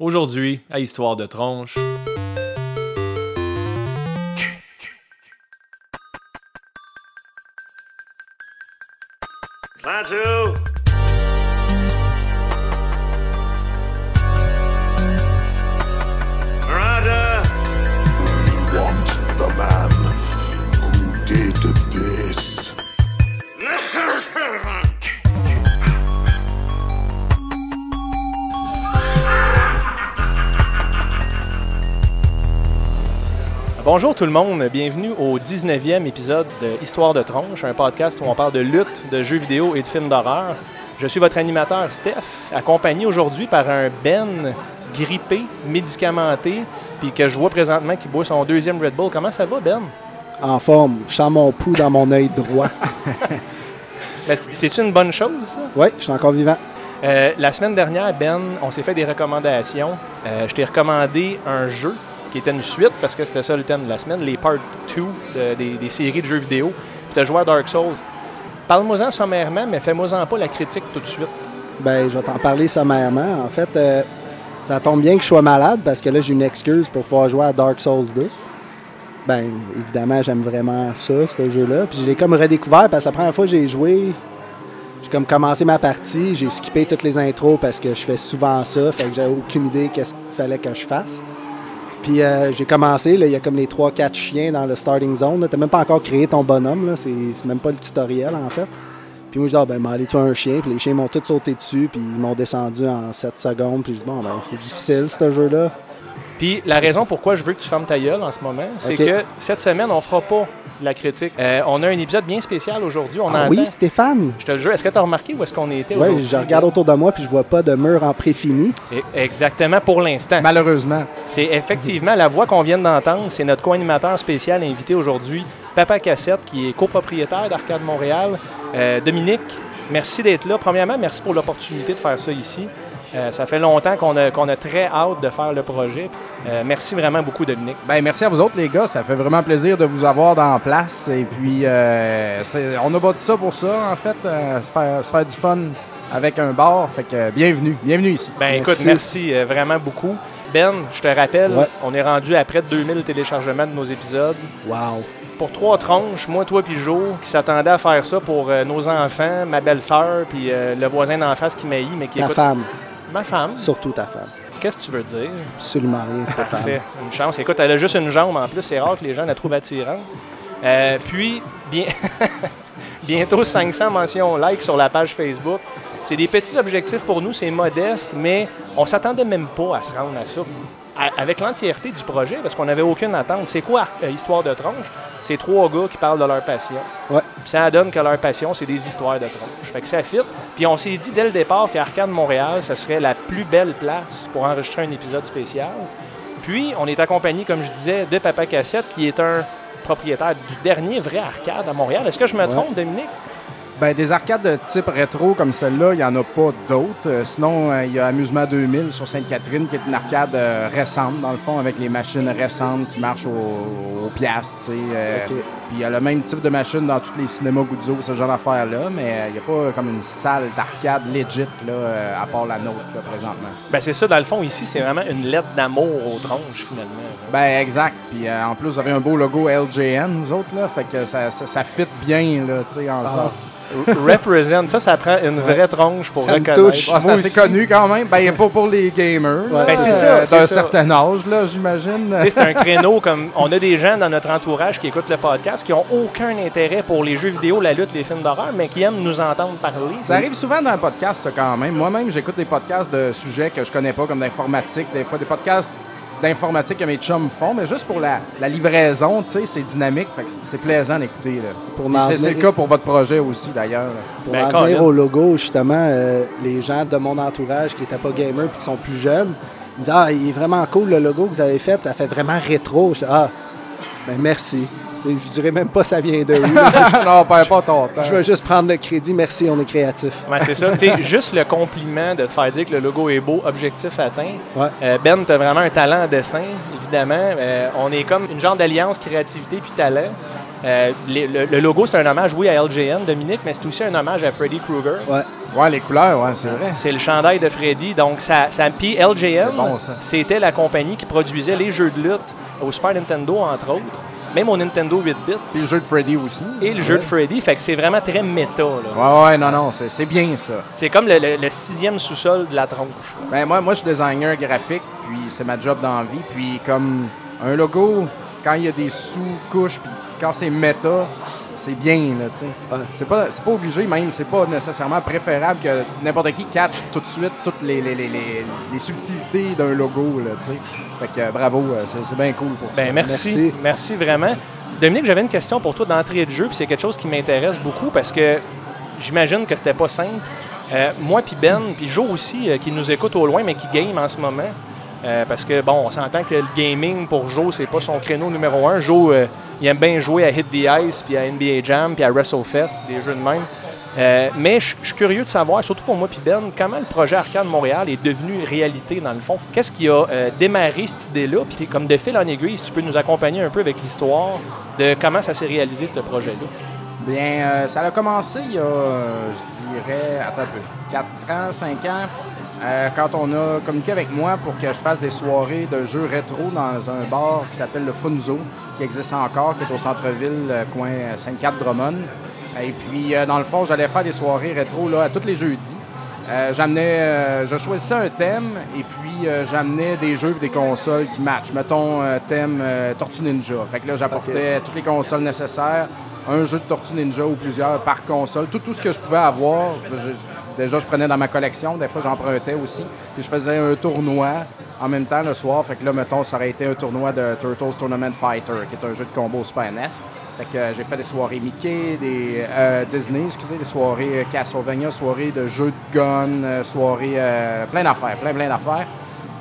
Aujourd'hui, à Histoire de tronche. Bonjour tout le monde, bienvenue au 19e épisode de Histoire de tronche, un podcast où on parle de lutte, de jeux vidéo et de films d'horreur. Je suis votre animateur Steph, accompagné aujourd'hui par un Ben grippé, médicamenté, puis que je vois présentement qui boit son deuxième Red Bull. Comment ça va, Ben? En forme, je sens mon pouls dans mon œil droit. Ben, c- C'est-tu une bonne chose, ça? Oui, je suis encore vivant. Euh, la semaine dernière, Ben, on s'est fait des recommandations. Euh, je t'ai recommandé un jeu qui était une suite, parce que c'était ça le thème de la semaine, les Part 2 de- des, séries de jeux vidéo. Puis tu as joué à Dark Souls. Parle-moi-en sommairement, mais fais-moi-en pas la critique tout de suite. Ben, je vais t'en parler sommairement. En fait, euh, ça tombe bien que je sois malade parce que là, j'ai une excuse pour pouvoir jouer à Dark Souls 2. Ben, évidemment, j'aime vraiment ça, ce jeu-là. Puis je l'ai comme redécouvert parce que la première fois que j'ai joué, j'ai comme commencé ma partie, j'ai skippé toutes les intros parce que je fais souvent ça, fait que j'avais aucune idée qu'est-ce qu'il fallait que je fasse. Puis euh, j'ai commencé, là, il y a comme les 3-4 chiens dans le starting zone. Tu n'as même pas encore créé ton bonhomme, c'est même pas le tutoriel en fait. Puis moi, je dis, ah, ben, m'en aller tuer un chien? Puis les chiens m'ont tous sauté dessus, puis ils m'ont descendu en 7 secondes. Puis je dis, bon, ben, c'est difficile, ce jeu-là. Puis la raison pourquoi je veux que tu fermes ta gueule en ce moment, c'est que cette semaine, on fera pas la critique. Euh, on a un épisode bien spécial aujourd'hui. On Ah entend- oui, Stéphane? Je te le jure, est-ce que tu as remarqué où est-ce qu'on était Oui, je regarde autour de moi, puis je vois pas de mur en préfini. Et- Exactement pour l'instant. Malheureusement. C'est effectivement la voix qu'on vient d'entendre. C'est notre co-animateur spécial invité aujourd'hui, Papa Cassette, qui est copropriétaire d'Arcade Montréal. Euh, Dominique, merci d'être là. Premièrement, merci pour l'opportunité de faire ça ici. Euh, ça fait longtemps qu'on a, qu'on a très hâte de faire le projet. Euh, merci vraiment beaucoup, Dominique. Ben, merci à vous autres, les gars. Ça fait vraiment plaisir de vous avoir dans la place. Et puis, euh, on a bâti ça pour ça, en fait, euh, se, faire, se faire du fun avec un bar. Fait que euh, bienvenue. Bienvenue ici. Ben Merci. écoute, merci euh, vraiment beaucoup. Ben, je te rappelle, Ouais. on est rendu à près de 2000 téléchargements de nos épisodes. Wow. Pour trois tranches, moi, toi puis Jo, qui s'attendaient à faire ça pour euh, nos enfants, ma belle-sœur, puis euh, le voisin d'en face qui m'haït, mais qui Ta écoute femme, ma femme. surtout ta femme. Qu'est-ce que tu veux dire? Absolument rien, Stéphane. Parfait. Une chance. Écoute, elle a juste une jambe en plus. C'est rare que les gens la trouvent attirante. Euh, puis, bien... bientôt 500 mentions like sur la page Facebook. C'est des petits objectifs pour nous, c'est modeste, mais on s'attendait même pas à se rendre à ça. Avec l'entièreté du projet, parce qu'on n'avait aucune attente. C'est quoi euh, Histoire de tronche? C'est trois gars qui parlent de leur passion. Ouais. Puis ça donne que leur passion, c'est des histoires de tronche. Fait que ça fit. Puis on s'est dit dès le départ qu'Arcade Montréal, ça serait la plus belle place pour enregistrer un épisode spécial. Puis, on est accompagné, comme je disais, de Papa Cassette, qui est un propriétaire du dernier vrai arcade à Montréal. Est-ce que je me trompe, Dominique? Ben, des arcades de type rétro comme celle-là, il n'y en a pas d'autres. Euh, sinon, euh, il y a Amusement 2000 sur Sainte-Catherine, qui est une arcade euh, récente, dans le fond, avec les machines récentes qui marchent au, au piastre, tu sais. OK. Puis il y a le même type de machine dans tous les cinémas Guzzo, ce genre d'affaires-là, mais il n'y a pas comme une salle d'arcade legit, là, à part la nôtre, là, présentement. Ben, c'est ça, dans le fond, ici, c'est vraiment une lettre d'amour aux tronches, finalement. Ben, exact. Puis euh, en plus, vous avez un beau logo LJN, nous autres, là, fait que ça, ça, ça fit bien, là, tu sais, ensemble. Represent, ça, ça prend une vraie tronche pour Ça me reconnaître. touche. Ah, c'est assez connu quand même. Ben, pas pour les gamers. là, Ben, c'est euh, ça, c'est D'un ça. certain âge, là, j'imagine. Tu sais, c'est un créneau comme. On a des gens dans notre entourage qui écoutent le podcast qui ont aucun intérêt pour les jeux vidéo, la lutte, les films d'horreur, mais qui aiment nous entendre parler. Ça arrive souvent dans le podcast, ça, quand même. Moi-même, j'écoute des podcasts de sujets que je connais pas, comme d'informatique, des fois des podcasts d'informatique que mes chums font, mais juste pour la, la livraison, tu sais, c'est dynamique, fait que c'est- plaisant d'écouter. C'est le cas pour votre projet aussi, d'ailleurs. Pour Ben, en venir au logo, justement, euh, les gens de mon entourage qui n'étaient pas gamers et qui sont plus jeunes, ils me disent Ah, il est vraiment cool le logo que vous avez fait, ça fait vraiment rétro. Je dis, ah, ben merci. Je dirais même pas ça vient de où. non, perds pas ton temps. Je veux juste prendre le crédit. Merci, on est créatif. Ouais, c'est ça. Juste le compliment de te faire dire que le logo est beau, objectif atteint. Ouais. Euh, ben, tu as vraiment un talent en dessin, évidemment. Euh, on est comme une genre d'alliance créativité puis talent. Euh, les- le, le logo, c'est un hommage, oui, à LJN, Dominique, mais c'est aussi un hommage à Freddy Krueger. Ouais. Ouais, les couleurs, ouais, c'est vrai. C'est le chandail de Freddy. Donc, ça, ça puis LJN, C'est bon, ça. c'était la compagnie qui produisait les jeux de lutte au Super Nintendo, entre autres, même au Nintendo 8-bit, Puis le jeu de Freddy aussi. et le jeu de Freddy. Fait que c'est vraiment très méta. là. Ouais, ouais, non, non, c'est bien ça. C'est comme le, le- le sixième sous-sol de la tronche. Ben, moi, moi, je suis designer graphique, puis c'est ma job dans la vie. Puis comme un logo, quand il y a des sous-couches, puis quand c'est méta, c'est bien. C'est pas, c'est pas obligé, même, c'est pas nécessairement préférable que n'importe qui catch tout de suite toutes les, les, les, les- les subtilités d'un logo, là, tu sais. Fait que euh, bravo, euh, c'est c'est bien cool pour ça. Ben, merci. merci. Merci. vraiment. Dominique, j'avais une question pour toi d'entrée de jeu, puis c'est quelque chose qui m'intéresse beaucoup parce que j'imagine que c'était pas simple. Euh, moi, puis Ben, puis Joe aussi, euh, qui nous écoute au loin, mais qui game en ce moment. Euh, parce que, bon, on s'entend que le gaming pour Joe, c'est pas son créneau numéro un. Joe, il aime bien jouer à Hit the Ice, puis à NBA Jam, puis à WrestleFest, des jeux de même. Euh, mais je suis curieux de savoir, surtout pour moi puis Ben, comment le projet Arcade Montréal est devenu réalité dans le fond? Qu'est-ce qui a euh, démarré cette idée-là? Puis comme de fil en aiguille, si tu peux nous accompagner un peu avec l'histoire de comment ça s'est réalisé, ce projet-là. Bien, euh, ça a commencé il y a, je dirais, attends un peu, 4 ans, 5 ans, euh, quand on a communiqué avec moi pour que je fasse des soirées de jeux rétro dans un bar qui s'appelle le Funzo, qui existe encore, qui est au centre-ville, euh, coin Sainte-Cathe-Drummond. Et puis, euh, dans le fond, j'allais faire des soirées rétro là, à tous les jeudis. Euh, j'amenais, euh, je choisissais un thème et puis euh, j'amenais des jeux et des consoles qui matchent. Mettons thème Tortue Ninja. Fait que là, j'apportais toutes les consoles nécessaires, un jeu de Tortue Ninja ou plusieurs par console, tout, tout ce que je pouvais avoir. je- déjà, je prenais dans ma collection. Des fois, j'empruntais aussi. Puis je faisais un tournoi en même temps le soir. Fait que là, mettons, ça aurait été un tournoi de Turtles Tournament Fighter, qui est un jeu de combo Super NES. Fait que euh, j'ai fait des soirées Mickey, des euh, Disney, excusez, des soirées euh, Castlevania, soirées de jeux de gun, soirées plein d'affaires, plein plein d'affaires.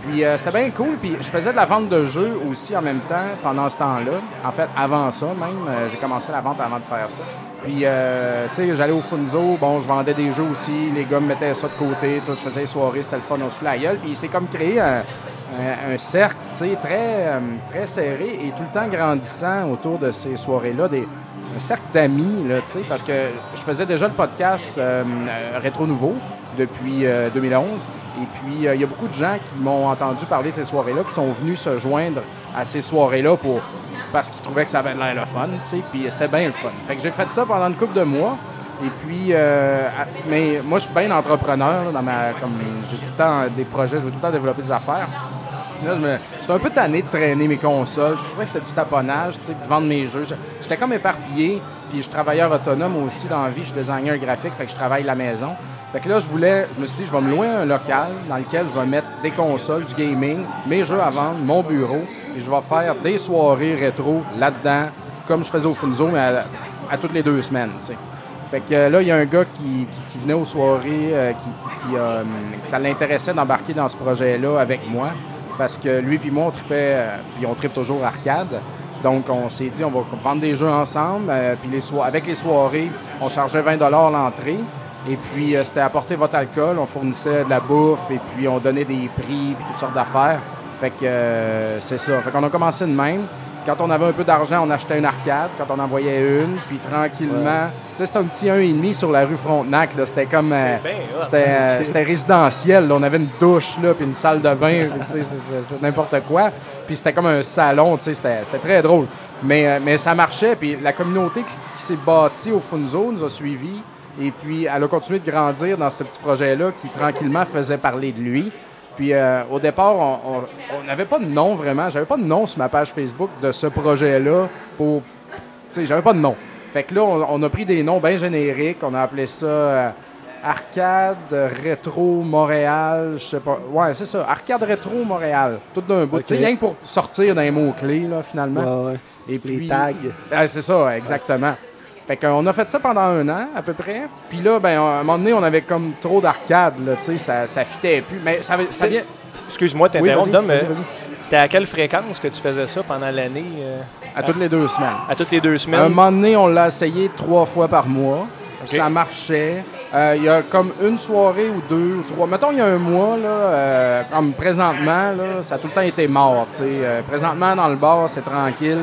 Puis euh, c'était bien cool. Puis je faisais de la vente de jeux aussi en même temps pendant ce temps-là. En fait, avant ça même, euh, j'ai commencé la vente avant de faire ça. Puis, euh, tu sais, j'allais au Funzo, bon, je vendais des jeux aussi, les gars me mettaient ça de côté, tout, je faisais des soirées, c'était le fun, on se la gueule. Puis c'est comme créer un, un- cercle, tu sais, très, euh, très serré et tout le temps grandissant autour de ces soirées-là, des, un cercle d'amis, là, tu sais, parce que je faisais déjà le podcast euh, Rétro Nouveau depuis euh, 2011. Et puis, euh, il y a beaucoup de gens qui m'ont entendu parler de ces soirées-là, qui sont venus se joindre à ces soirées-là pour parce qu'ils trouvaient que ça avait l'air le fun, tu sais, puis c'était bien le fun. Fait que j'ai fait ça pendant une couple de mois. Et puis, euh, mais moi, je suis bien entrepreneur, là, dans ma, comme j'ai tout le temps des projets, je veux tout le temps développer des affaires. Là, je me- j'étais un peu tanné de traîner mes consoles. Je trouvais que c'était du taponnage, tu sais, de vendre mes jeux. Je- J'étais comme éparpillé, puis je suis travailleur autonome aussi dans la vie. Je suis designer graphique, fait que je travaille à la maison. Fait que là, je voulais, je me suis dit, je vais me louer un local dans lequel je vais mettre des consoles, du gaming, mes jeux à vendre, mon bureau, et je vais faire des soirées rétro là-dedans, comme je faisais au Funzo, mais à, toutes les deux semaines, tu sais. Fait que euh, là, il y a un gars qui, venait aux soirées, euh, qui, euh, ça l'intéessait d'embarquer dans ce projet-là avec moi, parce que lui puis moi, on tripait, puis on tripe toujours arcade. Donc, on s'est dit, on va vendre des jeux ensemble. euh, puis les avec les soirées, on chargeait 20 l'entrée. Et puis, euh, c'était apporter votre alcool. On fournissait de la bouffe et puis on donnait des prix puis toutes sortes d'affaires. Fait que euh, c'est ça. Fait qu'on a commencé de même. Quand on avait un peu d'argent, on achetait une arcade. Quand on en voyait une, puis tranquillement... Tu sais, c'était un petit 1,5 sur la rue Frontenac. là. C'était comme... euh, c'était euh, c'était résidentiel. là. On avait une douche, là, puis une salle de bain. puis tu sais, c'est- c'est c'est n'importe quoi. Puis c'était comme un salon. tu sais, C'était c'était très drôle. Mais, euh, mais ça marchait. Puis la communauté qui, qui s'est bâtie au Funzo nous a suivis. Et puis, elle a continué de grandir dans ce petit projet-là qui, tranquillement, faisait parler de lui. Puis, euh, au départ, on- n'avait pas de nom vraiment. J'avais pas de nom sur ma page Facebook de ce projet-là pour. Tu sais, j'avais pas de nom. Fait que là, on, on a pris des noms bien génériques. On a appelé ça euh, Arcade Rétro Montréal. Je sais pas. Ouais, c'est ça. Arcade Rétro Montréal. Tout d'un bout. Tu sais, rien que pour sortir d'un mot-clé, là, finalement. Ouais, ouais. Et Les puis- tags. ah, c'est ça, exactement. Fait qu'on a fait ça pendant un an, à peu près. Puis là, ben, à un moment donné, on avait comme trop d'arcade, là, tu sais, ça, ça fitait plus. Mais ça, ça vient... Excuse-moi de Oui, vas-y. C'était à quelle fréquence que tu faisais ça pendant l'année? euh, À toutes les deux semaines. à toutes les deux À un semaines? moment donné, on l'a essayé trois fois par mois. Ça marchait. Euh, Il y a comme une soirée ou deux ou trois. Mettons, il y a un mois, là, euh, comme présentement, là, ça a tout le temps été mort. tu sais. Présentement, dans le bar, c'est tranquille.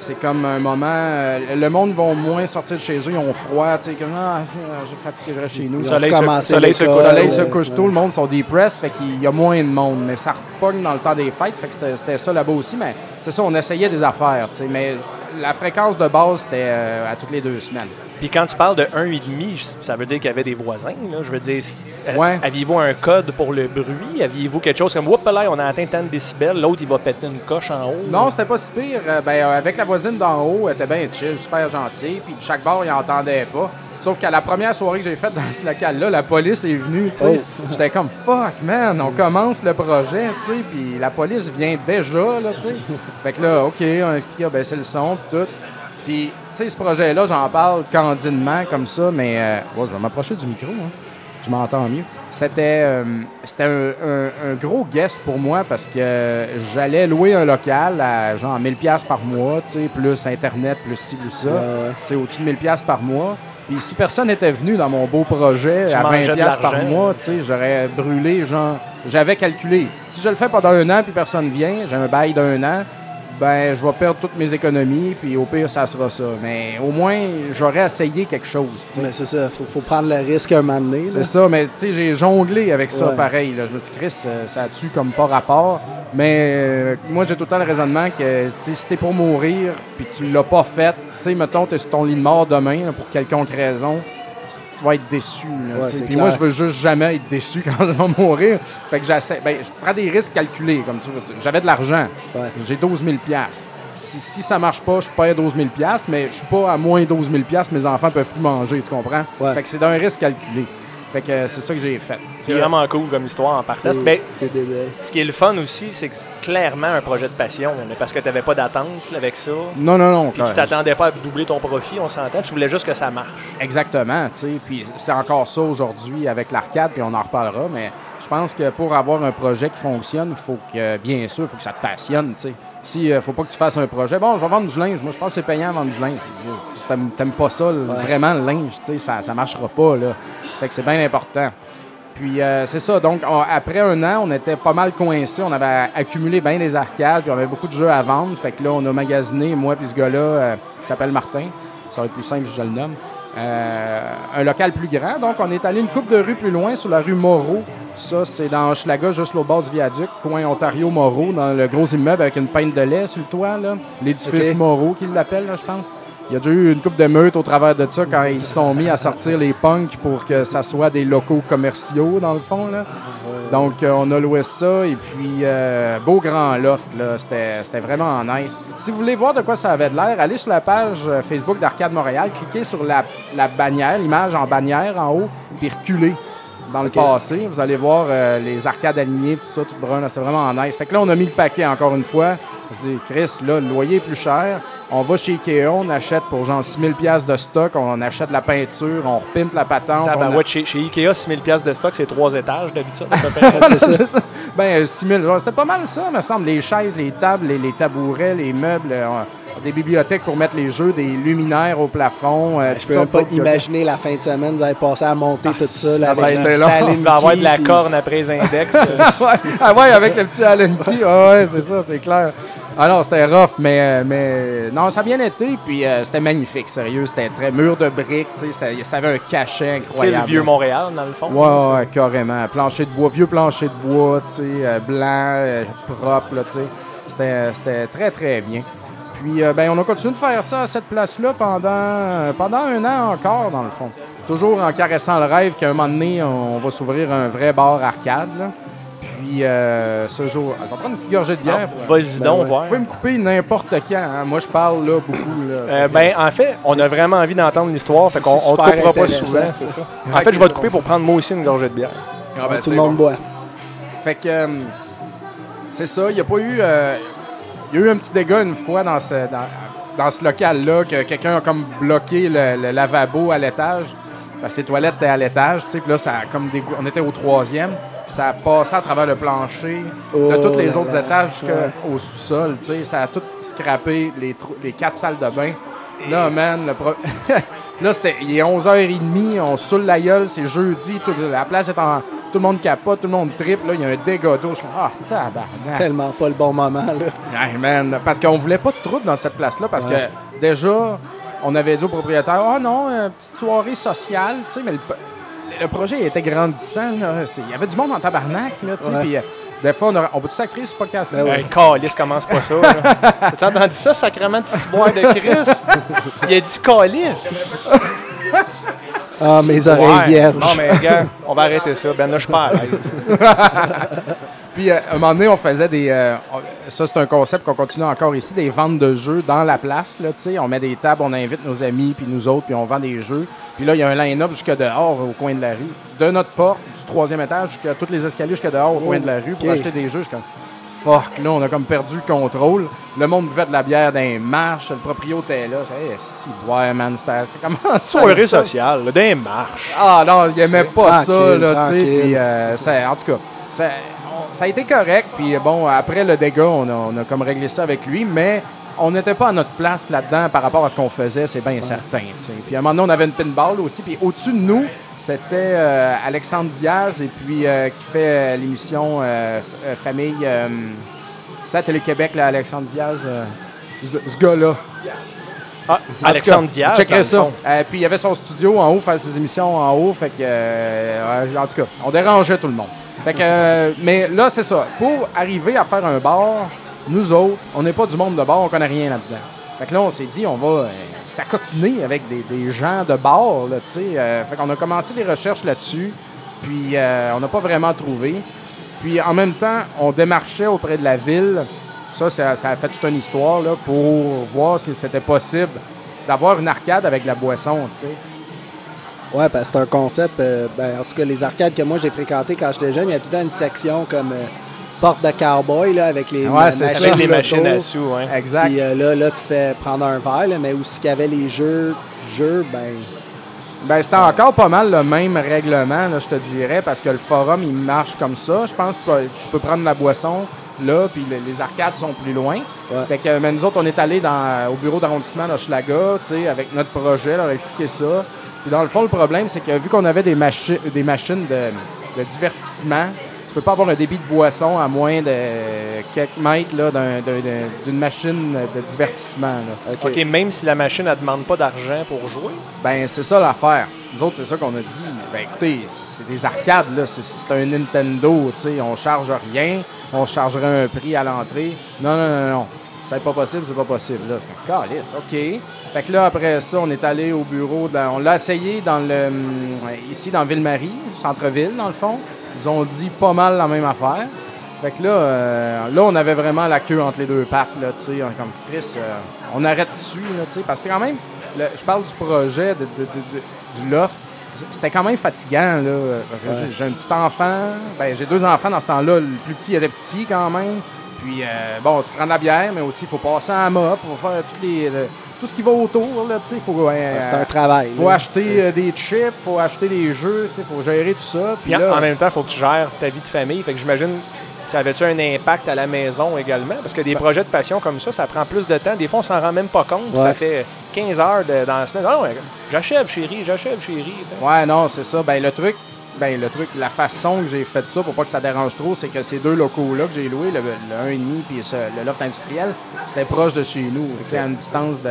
C'est comme un moment. euh, le monde va moins sortir de chez eux, ils ont froid, tu sais, comme ah, j'ai fatigué, je reste chez nous. Ont Soleil se- soleil Le couche. soleil se couche tôt, le monde sont depressed, fait qu'il y a moins de monde. Mais ça repogne dans le temps des fêtes, fait que c'était- c'était ça là-bas aussi. Mais c'est ça, on essayait des affaires, tu sais. Mais la fréquence de base, c'était euh, à toutes les deux semaines. Puis quand tu parles de 1,5, ça veut dire qu'il y avait des voisins. Là. Je veux dire, euh, Ouais. aviez-vous un code pour le bruit? Aviez-vous quelque chose comme, oups là, on a atteint tant de décibels, l'autre il va péter une coche en haut? Non, c'était pas si pire. Euh, ben, euh, avec la voisine d'en haut, elle était bien chill, super gentille. Puis de chaque bar, il entendait pas. Sauf qu'à la première soirée que j'ai faite dans ce local-là, la police est venue, tu sais. Oh. J'étais comme fuck, man, on commence le projet, tu sais. Puis la police vient déjà, là, tu sais. Fait que là, OK, on explique, ah, ben, c'est le son, puis tout. Puis, tu sais, ce projet-là, j'en parle candidement comme ça, mais euh, ouais, je vais m'approcher du micro, hein. je m'entends mieux. C'était euh, c'était un, un- un gros guest pour moi parce que j'allais louer un local à genre 1000 pièces par mois, tu sais, plus Internet, plus ci, plus ça. Ouais. Tu sais, au-dessus de 1000 pièces par mois. Puis si personne n'était venu dans mon beau projet Tu à 20 mangeais de pièces par l'argent. mois, tu sais, j'aurais brûlé, genre, j'avais calculé. Si je le fais pendant un an puis personne vient, j'ai un bail d'un an, ben je vais perdre toutes mes économies puis au pire ça sera ça. Mais au moins j'aurais essayé quelque chose. Mais c'est ça, faut, faut prendre le risque un moment donné. C'est ça, mais tu sais, j'ai jonglé avec ça Ouais. pareil. là. Je me suis dit, Chris, euh, ça a-tu comme pas rapport? Mais euh, moi, j'ai tout le temps le raisonnement que si t'es pour mourir puis que tu l'as pas fait, tu sais, mettons, t'es sur ton lit de mort demain là, pour quelconque raison, tu vas être déçu. là, Ouais, Puis moi, je veux juste jamais être déçu quand je vais mourir. Fait que j'essaie. Ben, je prends des risques calculés, comme. J'avais de l'argent. Ouais. J'ai 12 000 si, si ça marche pas, je perds 12 000 mais je suis pas à moins 12 000 mes enfants peuvent plus manger, tu comprends? Ouais. Fait que c'est d'un risque calculé. Fait que c'est ça que j'ai fait. C'est vraiment cool comme histoire en partant. C'est Ben, c'est débile. ce qui est le fun aussi, c'est que c'est clairement un projet de passion, là, parce que tu n'avais pas d'attente avec ça. Non, non, non. Puis tu t'attendais pas à doubler ton profit, on s'entend. Tu voulais juste que ça marche. Exactement, tu sais. Puis c'est encore ça aujourd'hui avec l'arcade, puis on en reparlera, mais je pense que pour avoir un projet qui fonctionne, il faut que, bien sûr, il faut que ça te passionne, tu sais. Si euh, faut pas que tu fasses un projet, bon, je vais vendre du linge. Moi, je pense que c'est payant à vendre du linge. T'aimes pas ça, le- vraiment, le linge, tu sais, ça, ça marchera pas, là. Fait que c'est bien important. Puis euh, c'est ça, donc on- après un an, on était pas mal coincés. On avait accumulé bien des arcades, puis on avait beaucoup de jeux à vendre. Fait que là, on a magasiné, moi puis ce gars-là, euh, qui s'appelle Martin, ça va être plus simple si je le nomme, euh, un local plus grand. Donc on est allé une coupe de rue plus loin, sur la rue Moreau. Ça, c'est dans Hochelaga, juste au bord du viaduc, coin Ontario-Moreau, dans le gros immeuble avec une pinte de lait sur le toit. L'édifice. Moreau, qu'ils l'appellent, je pense. Il y a déjà eu une coupe de meute au travers de ça quand ils sont mis à sortir les punks pour que ça soit des locaux commerciaux, dans le fond. Là. Donc, euh, on a loué ça. Et puis, euh, beau grand loft. là. C'était c'était vraiment nice. Si vous voulez voir de quoi ça avait de l'air, allez sur la page euh, Facebook d'Arcade Montréal, cliquez sur la, la bannière, l'image en bannière en haut, puis reculez dans le passé. Vous allez voir euh, les arcades alignées, tout ça, tout brun. là. C'est vraiment nice. Fait que là, on a mis le paquet encore une fois. On s'est dit, Chris, là, le loyer est plus cher. On va chez Ikea, on achète pour genre 6000 pièces de stock, on achète la peinture, on repimpe la patente. a- chez, chez Ikea, 6000 pièces de stock, c'est trois étages d'habitude. C'est ça. Ben, euh, 6 000. genre, C'était pas mal ça, me semble. Les chaises, les tables, les, les tabourets, les meubles, euh, des bibliothèques pour mettre les jeux, des luminaires au plafond. euh, Je toutes peux même pas imaginer la fin de semaine, vous allez passer à monter tout ça. Là, ça a avec été un long. Tu vas avoir de la corne après les index. ouais, ah ouais, avec le petit Allen Key. Ah ouais, c'est ça, c'est clair. Ah non, c'était rough, mais, euh, mais non, ça a bien été. Puis euh, c'était magnifique, sérieux. C'était très mur de briques, tu sais, ça, ça avait un cachet Style incroyable. vieux Montréal, dans le fond. Ouais, ouais, carrément. Plancher de bois, vieux plancher de bois, tu sais, euh, blanc, euh, propre, là, tu sais. C'était, très, très bien. Puis, ben, on a continué de faire ça à cette place-là pendant, pendant un an encore, dans le fond. Toujours en caressant le rêve qu'à un moment donné, on va s'ouvrir un vrai bar arcade, là. Puis, euh, ce jour, je vais prendre une petite gorgée de bière. pour- Vas-y Ben donc ouais. voir. Vous pouvez me couper n'importe quand. hein. Moi, je parle là beaucoup. Là. Euh, ben, en fait, on a vraiment envie d'entendre l'histoire, fait qu'on on te coupera pas souvent, c'est ça. En fait, je vais te couper pour prendre moi aussi une gorgée de bière. Ah, ben, Tout le monde bon. boit. Fait que euh, c'est ça, il n'y a pas eu. euh, Il y a eu un petit dégât une fois dans ce, dans, dans ce local-là, que quelqu'un a comme bloqué le, le lavabo à l'étage. Parce que les toilettes étaient à l'étage, tu sais, puis là, ça a comme dégou- on était au troisième. Ça a passé à travers le plancher de Oh tous les là autres là. étages jusqu'au Ouais. sous-sol. Ça a tout scrappé les, les quatre salles de bain. Là, man, le pro- Là, c'était, il est 11h30, on saoule la gueule, c'est jeudi, tout- la place est en. Tout le monde capote, tout le monde triple, là, il y a un dégât d'eau. Je suis ah, tabarnak. Tellement pas le bon moment, là. Hey, man, parce qu'on voulait pas de trouble dans cette place-là, parce Ouais. que déjà, on avait dit au propriétaire, oh non, une petite soirée sociale, tu sais, mais le, le projet était grandissant, là. Il y avait du monde en tabarnak, là, Ouais. euh, des fois, on, aurait- on peut-tu sacrer ce podcast Ben Hey, calice, commence pas ça. T'as entendu ça, sacrement de ciboire de Christ? Il a dit calice. Ah, mes oreilles Ouais. vierges. Non, mais gars, on va arrêter ça. Ben là, je pars. Puis, euh, à un moment donné, on faisait des. euh, ça, c'est un concept qu'on continue encore ici, des ventes de jeux dans la place. Là, tu sais. on met des tables, on invite nos amis, puis nous autres, puis on vend des jeux. Puis là, il y a un line-up jusque dehors, au coin de la rue. De notre porte, du troisième étage, jusqu'à tous les escaliers, jusque dehors, au coin de la rue, pour acheter des jeux. Je comme, fuck, là, on a comme perdu le contrôle. Le monde buvait de la bière dans les marches, le proprio était là. J'ai si, ouais, man, c'est comment ça? Soirée sociale, là, des marches. Ah non, il aimait pas ça, là, tu sais. euh, en tout cas, ça, a été correct. Puis bon, après le dégât, on a, on a comme réglé ça avec lui, mais on n'était pas à notre place là-dedans par rapport à ce qu'on faisait, c'est bien certain. Puis à un moment donné, on avait une pinball aussi. Puis au-dessus de nous, c'était euh, Alexandre Diaz, et puis euh, qui fait euh, l'émission euh, euh, Famille. euh, tu sais, à Télé-Québec, là, Alexandre Diaz, euh, ce, gars-là. Ah, Alexandre cas, Diaz. checkerai dans le ça. Euh, puis il y avait son studio en haut, faire ses émissions en haut. Fait que, euh, en tout cas, on dérangeait tout le monde. Fait que, euh, mais là, c'est ça. Pour arriver à faire un bar, nous autres, on n'est pas du monde de bar, on connaît rien là-dedans. Fait que là, on s'est dit, on va euh, avec des, gens de bar, là, tu sais. Euh, fait qu'on a commencé des recherches là-dessus, puis euh, on n'a pas vraiment trouvé. Puis en même temps, on démarchait auprès de la ville. Ça, ça, ça a fait toute une histoire là, pour voir si c'était possible d'avoir une arcade avec la boisson, tu sais. Ouais, parce que c'est un concept. euh, ben, en tout cas, les arcades que moi j'ai fréquentées quand j'étais jeune, il y a tout le temps une section comme euh, porte de cowboy là, avec les Ouais, ma- c'est ça. Avec les machines à sous, hein. Exact. Puis euh, là, là, tu fais prendre un verre, là, mais aussi qu'il y avait les jeux, jeux, ben. Ben, c'était encore pas mal le même règlement, là, je te dirais, parce que le forum, il marche comme ça. Je pense que tu peux- prendre la boisson là, puis le- les arcades sont plus loin. Ouais. Fait que, mais nous autres, on est allés dans, au bureau d'arrondissement d'Hochelaga, tu sais, avec notre projet, leur expliquer ça. Puis dans le fond, le problème, c'est que vu qu'on avait des, machi- des machines de, de divertissement, tu peux pas avoir un débit de boisson à moins de quelques mètres d'une machine de divertissement. là. OK. OK, même si la machine ne demande pas d'argent pour jouer? Ben, c'est ça l'affaire. Nous autres, c'est ça qu'on a dit. Ben, écoutez, c'est des arcades, là. C'est- C'est un Nintendo, tu sais. On charge rien. On chargerait un prix à l'entrée. Non, non, non, non. C'est pas possible, c'est pas possible. Là, Calisse, OK. Fait que là, après ça, on est allé au bureau. de la- on l'a essayé dans le, hum, ici, dans Ville-Marie, centre-ville, dans le fond. Ils ont dit pas mal la même affaire. Fait que là, euh, là, on avait vraiment la queue entre les deux pattes, là, tu sais. Comme Chris, euh, on arrête dessus, là, tu sais. Parce que c'est quand même, le- je parle du projet de- de- de- du, du loft. C'était quand même fatigant, là, parce que Ouais. j'ai- un petit enfant. Ben, j'ai deux enfants dans ce temps-là. Le plus petit était petit quand même. Puis, euh, bon, tu prends de la bière, mais aussi, il faut passer à la mop, il faut faire toutes les, le- tout ce qui va autour, là, tu sais. Faut, euh, C'est un travail. faut là. acheter euh, des chips, faut acheter des jeux, tu sais, faut gérer tout ça. Puis là, en même temps, il faut que tu gères ta vie de famille. Fait que j'imagine, ça avait-tu un impact à la maison également? Parce que des projets de passion comme ça, ça prend plus de temps. Des fois, on s'en rend même pas compte. Ouais. Ça fait 15 heures de- dans la semaine. Ah, ouais, j'achève, chérie, j'achève, chérie. Ouais, non, c'est ça. Ben, le truc, ben, le truc, la façon que j'ai fait ça pour pas que ça dérange trop, c'est que ces deux locaux-là que j'ai loués, le, le 1,5 puis le loft industriel, c'était proche de chez nous. C'est à une distance de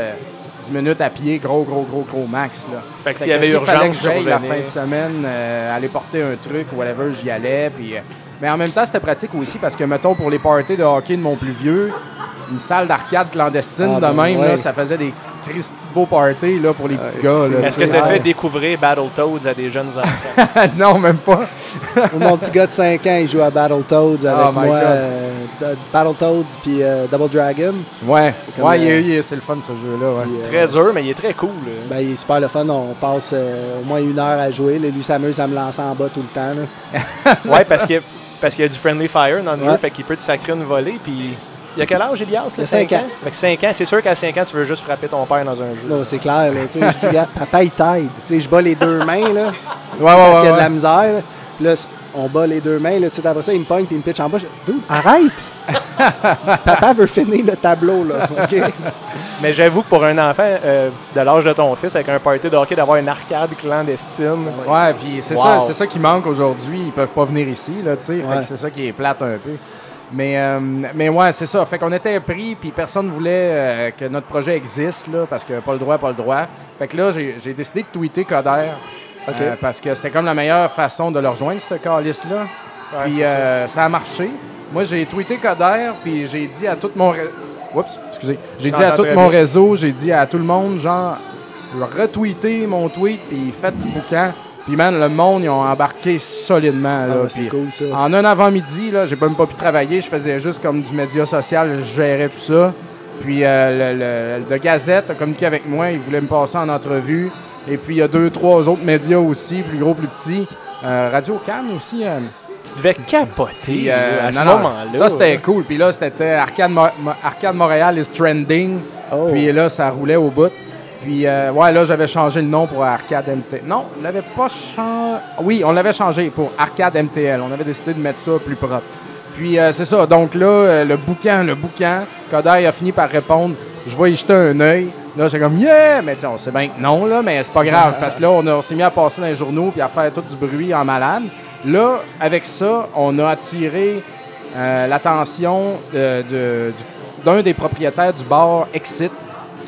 10 minutes à pied, gros, gros, gros, gros max. Là. Fait que s'il y avait urgence, que j'aille la fin de semaine, euh, aller porter un truc, whatever, j'y allais. Puis, euh, mais en même temps, c'était pratique aussi parce que, mettons, pour les parties de hockey de mon plus vieux, une salle d'arcade clandestine Ah, de ben même, ouais. là, ça faisait des Christy beaux parties là, pour les petits gars. Est-ce que tu as fait découvrir Battletoads à des jeunes enfants? non, même pas. Mon petit gars de 5 ans, il joue à Battletoads avec Oh my moi. Euh, Battletoads puis euh, Double Dragon. Ouais, ouais, il est- euh, c'est le fun ce jeu-là. Ouais. Euh, très dur, mais il est très cool. ben, il est super le fun. On passe euh, au moins une heure à jouer. Là, lui s'amuse à me lancer en bas tout le temps. Ouais, parce que parce qu'il y a du friendly fire dans le Ouais. jeu, fait qu'il peut te sacrer une volée. Puis il y a quel âge, Elias? Il y a cinq ans. Fait que 5 ans, c'est sûr qu'à 5 ans, tu veux juste frapper ton père dans un jeu. Là, c'est clair. Là, je dis, papa, il t'aide. Je bats les deux mains là, Ouais, ouais, parce ouais, qu'il y a de la misère. là. Puis là, c- on bat les deux mains, là, après ça, il me pogne puis il me pitch en bas. Je- arrête! Papa veut finir le tableau, là. Mais j'avoue que pour un enfant euh, de l'âge de ton fils, avec un party de hockey, d'avoir une arcade clandestine. Ouais, puis c'est Wow. ça, c'est ça qui manque aujourd'hui. Ils peuvent pas venir ici, là, c'est ça qui est plate un peu. Mais, euh, mais ouais, c'est ça. Fait qu'on était pris, puis personne voulait euh, que notre projet existe, là, parce que pas le droit, pas le droit. Fait que là, j'ai décidé de tweeter Coder. Euh, parce que c'était comme la meilleure façon de le rejoindre, ce calice-là. Ouais, puis ça. ça. a marché. Moi, j'ai tweeté Coder, puis j'ai dit à tout mon... ré- Oups, excusez. J'ai dit à tout mon réseau, j'ai dit à tout le monde, genre, retweeter mon tweet, puis faites du boucan. Puis, man, le monde, ils ont embarqué solidement. Là, Ah, c'est cool, ça. En un avant-midi, là, j'ai même pas pu travailler. Je faisais juste comme du média social, je gérais tout ça. Puis, euh, le, le- le Gazette a communiqué avec moi. Il voulait me passer en entrevue. Et puis, il y a deux, trois autres médias aussi, plus gros, plus petits. Euh, Radio Cannes aussi. euh, Tu devais capoter puis, euh, à ce non, non, moment-là. Ça, c'était cool. Puis là, c'était Arcade, Mo- Arcade Montréal is trending. Oh. Puis là, ça roulait au bout. Puis, euh, ouais, là, j'avais changé le nom pour Arcade MTL. Non, on l'avait pas changé. Oui, on l'avait changé pour Arcade MTL. On avait décidé de mettre ça plus propre. Puis, euh, c'est ça. Donc là, euh, le boucan, le boucan, Kodak a fini par répondre Je vais y jeter un œil. Là, j'étais comme Yeah! Mais sais, on sait bien que non, là, mais c'est pas grave. parce que là, on, s'est mis à passer dans les journaux puis à faire tout du bruit en malade. Là, avec ça, on a attiré euh, l'attention du- d'un des propriétaires du bar Exit,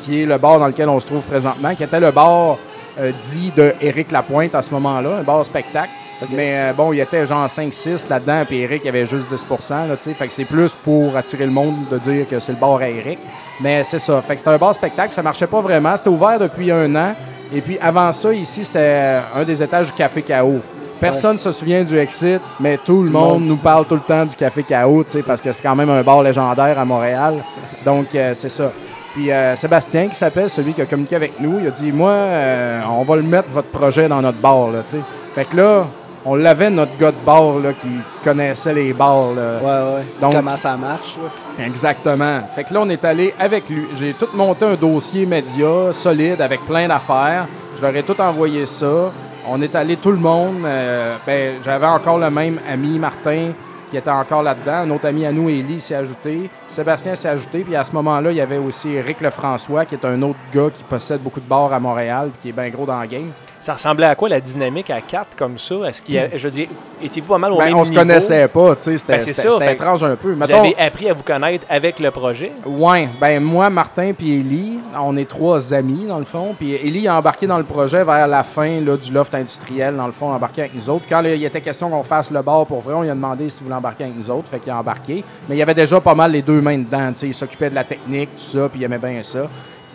qui est le bar dans lequel on se trouve présentement, qui était le bar euh, dit de Éric Lapointe à ce moment-là, un bar spectacle. Mais euh, bon, il était genre 5-6 là-dedans, puis Eric, il avait juste 10 là. Fait que c'est plus pour attirer le monde de dire que c'est le bar à Eric. Mais c'est ça. Fait que c'était un bar spectacle, ça marchait pas vraiment. C'était ouvert depuis un an. Et puis avant ça, ici, c'était un des étages du Café K.O. Personne ne se souvient du Exit, mais tout le le monde monde nous parle tout le temps du Café K.O., parce que c'est quand même un bar légendaire à Montréal. Donc, euh, c'est ça. Puis euh, Sébastien, qui s'appelle, celui qui a communiqué avec nous, il a dit Moi, euh, on va le mettre, votre projet, dans notre bar. Là, tu sais. fait que là, on l'avait, notre gars de bar là, qui, qui connaissait les bars. là. Ouais, ouais. Donc- Comment ça marche, là. Exactement. Fait que là, on est allé avec lui. J'ai tout monté un dossier média solide avec plein d'affaires. Je leur ai tout envoyé ça. On est allé tout le monde. Euh, ben, J'avais encore le même ami, Martin, qui était encore là-dedans. Un autre ami à nous, Élie, s'est ajouté. Sébastien s'est ajouté. Puis à ce moment-là, il y avait aussi Eric Lefrançois, qui est un autre gars qui possède beaucoup de bars à Montréal, puis qui est bien gros dans le game. Ça ressemblait à quoi la dynamique à 4 comme ça? Est-ce qu'il y a- je dis, étiez-vous pas mal au Ben, même on se niveau? connaissait pas, tu sais. C'était Ben, c'est c'était- ça, c'était étrange un peu. Vous Mettons- avez appris à vous connaître avec le projet? Ouais, ben moi, Martin puis Élie, on est trois amis dans le fond. Puis Élie a embarqué dans le projet vers la fin là, du loft industriel, dans le fond, embarqué avec nous autres. Quand là, il était question qu'on fasse le bar pour vrai, on lui a demandé s'il voulait embarquer avec nous autres, fait qu'il a embarqué. Mais il y avait déjà pas mal les deux mains dedans, tu sais, il s'occupait de la technique, tout ça, puis il aimait bien ça.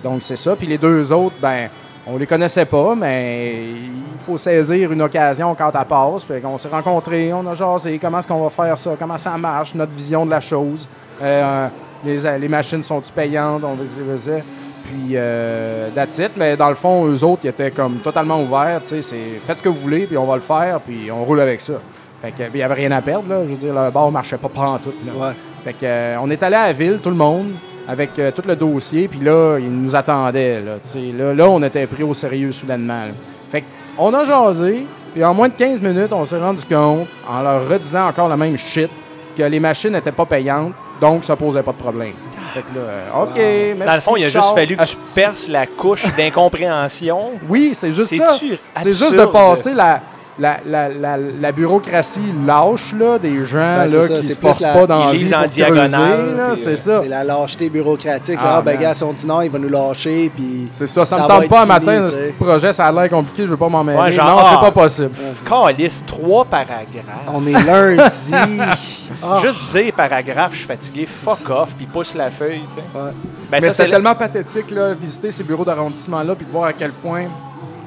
Donc c'est ça. Puis les deux autres, ben on les connaissait pas, mais il faut saisir une occasion quand elle passe. Puis on s'est rencontrés, on a jasé, comment est-ce qu'on va faire ça, comment ça marche, notre vision de la chose. Euh, les, les machines sont-tu payantes, on faisait. Puis, euh, that's it. Mais dans le fond, eux autres, ils étaient comme totalement ouverts. Tu sais, c'est faites ce que vous voulez, puis on va le faire, puis on roule avec ça. Fait que, il n'y avait rien à perdre, là. Je veux dire, le bar marchait pas en tout. Là. Ouais. Fait que, euh, on est allé à la ville, tout le monde, avec euh, tout le dossier, puis là, ils nous attendaient. Là, là, là, on était pris au sérieux soudainement. là. Fait on a jasé, puis en moins de 15 minutes, on s'est rendu compte, en leur redisant encore la même shit, que les machines n'étaient pas payantes, donc ça posait pas de problème. Fait que là, euh, OK, merci. Dans le fond, il a ciao, juste fallu que tu perces la couche d'incompréhension. Oui, c'est juste ça. C'est juste de passer la, la, la, la, la bureaucratie lâche là, des gens Ben, là, ça, qui c'est se forcent pas dans la ils vie pour diagonale, C'est euh, ça. C'est la lâcheté bureaucratique. Ah, Ah, ben, gars, si on dit non, il va nous lâcher, puis... C'est ça, ça, Ça me tente pas un matin, ce petit projet, ça a l'air compliqué, je veux pas m'en mêler. Ouais, genre, non, c'est ah. pas possible. Calice, trois paragraphes. On est lundi. Ah, Juste dire paragraphe, je suis fatigué, fuck off, puis pousse la feuille. ouais. Ben, Mais c'est tellement pathétique, là, visiter ces bureaux d'arrondissement-là, puis de voir à quel point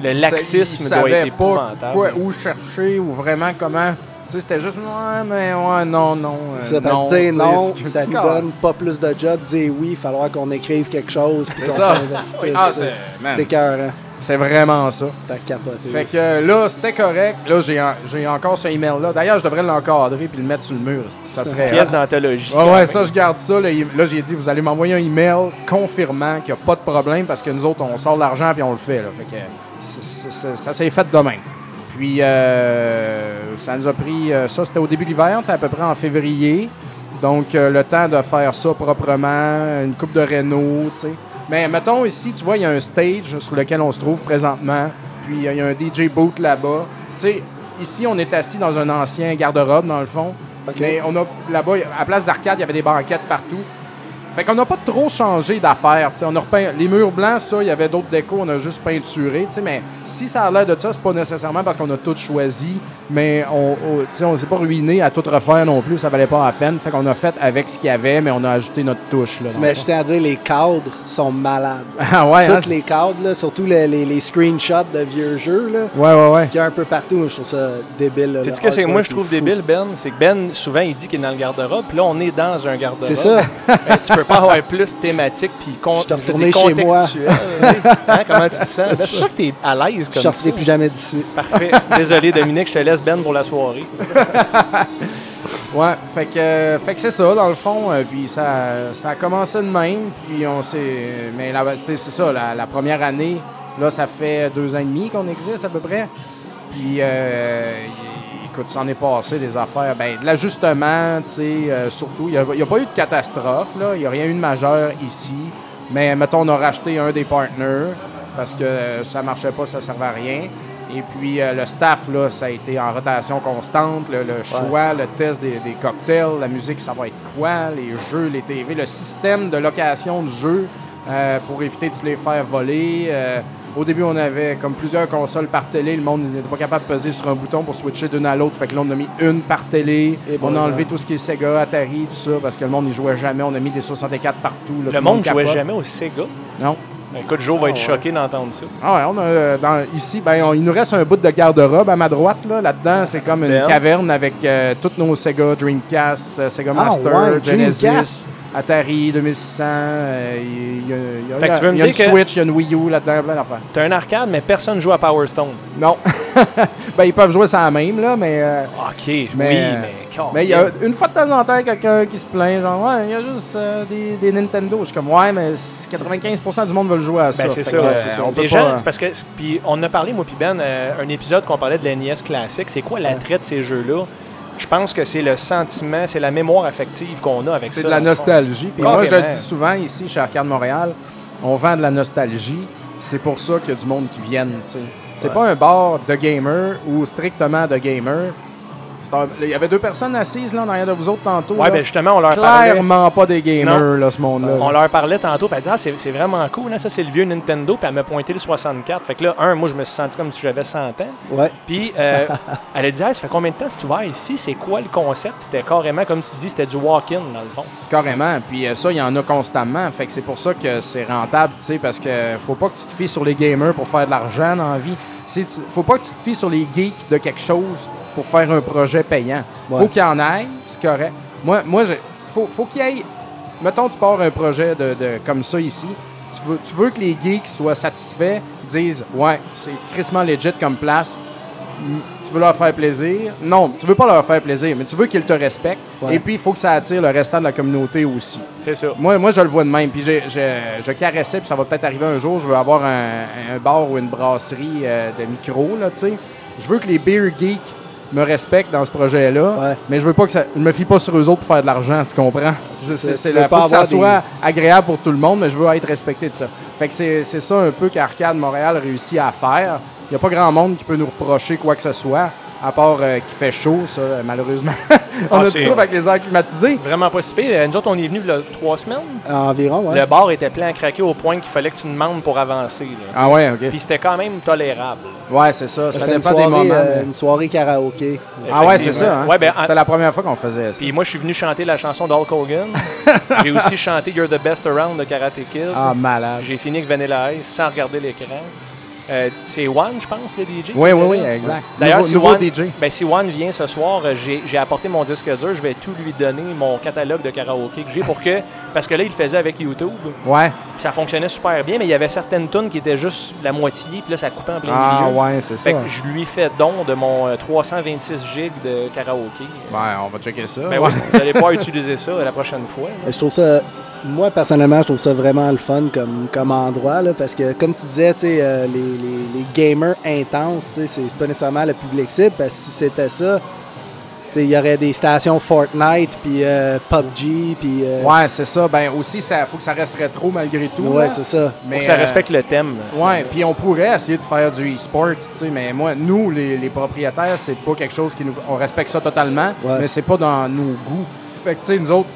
le laxisme doit savaient être pas épouvantable. quoi, où chercher, ou vraiment comment... Tu sais, c'était juste, ouais, mais ouais, non, non. euh, Ça, non, dire non, ça nous Ah, donne pas plus de job. Dire oui, il va falloir qu'on écrive quelque chose, puis C'est qu'on ça. s'investisse. Ah, c'est écœurant. c'est vraiment ça. C'est à capoter. Fait que euh, là, c'était correct. Là, j'ai j'ai encore ce email-là. D'ailleurs, je devrais l'encadrer puis le mettre sur le mur. Ça serait... Pièce d'anthologie. Ouais, quand ouais, ça, je garde ça. Là, j'ai dit, vous allez m'envoyer un email confirmant qu'il n'y a pas de problème parce que nous autres, on sort de l'argent puis on le fait. Là. Fait que ça s'est fait de même. Puis, euh, ça nous a pris. euh, ça, c'était au début de l'hiver, à peu près en février. Donc, euh, le temps de faire ça proprement, une coupe de Renault, tu sais. Mais mettons ici, tu vois, il y a un stage sur lequel on se trouve présentement. Puis, il y a un DJ booth là-bas. Tu sais, ici, on est assis dans un ancien garde-robe, dans le fond. Mais on a là-bas, à place d'arcade, il y avait des banquettes partout. Fait qu'on n'a pas trop changé d'affaires. tu sais. On a repeint les murs blancs, ça, il y avait d'autres décos, on a juste peinturé. tu sais, Mais si ça a l'air de ça, c'est pas nécessairement parce qu'on a tout choisi, mais on, on, tu sais, on s'est pas ruiné à tout refaire non plus, ça valait pas la peine. Fait qu'on a fait avec ce qu'il y avait, mais on a ajouté notre touche. Là, Mais je tiens à dire, les cadres sont malades. Ah ouais, hein, Tous les cadres, là, surtout les, les- les screenshots de vieux jeux, là, ouais, ouais, ouais. qu'il y a un peu partout. Je trouve ça débile. là, Tu le sais que c'est que moi je trouve fou. débile, Ben? C'est que Ben, souvent, il dit qu'il est dans le garde-robe, puis là, on est dans un garde-robe. C'est ça. Tu peux pas avoir plus thématique puis con- Je suis je retourné chez moi. Hein, comment tu te sens? Ben, c'est sûr que tu es à l'aise Je comme sortirai ça. plus jamais d'ici. Parfait. Désolé, Dominique, je te laisse Ben pour la soirée. Ouais, fait que, fait que c'est ça, dans le fond. euh, puis ça, ça a commencé de même. Puis on s'est. Mais c'est ça, la, la première année, là, ça fait deux ans et demi qu'on existe à peu près. Puis, euh, y- écoute, ça en est passé des affaires. Ben, de l'ajustement, tu sais, euh, surtout. Il n'y a, pas eu de catastrophe, là. Il n'y a rien eu de majeur ici. Mais, mettons, on a racheté un des partners parce que euh, ça marchait pas, ça servait à rien. Et puis, euh, le staff, là, ça a été en rotation constante. Le, le choix, le test des, des cocktails, la musique, ça va être quoi? Les jeux, les TV, le système de location de jeux euh, pour éviter de se les faire voler. Au début, on avait comme plusieurs consoles par télé. Le monde n'était pas capable de peser sur un bouton pour switcher d'une à l'autre. Fait que là, on a mis une par télé. Et on bon, a enlevé ouais. tout ce qui est Sega, Atari, tout ça, parce que le monde n'y jouait jamais. On a mis des 64 partout. là, Le monde jouait capote. jamais au Sega? Non. Écoute, Joe va être Ah ouais. choqué d'entendre ça. Ah ouais, on a, euh, dans- ici, ben, on- il nous reste un bout de garde-robe à ma droite. Là. Là-dedans, c'est comme une Ben. caverne avec euh, tous nos Sega, Dreamcast, euh, Sega Ah Master, ouais, Genesis, Dreamcast. Atari 2600. euh, Il y a, il y a- Fait que tu veux me il y a une dire que- Switch, il y a une Wii U là-dedans, plein d'affaires. T'as un arcade, mais personne joue à Power Stone. Non. ben, ils peuvent jouer ça la même, là, mais... euh, OK, oui, Mais, mais... mais il y a une fois de temps en temps quelqu'un qui se plaint, genre, ouais, il y a juste euh, des, des Nintendo. Je suis comme, ouais, mais 95% du monde veut le jouer à ça. Ben, c'est ça. euh, c'est ça. on peut pas- parce que. Puis on a parlé, moi, puis Ben, euh, un épisode qu'on parlait de l'NES classique. C'est quoi l'attrait de ces jeux-là? Je pense que c'est le sentiment, c'est la mémoire affective qu'on a avec ça. C'est de la nostalgie. Puis moi, je le dis souvent ici, chez Arcade Montréal, on vend de la nostalgie. C'est pour ça qu'il y a du monde qui viennent. tu sais. C'est Ouais. pas un bar de gamers ou strictement de gamers. C'est un- Il y avait deux personnes assises là, en arrière de vous autres tantôt. Ouais, là. ben justement, on leur parlait. Clairement pas des gamers, là, ce monde-là. On leur parlait tantôt, puis elle dit Ah, c'est c'est vraiment cool, hein, ça c'est le vieux Nintendo, puis elle m'a pointé le 64. Fait que là, un, moi je me suis senti comme si j'avais 100 ans. Ouais. Puis euh, elle a dit Ah, ça fait combien de temps que tu ouvert ici? C'est quoi le concept? C'était carrément, comme tu dis, c'était du walk-in dans le fond. Carrément. Puis euh, ça, il y en a constamment. Fait que c'est pour ça que c'est rentable, tu sais, parce que faut pas que tu te fies sur les gamers pour faire de l'argent dans la vie. C'est- tu- faut pas que tu te fies sur les geeks de quelque chose pour faire un projet payant. Ouais. Faut qu'il y en ait, c'est correct. Moi, moi faut, faut qu'il y ait... Mettons, tu pars un projet de, de- comme ça ici. Tu veux, tu veux que les geeks soient satisfaits, qu'ils disent « Ouais, c'est crissement legit comme place. Tu veux leur faire plaisir. Non, tu veux pas leur faire plaisir, mais tu veux qu'ils te respectent. Ouais. Et puis, il faut que ça attire le restant de la communauté aussi. C'est ça. Moi, moi, je le vois de même. Puis j'ai- je, je caressais, puis ça va peut-être arriver un jour. Je veux avoir un, un bar ou une brasserie euh, de micro, là, tu sais. Je veux que les beer geeks me respectent dans ce projet-là, Ouais. mais je veux pas que ça. Je me fie pas sur eux autres pour faire de l'argent, tu comprends? Je- C'est, la, pas faut que ça des- soit agréable pour tout le monde, mais je veux être respecté de ça. Fait que c'est, c'est ça un peu qu'Arcade Montréal réussit à faire. Il n'y a pas grand monde qui peut nous reprocher quoi que ce soit, à part euh, qu'il fait chaud, ça, euh, malheureusement. On Ah, a du trouble avec les airs climatisés. Vraiment pas si pire. Nous autres, on est venus il y a trois semaines. Environ, ouais. Le bar était plein à craquer au point qu'il fallait que tu demandes pour avancer. là. Ah ouais, OK. Puis c'était quand même tolérable. Ouais, c'est ça. Ça C'était une dépend des soirée, moments. euh, mais- une soirée karaoké. Ah ouais, c'est ça. Hein? Ouais, ben, C'était la première fois qu'on faisait ça. Puis moi, je suis venu chanter la chanson d'Hulk Hogan. J'ai aussi chanté You're the Best Around de Karate Kid. Ah, malade. J'ai fini avec Vanilla Ice sans regarder l'écran. Euh, c'est One, je pense, le DJ. Oui, oui, oui, exact. D'ailleurs, si nouveau One, DJ. ben, si One vient ce soir, euh, j'ai apporté mon disque dur. Je vais tout lui donner, mon catalogue de karaoké que j'ai pour que Parce que là, il le faisait avec YouTube. Ouais. Puis ça fonctionnait super bien, mais il y avait certaines tunes qui étaient juste la moitié, puis là, ça coupait en plein Ah, milieu. ouais, c'est ça. Fait que je lui fais don de mon euh, 326 gigs de karaoké. Ouais, on va checker ça. Ben ouais. oui, vous allez pouvoir utiliser ça la prochaine fois. Je trouve ça, moi personnellement, je trouve ça vraiment le fun comme, comme endroit, là, parce que comme tu disais, euh, les, les- les gamers intenses, tu sais, c'est pas nécessairement le public cible, parce que si c'était ça, tu sais, il y aurait des stations Fortnite, puis euh, PUBG, puis... euh, Ouais, c'est ça. Ben aussi, il faut que ça reste rétro malgré tout. ouais, c'est ça. Faut que ça euh, respecte le thème. Ouais, puis on pourrait essayer de faire du e-sport, tu sais, mais moi, nous, les, les propriétaires, c'est pas quelque chose qui nous. On respecte ça totalement, Ouais. mais c'est pas dans nos goûts. Fait que, tu sais, nous autres,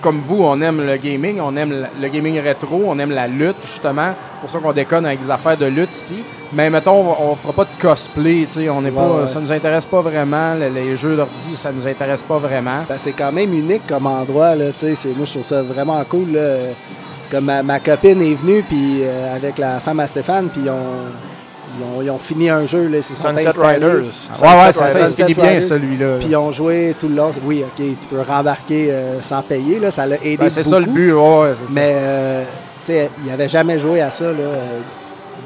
comme vous, on aime le gaming, on aime le- gaming rétro, on aime la lutte, justement. C'est pour ça qu'on déconne avec des affaires de lutte ici. Mais mettons, on, on fera pas de cosplay, tu sais, on Ouais, pas. ouais. Ça nous intéresse pas vraiment. Le- Les, jeux d'ordi, ça nous intéresse pas vraiment. Ben, c'est quand même unique comme endroit, là, tu sais, moi je trouve ça vraiment cool, là. Comme ma, ma copine est venue, puis euh, avec la femme à Stéphane, puis ont, ils ont, ils ont fini un jeu, là, sont Sunset installés. Riders. ouais, ouais, Sunset c'est ça, il finit bien, celui-là. là. Puis ils ont joué tout le long. Oui, OK, tu peux rembarquer euh, sans payer, là, ça l'a aidé Ben, c'est ça le but, ouais, ouais, c'est ça. Mais, euh, tu sais, ils n'avaient jamais joué à ça, là, euh,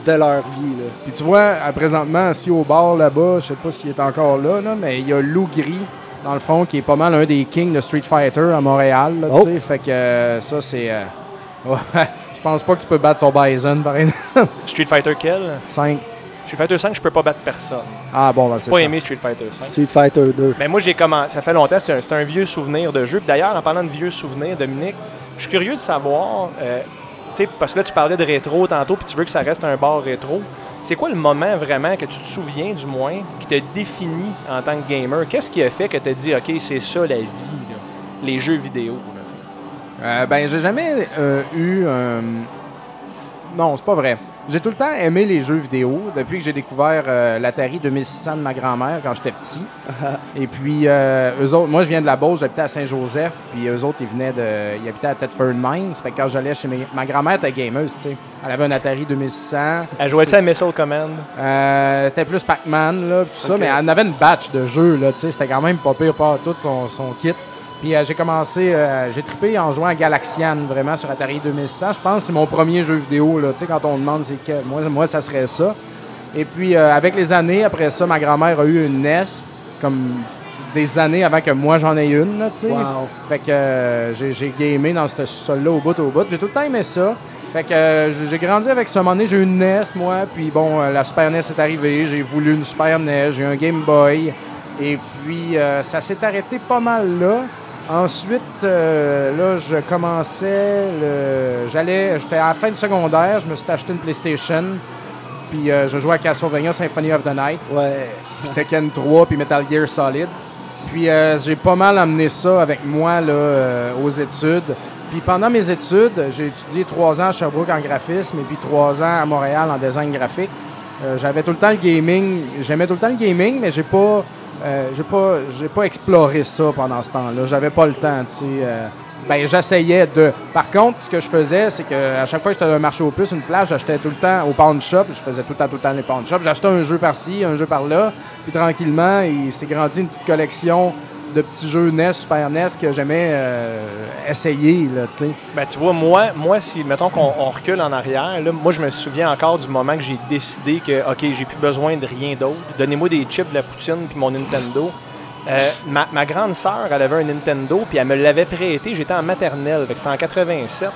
de leur vie, là. Puis tu vois, à- présentement, assis au bar là-bas, je sais pas s'il est encore là, là, mais il y a Lou Gris, dans le fond, qui est pas mal un des kings de Street Fighter à Montréal. là, tu Oh. sais. Fait que euh, ça, c'est. euh, ouais, je pense pas que tu peux battre son Bison, par exemple. Street Fighter quel? 5. Street Fighter 5, je peux pas battre personne. Ah bon, ben, c'est Pas ça. aimé Street Fighter 5. Street Fighter 2. Mais moi, j'ai commencé. Ça fait longtemps, c'est un, c'est un vieux souvenir de jeu. Puis D'ailleurs, en parlant de vieux souvenirs, Dominique, je suis curieux de savoir, euh, tu sais, parce que là, tu parlais de rétro tantôt, puis tu veux que ça reste un bar rétro. C'est quoi le moment vraiment que tu te souviens, du moins, qui t'a défini en tant que gamer? Qu'est-ce qui a fait que tu as dit, OK, c'est ça la vie, là, les jeux vidéo? là? Euh, ben, j'ai jamais euh, eu un. Non, c'est pas vrai. J'ai tout le temps aimé les jeux vidéo depuis que j'ai découvert euh, l'Atari 2600 de ma grand-mère quand j'étais petit. Et puis, euh, eux autres, moi, je viens de la Beauce, j'habitais à Saint-Joseph, puis eux autres, ils venaient de. Ils habitaient à Thetford Mines. Fait que quand j'allais chez mes- ma grand-mère, était gameuse, tu sais. Elle avait un Atari 2600. Elle jouait-tu à Missile Command? Euh, c'était plus Pac-Man, là, tout ça, mais elle avait une batch de jeux, là, tu sais, c'était quand même pas pire, pas tout son, son kit. Puis euh, j'ai commencé, euh, j'ai trippé en jouant à Galaxian, vraiment, sur Atari 2600. Je pense que c'est mon premier jeu vidéo, là, tu sais, quand on demande c'est que, moi, moi, ça serait ça. Et puis, euh, avec les années, après ça, ma grand-mère a eu une NES, comme des années avant que moi j'en ai une, là, tu sais. Wow. Fait que j'ai, gamé dans ce sol-là au bout au bout. J'ai tout le temps aimé ça. Fait que euh, j'ai grandi avec ça. Un moment donné, j'ai eu une NES, moi. Puis bon, euh, la Super NES est arrivée. J'ai voulu une Super NES. J'ai eu un Game Boy. Et puis, euh, ça s'est arrêté pas mal là. Ensuite, euh, là, je commençais. Le... J'allais. J'étais à la fin du secondaire. Je me suis acheté une PlayStation. Puis euh, je jouais à Castlevania Symphony of the Night Ouais. puis Tekken 3, puis Metal Gear Solid. Puis euh, j'ai pas mal amené ça avec moi là, aux études. Puis pendant mes études, j'ai étudié trois ans à Sherbrooke en graphisme et puis trois ans à Montréal en design graphique. J'avais tout le temps le gaming. J'aimais tout le temps le gaming, mais j'ai pas, euh, j'ai pas, j'ai pas exploré ça pendant ce temps-là. J'avais pas le temps, tu sais. euh, ben, j'essayais de. Par contre, ce que je faisais, c'est que à chaque fois que j'étais dans un marché aux puces, une plage, j'achetais tout le temps au pawn shop. Je faisais tout le temps, tout le temps les pawn shops. J'achetais un jeu par-ci, un jeu par-là. Puis tranquillement, il s'est grandi une petite collection de petits jeux NES, Super NES que j'aimais euh, essayer, là, tu sais. Ben, tu vois, moi, moi si, mettons qu'on on recule en arrière, là, moi, je me souviens encore du moment que j'ai décidé que, OK, j'ai plus besoin de rien d'autre. Donnez-moi des chips, de la poutine, puis mon Nintendo. Euh, ma, ma grande sœur, elle avait un Nintendo, puis elle me l'avait prêté. J'étais en maternelle, c'était en 87.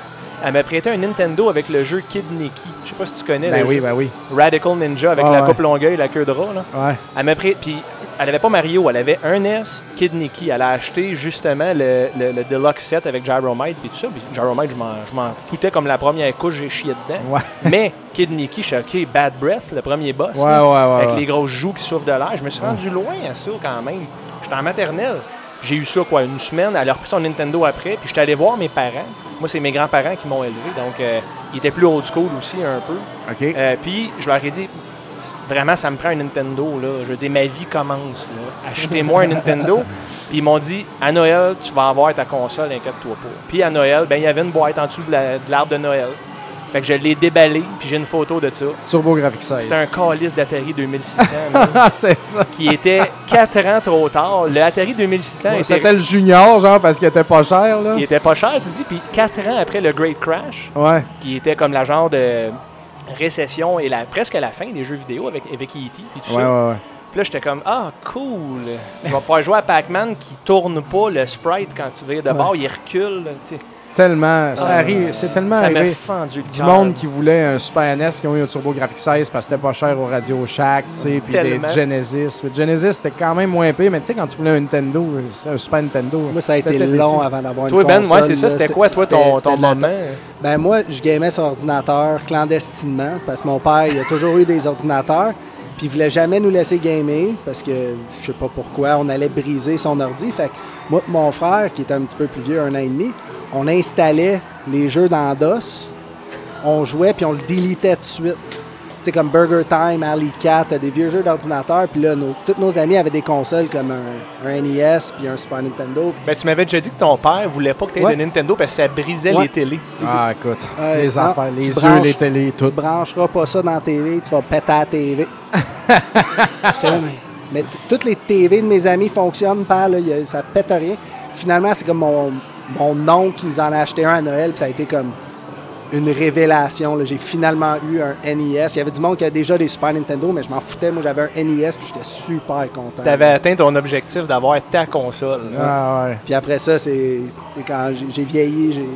Elle m'a prêté un Nintendo avec le jeu Kid Nicky. Je sais pas si tu connais Ben le oui, jeu ben oui. Radical Ninja avec Ah la ouais. coupe longueuil et la queue de rat. Là. Ouais. Elle m'a pris. Puis elle avait pas Mario, elle avait un NES Kid Nicky. Elle a acheté justement le, le- le Deluxe set avec Gyromite puis tout ça. Puis Gyromite, je m'en, foutais comme la première couche, j'ai chié dedans. Ouais. Mais Kid Nicky, je suis OK, Bad Breath, le premier boss. Ouais, là, ouais, ouais, Avec les grosses joues qui souffrent de l'air. Je me suis rendu loin à ça quand même. J'étais en maternelle. J'ai eu ça, quoi, une semaine. Elle a repris son Nintendo après. Puis j'étais allé voir mes parents. Moi, c'est mes grands-parents qui m'ont élevé. Donc, euh, ils étaient plus old school aussi, un peu. OK. Euh, puis je leur ai dit, vraiment, ça me prend un Nintendo. Là. Je veux dire, ma vie commence. Achetez-moi un Nintendo. Puis ils m'ont dit, à Noël, tu vas avoir ta console, inquiète-toi pas. Puis à Noël, ben, il y avait une boîte en dessous de la- de l'arbre de, Noël. Fait que je l'ai déballé, puis j'ai une photo de ça. Turbo Graphics 16. C'était un calice d'Atari 2600 man, Ah, c'est ça. qui était 4 ans trop tard. Le Atari 2600 était, C'était le junior, genre, parce qu'il était pas cher, là. il était pas cher, tu dis, puis 4 ans après le Great Crash, Ouais. qui était comme la genre de récession et la, presque la fin des jeux vidéo avec, avec E.T. et tout Ouais, ça. ouais, ouais. Puis là, j'étais comme, ah, cool. Je vais pouvoir jouer à Pac-Man qui tourne pas le sprite quand tu vires de bord, il recule. Tellement. Ça Ah, arrive, c'est tellement Ça arrivé. fendu le Du cœur. monde qui voulait un Super NES qui ont eu un Turbo Graphics 16 parce que c'était pas cher au Radio Shack, tu sais, puis des. Genesis. Le Genesis, c'était quand même moins payé, mais tu sais, quand tu voulais un Nintendo, un Super Nintendo. Moi, ça a été long avant d'avoir une Toi, Ben, console. ouais, c'est ça. C'était quoi, toi, ton, ton moment? Ben moi, je gamais sur ordinateur clandestinement parce que mon père, il a toujours eu des ordinateurs. Puis il voulait jamais nous laisser gamer parce que je sais pas pourquoi, on allait briser son ordi. Fait que moi et mon frère, qui était un petit peu plus vieux, un an et demi, on installait les jeux dans DOS, on jouait puis on le délitait tout de suite. Tu sais, comme Burger Time, Alley Cat, des vieux jeux d'ordinateur. Puis là, nos- tous nos amis avaient des consoles comme un, un NES puis un Super Nintendo. Ben, tu m'avais déjà dit que ton père voulait pas que tu aies Ouais. de Nintendo parce que ça brisait Ouais. les télés. Ah, écoute, Ouais, les non, affaires, tu les yeux, branches- les télés, Tu tout. brancheras pas ça dans la TV, tu vas péter à la TV. J'étais là, mais, mais toutes les TV de mes amis fonctionnent pas, là, ça pète rien. Finalement, c'est comme mon, mon oncle qui nous en a acheté un à Noël, puis ça a été comme une révélation. J'ai finalement eu un NES. Il y avait du monde qui avait déjà des Super Nintendo, mais je m'en foutais. Moi, j'avais un NES, puis j'étais super content. Tu avais atteint ton objectif d'avoir ta console. Ah, ouais. Puis après ça, c'est quand j'ai- vieilli, j'ai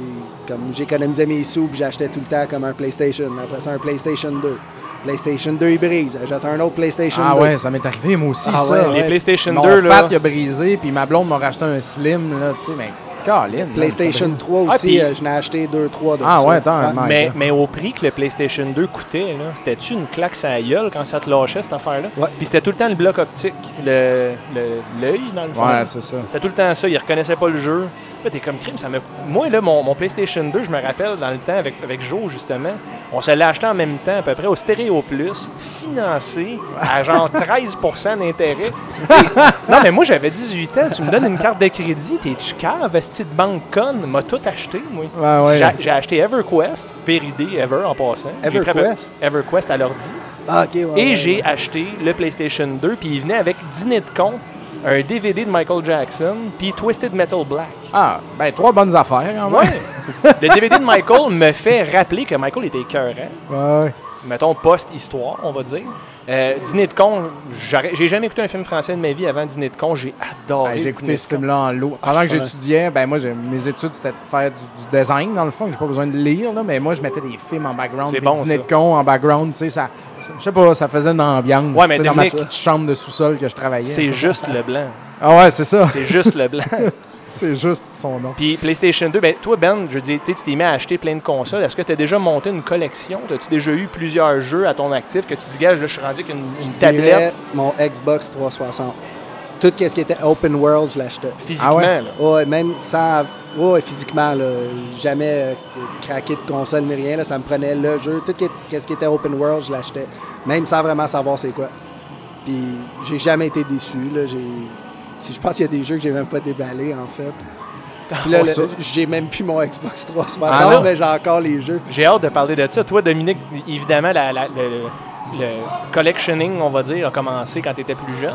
comme j'ai économisé mes sous, puis j'achetais tout le temps comme un PlayStation. Après ça, un PlayStation 2. PlayStation 2, il brise. J'attends un autre PlayStation Ah 2. ouais, ça m'est arrivé moi aussi, Ah ça. ouais, Les PlayStation Mon 2, fat, là. il a brisé, puis ma blonde m'a racheté un Slim, là, tu sais, mais Caroline. PlayStation 3 Ah, aussi, puis- euh, je n'ai acheté 2-3 de Ah ça. ouais, attends, un Mike, Mais, mais au prix que le PlayStation 2 coûtait, c'était-tu une claque la gueule quand ça te lâchait, cette affaire-là? Ouais. Puis c'était tout le temps le bloc optique, le- le- l'œil, dans le fond. Ouais, c'est ça. C'était tout le temps ça, il reconnaissait pas le jeu. Là, t'es comme crime, ça me... Moi, là, mon, mon PlayStation 2, je me rappelle, dans le temps, avec, avec Joe, justement, on se l'a acheté en même temps, à peu près, au Stéréo Plus, financé à genre 13% d'intérêt. Non, mais moi, j'avais 18 ans, tu me donnes une carte de crédit, t'es-tu cave, esti de banque conne, m'a tout acheté, moi. Ouais, ouais. J'ai- acheté EverQuest, pire idée ever en passant. EverQuest? EverQuest à l'ordi. Ah, ouais, Et j'ai acheté le PlayStation 2, puis il venait avec dîner de con, un DVD de Michael Jackson, puis Twisted Metal Black. Ah, ben, trois bonnes affaires, quand même. Ouais. le DVD de Michael me fait rappeler que Michael était écœurant. Ouais. Mettons post-histoire, on va dire. Euh, Dîner de con, j'ai jamais écouté un film français de ma vie avant Dîner de con. J'ai adoré. Ben, j'ai Dîner écouté ce film-là en lot. Pendant que j'étudiais, ben moi, mes études, c'était de faire du, du design, dans le fond. J'ai pas besoin de lire, là, mais moi, je mettais des films en background, C'est bon, dîners ça. de con en background, tu sais, ça, je sais pas, ça faisait une ambiance, Ouais, mais dans ma dîner- petite chambre de sous-sol que je travaillais. C'est juste le blanc. Ah ouais, c'est ça. C'est juste le blanc. C'est juste son nom. Puis PlayStation 2, ben, toi, Ben, je dis, tu sais, tu t'es mis à acheter plein de consoles. Est-ce que tu as déjà monté une collection? As-tu déjà eu plusieurs jeux à ton actif que tu dis, gars, je suis rendu avec une, tablette? mon Xbox 360. Tout ce qui était open world, je l'achetais. physiquement? Ah ouais? là. Ouais, même sans. Ouais, physiquement, là, jamais euh, craqué de console ni rien. Là, ça me prenait le jeu. Tout ce qui était open world, je l'achetais. Même sans vraiment savoir c'est quoi. Puis j'ai jamais été déçu. Là, j'ai... si Je pense qu'il y a des jeux que j'ai même pas déballés, en fait. Puis là, Oh, j'ai même plus mon Xbox 360, Ah, mais j'ai encore les jeux. J'ai hâte de parler de ça. Toi, Dominique, évidemment, la- la- le, le collectioning, on va dire, a commencé quand tu étais plus jeune.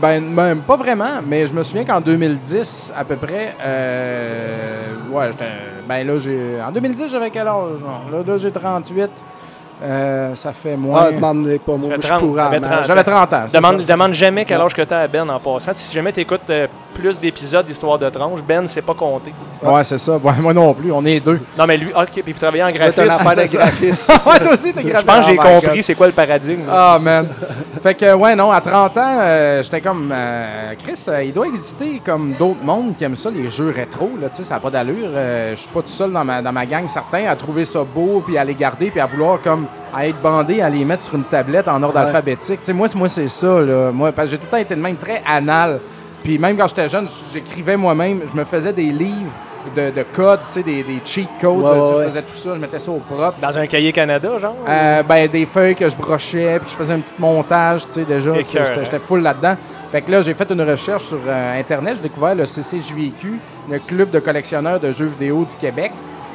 Ben, ben, pas vraiment, mais je me souviens qu'en 2010, à peu près, euh, ouais, j'étais, ben là, j'ai, en 2010, j'avais quel âge? Non, là, là, j'ai 38. Euh, ça fait moins. Ah, demande pas moi, je 30, suis pourrant. ça fait man. 30. J'avais 30 ans. Demande, ça. demande jamais quel âge que tu as à Ben en passant. Si jamais tu écoutes plus d'épisodes d'Histoire de tronche, Ben, c'est pas compté. Ouais, c'est ça. Ouais, moi non plus, on est deux. Non, mais lui, ok, puis vous travaillez en graphisme. affaire de graphisme. ouais, toi aussi, t'es Je pense que j'ai compris c'est quoi le paradigme. Ah, man. fait que, ouais, non, à 30 ans, euh, j'étais comme. euh, Chris, euh, il doit exister comme d'autres mondes qui aiment ça, les jeux rétro, là, tu sais, ça n'a pas d'allure. Euh, je suis pas tout seul dans ma, dans ma gang, certains, à trouver ça beau, puis à les garder, puis à vouloir, comme, à être bandé, à les mettre sur une tablette en ordre Ouais. alphabétique. Tu sais, moi, c'est- moi c'est ça, là. Moi, parce que j'ai tout le temps été de même très anal. Puis même quand j'étais jeune, j'écrivais moi-même, je me faisais des livres de, de codes, tu sais, des, des cheat codes, Ouais, ouais, je faisais tout ça, je mettais ça au propre. Dans un cahier Canada, genre? Euh, ben, des feuilles que je brochais, puis je faisais un petit montage, tu sais, déjà. J'étais full là-dedans. Fait que là, j'ai fait une recherche sur euh, Internet. J'ai découvert le CCJVQ, le Club de collectionneurs de jeux vidéo du Québec.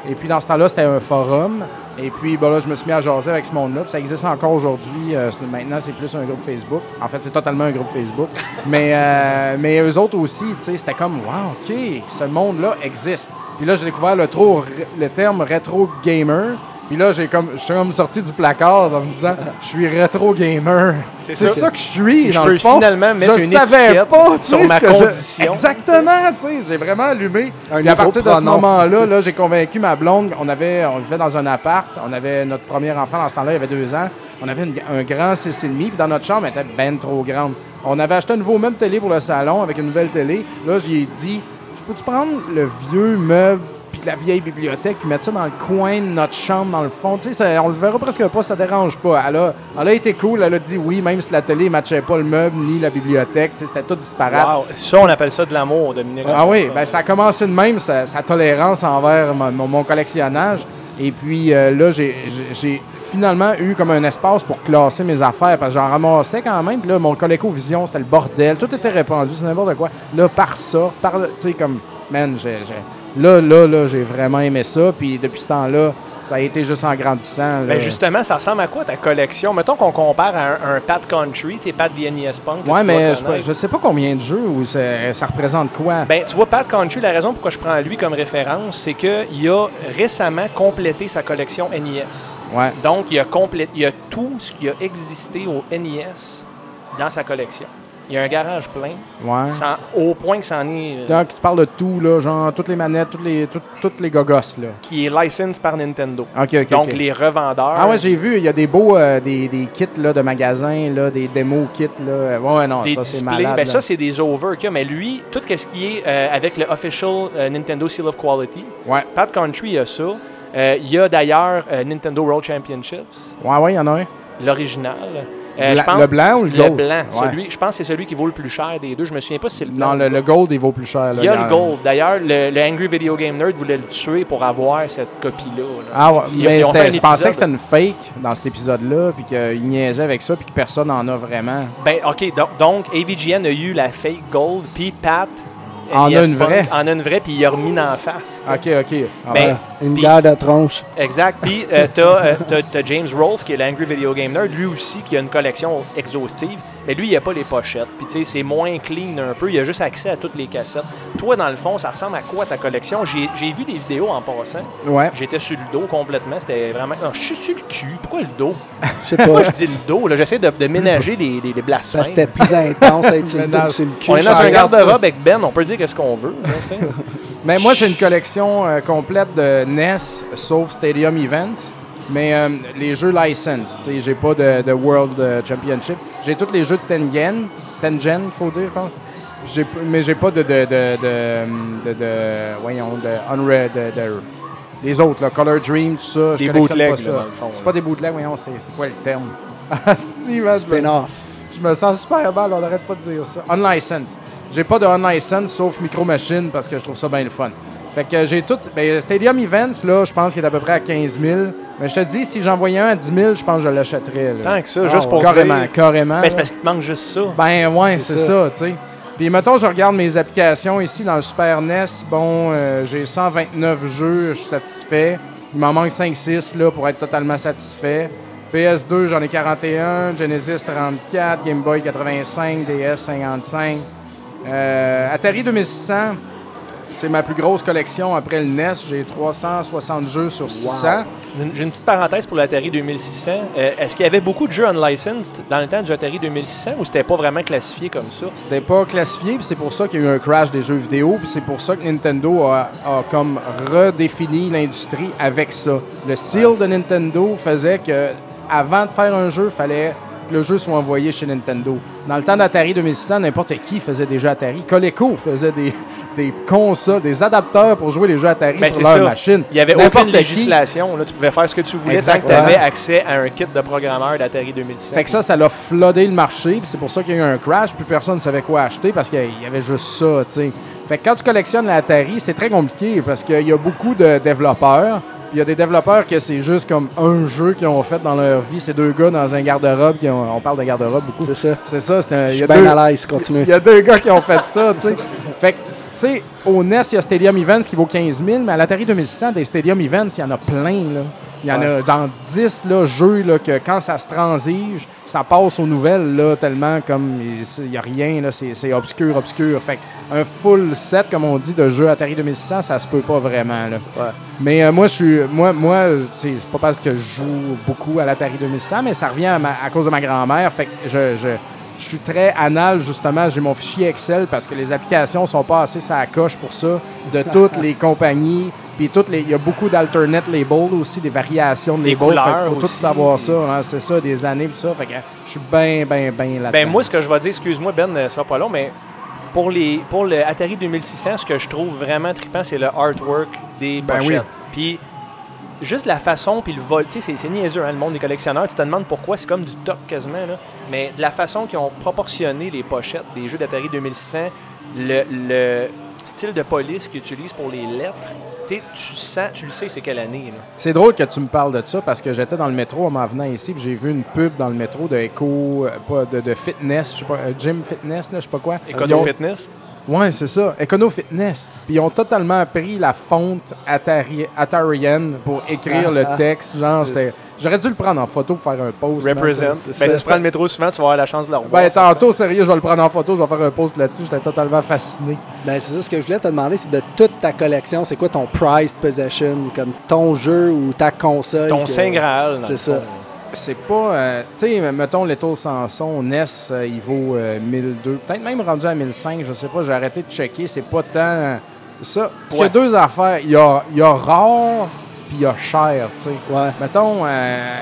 Et puis, dans ce temps-là, c'était un forum. Et puis, ben là, je me suis mis à jaser avec ce monde-là. Ça existe encore aujourd'hui. Euh, maintenant, c'est plus un groupe Facebook. En fait, c'est totalement un groupe Facebook. mais, euh, mais eux autres aussi, c'était comme, wow, OK, ce monde-là existe. Puis là, j'ai découvert le, trop, le terme rétro gamer. Puis là, j'ai comme, je suis comme sorti du placard en me disant, je suis rétro gamer. C'est ça. ça. que je suis, Je dans peux le fond. finalement mettre je une savais pas, tu sur sais, ma ce que je- condition. Exactement, tu sais, j'ai vraiment allumé. Un Puis à partir de ce moment-là, là, j'ai convaincu ma blonde. On avait, on vivait dans un appart. On avait notre premier enfant dans ce temps-là, il avait deux ans. On avait une- un grand 6,5. Puis dans notre chambre, elle était ben trop grande. On avait acheté un nouveau meuble télé pour le salon avec une nouvelle télé. Là, j'y ai dit, je peux-tu prendre le vieux meuble puis la vieille bibliothèque puis mettre ça dans le coin de notre chambre, dans le fond. Tu sais, on le verra presque pas, ça dérange pas. Elle a, elle a été cool, elle a dit oui, même si la télé ne matchait pas le meuble ni la bibliothèque. Tu sais, C'était tout disparate. Wow. Ça, on appelle ça de l'amour, Dominique. Ah oui, Ça. ben ça a commencé de même, sa, sa tolérance envers mon, mon- collectionnage. Et puis euh, là, j'ai- finalement eu comme un espace pour classer mes affaires parce que j'en ramassais quand même. Puis là, mon ColecoVision, c'était le bordel. Tout était répandu, c'est n'importe quoi. Là, par sorte, par. Tu sais, comme. Man, j'ai. Là, là, là, j'ai vraiment aimé ça. Puis depuis ce temps-là, ça a été juste en grandissant. là. Ben justement, ça ressemble à quoi ta collection? Mettons qu'on compare à un, un Pat Country, tu sais, Pat the NES Punk. tu mais je, je sais pas combien de jeux ou ça, ça représente quoi. Ben, tu vois, Pat Country, la raison pourquoi je prends lui comme référence, c'est qu'il a récemment complété sa collection NES. ouais. Donc, il a, complé- il a tout ce qui a existé au NES dans sa collection. Il y a un garage plein, Ouais. sans- au point que c'en est, euh, Donc, tu parles de tout, là, genre toutes les manettes, toutes les, toutes, toutes les gogosses, là. qui est licensed par Nintendo. OK, OK, Donc, les revendeurs. Ah ouais, j'ai vu, il y a des beaux euh, des, des kits là, de magasins, là, des démos kits. Là. Ouais, non, des ça c'est malade. Ben, là. ça, c'est des over y. Mais lui, tout ce qui est euh, avec le official Nintendo Seal of Quality, ouais. Pat Country a ça. Il y a d'ailleurs Nintendo World Championships, ouais, ouais, il y en a un. l'original. Euh, Bla- je pense- le blanc ou le Le gold? blanc. Ouais. Celui, je pense que c'est celui qui vaut le plus cher des deux. Je me souviens pas si c'est le blanc. Non, le, le gold, il vaut plus cher. là. Il y a le gold. D'ailleurs, le, le Angry Video Game Nerd voulait le tuer pour avoir cette copie-là. là. Ah ouais, Ils- mais ils je pensais que c'était une fake dans cet épisode-là, puis qu'il niaisait avec ça, puis que personne n'en a vraiment. Ben, OK. Donc, donc, AVGN a eu la fake gold, puis Pat En a une vraie. En a une vraie, puis il a remis dans la face. tu. OK, OK. Ah Ben, ouais. Une Puis- guerre de tronche. Exact. Puis euh, t'as, euh, t'as- t'as James Rolfe, qui est l'Angry Video Game Nerd, lui aussi, qui a une collection exhaustive. Mais lui, il n'a pas les pochettes. Puis tu sais, c'est moins clean un peu. Il a juste accès à toutes les cassettes. Toi, dans le fond, ça ressemble à quoi ta collection? J'ai, j'ai vu des vidéos en passant. Ouais. J'étais sur le dos complètement. C'était vraiment. Non, je suis sur le cul. Pourquoi le dos? Je sais pas. Pourquoi je dis le dos? Là, j'essaie de, de ménager les, les, les blasphèmes. Que c'était plus intense à être sur le, Ménage. sur le cul. On est dans un garde-robe avec Ben, on peut dire qu'est-ce qu'on veut. là. Mais moi, j'ai une collection euh, complète de NES, sauf Stadium Events. Mais euh, les jeux license, tu sais, j'ai pas de, de World euh, Championship. J'ai tous les jeux de Tengen, Tengen, il faut dire, je pense. J'ai mais j'ai pas de de, de, de, de, de- voyons, de Unread, de, de- les autres, là, Color Dream, tout ça. Je Des collectionne bootlegs, pas ça. là, dans le fond, C'est là. pas des bootlegs, voyons, c'est c'est quoi le terme? Steve, je Spin-off. je me sens super mal, on n'arrête pas de dire ça. Unlicensed. J'ai pas de unlicensed sauf Micro Machine parce que je trouve ça bien le fun. Fait que j'ai tout. Ben, Stadium Events, là, je pense qu'il est à peu près à 15 000. Mais je te dis, si j'en voyais un à 10 000, je pense que je l'achèterais. Tant que ça, Ah, juste pour Carrément, dire- carrément. Ben, c'est parce qu'il te manque juste ça. Ben ouais, C'est ça, tu sais. Puis mettons, je regarde mes applications ici dans le Super NES. Bon, euh, j'ai 129 jeux, je suis satisfait. Il m'en manque 5-6 là pour être totalement satisfait. PS2, j'en ai 41, Genesis 34, Game Boy 85, DS 55. Euh, Atari 2600, c'est ma plus grosse collection après le NES. J'ai 360 jeux sur 600. Une- J'ai une petite parenthèse pour l'Atari 2600. Euh, Est-ce qu'il y avait beaucoup de jeux unlicensed dans le temps du Atari 2600 ou c'était pas vraiment classifié comme ça? C'est pas classifié, puis c'est pour ça qu'il y a eu un crash des jeux vidéo, puis c'est pour ça que Nintendo a, a comme redéfini l'industrie avec ça. Le seal de Nintendo faisait que avant de faire un jeu, fallait que le jeu soit envoyé chez Nintendo. Dans le temps d'Atari 2600, n'importe qui faisait des jeux Atari. Coleco faisait des, des consoles, des adapteurs pour jouer les jeux Atari Ben, sur leur ça. machine. Il n'y avait aucune législation. Là, tu pouvais faire ce que tu voulais tant que tu avais accès à un kit de programmeur d'Atari 2600. Fait que ça, ça l'a floodé le marché, c'est pour ça qu'il y a eu un crash, puis personne ne savait quoi acheter parce qu'il y avait juste ça. Fait que quand tu collectionnes la Atari, c'est très compliqué parce qu'il y a beaucoup de développeurs, il y a des développeurs que c'est juste comme un jeu qu'ils ont fait dans leur vie. C'est deux gars dans un garde-robe, qui ont- on parle de garde-robe beaucoup. C'est ça. C'est ça, c'est un. Il y a deux- à l'aise. Continue. il y a deux gars qui ont fait ça, tu sais. Fait que, tu sais, au NES, il y a Stadium Events qui vaut 15 000, mais à l'Atari 2600, des Stadium Events, il y en a plein, là. Il y en Ouais. a dans 10 là, jeux là, que quand ça se transige, ça passe aux nouvelles là, tellement comme il n'y a rien, là, c'est c'est obscur, obscur. Fait un full set, comme on dit, de jeux Atari 2600, ça se peut pas vraiment. Là. Ouais. Mais euh, moi, je suis, moi, moi, c'est pas parce que je joue beaucoup à l'Atari 2600, mais ça revient à, ma- à cause de ma grand-mère. Fait que je, je, je suis très anal, justement. J'ai mon fichier Excel parce que les applications sont pas assez ça coche pour ça, de toutes les compagnies. Puis toutes les, il y a beaucoup d'alternate labels aussi, des variations de labels. Fait couleurs qu'il faut tout savoir ça. hein, c'est ça, des années, tout ça. Fait que je suis bien, bien, bien là-dedans. Ben moi, ce que je vais dire, excuse-moi Ben, euh, ça sera pas long, mais pour, les, pour le Atari 2600, ce que je trouve vraiment trippant, c'est le artwork des Ben pochettes. oui. Puis juste la façon, puis le vol, tu sais, c'est- c'est niaiseux, hein, le monde des collectionneurs. Tu te demandes pourquoi, c'est comme du top quasiment, là. Mais de la façon qu'ils ont proportionné les pochettes des jeux d'Atari 2600, le, le style de police qu'ils utilisent pour les lettres, tu sens, tu le sais, c'est quelle année, là. C'est drôle que tu me parles de ça parce que j'étais dans le métro en m'en venant ici puis j'ai vu une pub dans le métro de Eco, euh, pas de, de fitness, je sais pas, euh, gym fitness, là, je sais pas quoi. Econo ont- Fitness? Ouais, c'est ça, Econo Fitness. Puis ils ont totalement pris la fonte Atari, atarienne pour écrire Ah, le texte. Genre, j'étais- j'aurais dû le prendre en photo pour faire un post. Represent. Ben, si tu prends le métro souvent, tu vas avoir la chance de le revoir. Ben, tantôt, sérieux, je vais le prendre en photo, je vais faire un post là-dessus. J'étais totalement fasciné. Ben, c'est ça ce que je voulais te demander, c'est de toute ta collection, c'est quoi ton prized possession, comme ton jeu ou ta console? Ton que- Saint Graal. C'est ça. C'est pas. euh, tu sais, mettons, Little Samson, NES, euh, il vaut euh, 1002. Peut-être même rendu à 1005, je sais pas. J'ai arrêté de checker. C'est pas tant. Ça. Parce qu'il y a deux affaires. Il y a, il y a rare, puis il y a cher, tu sais. Ouais. Mettons, euh,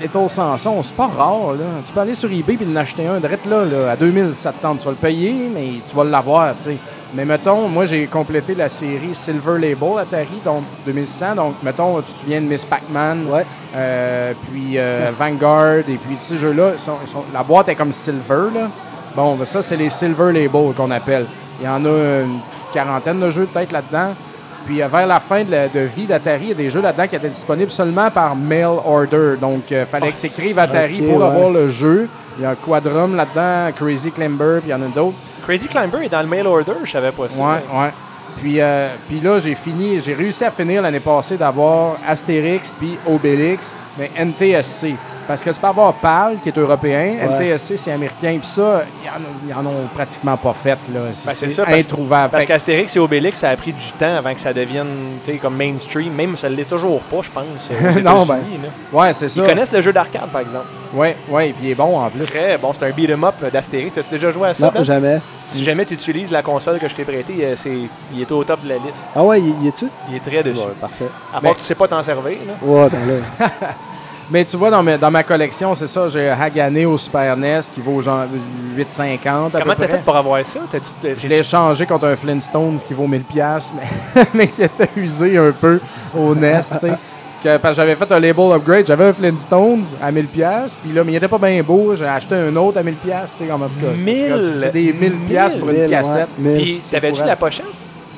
Little Samson, c'est pas rare, là. Tu peux aller sur eBay et en acheter un direct là, là, à 2000, ça te tente. Tu vas le payer, mais tu vas l'avoir, tu sais. Mais mettons, moi, j'ai complété la série Silver Label Atari, donc 2100. Donc, mettons, tu te souviens de Miss Pac-Man, Ouais. euh, puis euh, Vanguard, et puis ces jeux-là, la boîte est comme Silver, là. Bon, ben ça, c'est les Silver Label qu'on appelle. Il y en a une quarantaine de jeux peut-être là-dedans. Puis euh, vers la fin de, la- de vie d'Atari, il y a des jeux là-dedans qui étaient disponibles seulement par mail order. Donc, il fallait que tu écrives Atari ok, pour ouais. avoir le jeu. Il y a Quadrum là-dedans, Crazy Climber, puis il y en a d'autres. Crazy Climber est dans le mail order, je savais pas ça. Ouais, ouais. Puis, euh, puis là, j'ai fini, j'ai réussi à finir l'année passée d'avoir Astérix puis Obélix, mais NTSC. Parce que tu peux avoir PAL, qui est européen, Ouais. NTSC, c'est américain, puis ça, ils en, ont- ils en ont pratiquement pas fait. là. C'est Ben, c'est c'est ça, introuvable. Parce qu'Astérix et Obélix, ça a pris du temps avant que ça devienne tu sais, comme mainstream. Même ça ne l'est toujours pas, je pense. aux Non, ben, ouais, c'est ça. Ils connaissent le jeu d'arcade, par exemple. Ouais, ouais, puis il est bon en plus. Très bon, c'est un beat'em up d'Astérix. T'as déjà joué à ça? Non, Ben? jamais. Si jamais tu utilises la console que je t'ai prêtée, euh, c'est, il est au top de la liste. Ah ouais, y est-tu? Il est très dessus. Ouais, parfait. À part Mais- que tu sais pas t'en servir. Là. Ouais, ben là. Mais tu vois, dans ma, dans ma collection, c'est ça, j'ai Hagané au Super NES qui vaut genre 8,50 à Comment t'as fait pour avoir ça? T'as- Je l'ai échangé contre un Flintstones qui vaut 1000 pièces, mais, mais qui était usé un peu au NES, tu sais. Que- Parce que j'avais fait un label upgrade, j'avais un Flintstones à 1000 pièces, puis là, mais il était pas bien beau, j'ai acheté un autre à 1000 pièces, tu sais, en tout cas. en tout cas, 1000? C'est des 1000 pièces pour une Mille, cassette. ouais. Puis t'avais-tu fourrant. la pochette?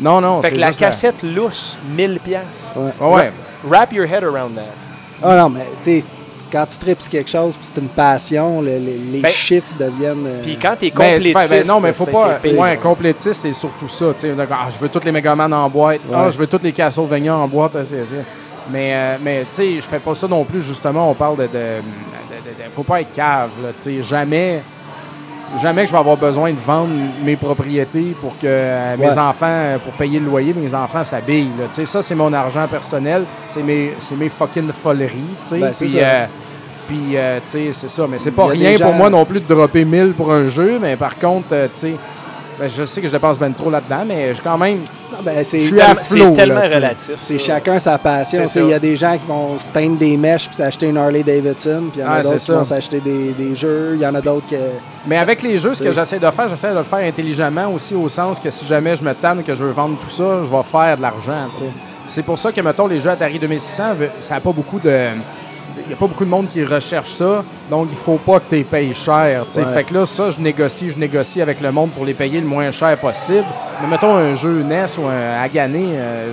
Non, non, fait c'est que la cassette lousse, 1000 pièces. Ouais. Ouais, ouais. Wrap your head around that. Ah non, mais tu sais, quand tu tripes quelque chose, puis c'est une passion, le- les, les Ben, chiffres deviennent. euh, Puis quand t'es Ben, complétiste... fais- ben non, mais faut pas. pire. Ouais, complétiste, c'est surtout ça. tu sais. D'accord, Ah, je veux tous les Megaman en boîte. Ah, je veux tous les Castlevania en boîte. Mais, euh, mais tu sais, je fais pas ça non plus. Justement, on parle de. de, de- de- de- faut pas être cave. Là, tu sais. jamais, jamais que je vais avoir besoin de vendre mes propriétés pour que euh, mes enfants, euh, pour payer le loyer, mes enfants s'habillent. là. Tu sais, ça, c'est mon argent personnel. C'est mes, mes fucking foleries. Ben, c'est Puis, ça. euh, puis, euh, c'est ça. Mais c'est pas rien pour moi non plus de dropper 1000 pour un jeu. Mais par contre, tu sais, ben, je sais que je dépense bien trop là-dedans, mais je quand même. non, ben, c'est- je suis à C'est flot. tellement là, tu sais. relatif. C'est ça. chacun sa passion. C'est Tu sais, ça. Il y a des gens qui vont se teindre des mèches puis s'acheter une Harley Davidson. Puis il y en a c'est d'autres qui ça. vont s'acheter des, des jeux. Il y en a d'autres que. Mais avec les jeux, ce que j'essaie de faire, j'essaie de le faire intelligemment aussi, au sens que si jamais je me tanne que je veux vendre tout ça, je vais faire de l'argent. tu sais. C'est pour ça que, mettons, les jeux Atari 2600, ve- ça n'a pas beaucoup de. Il n'y a pas beaucoup de monde qui recherche ça, donc il faut pas que tu les payes cher. Ouais. Fait que là, ça, je négocie, je négocie avec le monde pour les payer le moins cher possible. Mais mettons un jeu NES ou un Hagané, euh,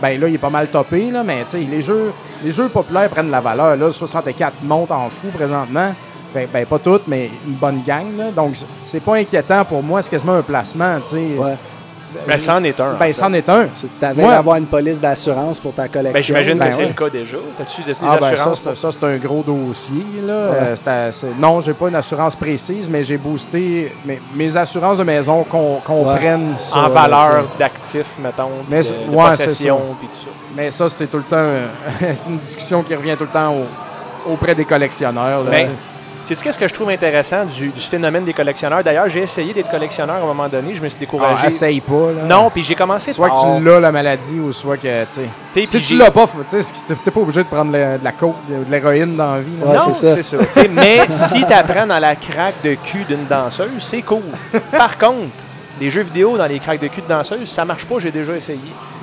ben là, il est pas mal topé, là, mais les jeux, les jeux populaires prennent de la valeur. Là, 64 monte en fou présentement. Fait, ben, pas toutes, mais une bonne gang. là. Donc, c'est pas inquiétant pour moi. C'est quasiment un placement. Ouais. Ben, c'en est un. en Ben, fait. c'en est un. T'avais Moi- d'avoir une police d'assurance pour ta collection. Ben, j'imagine Ben que c'est ouais. le cas déjà. T'as-tu des Ah, ben, ça, assurances? c'est- ça, c'est un gros dossier. Là. Euh, c'est à- c'est- non, j'ai pas une assurance précise, mais j'ai boosté. Mes assurances de maison qu'on comprennent ça. en valeur d'actifs, mettons, Mais de, c'est- de ouais, c'est possession, ça. puis tout ça. Mais ça, c'était tout le temps. euh, c'est une discussion qui revient tout le temps au- auprès des collectionneurs. là, Mais- tu sais. Sais-tu qu'est-ce que je trouve intéressant du, du phénomène des collectionneurs? D'ailleurs, j'ai essayé d'être collectionneur à un moment donné, je me suis découragé. Ah, essaye pas. Là. non, puis j'ai commencé Soit que tu l'as, la maladie, ou soit que, tu sais. Si tu l'as pas, tu sais, t'es pas obligé de prendre le- de la coke, de l'héroïne dans la vie. là. Ouais, non, c'est ça. c'est mais si tu apprends dans la craque de cul d'une danseuse, c'est cool. Par contre, les jeux vidéo dans les craques de cul de danseuse, ça marche pas, j'ai déjà essayé.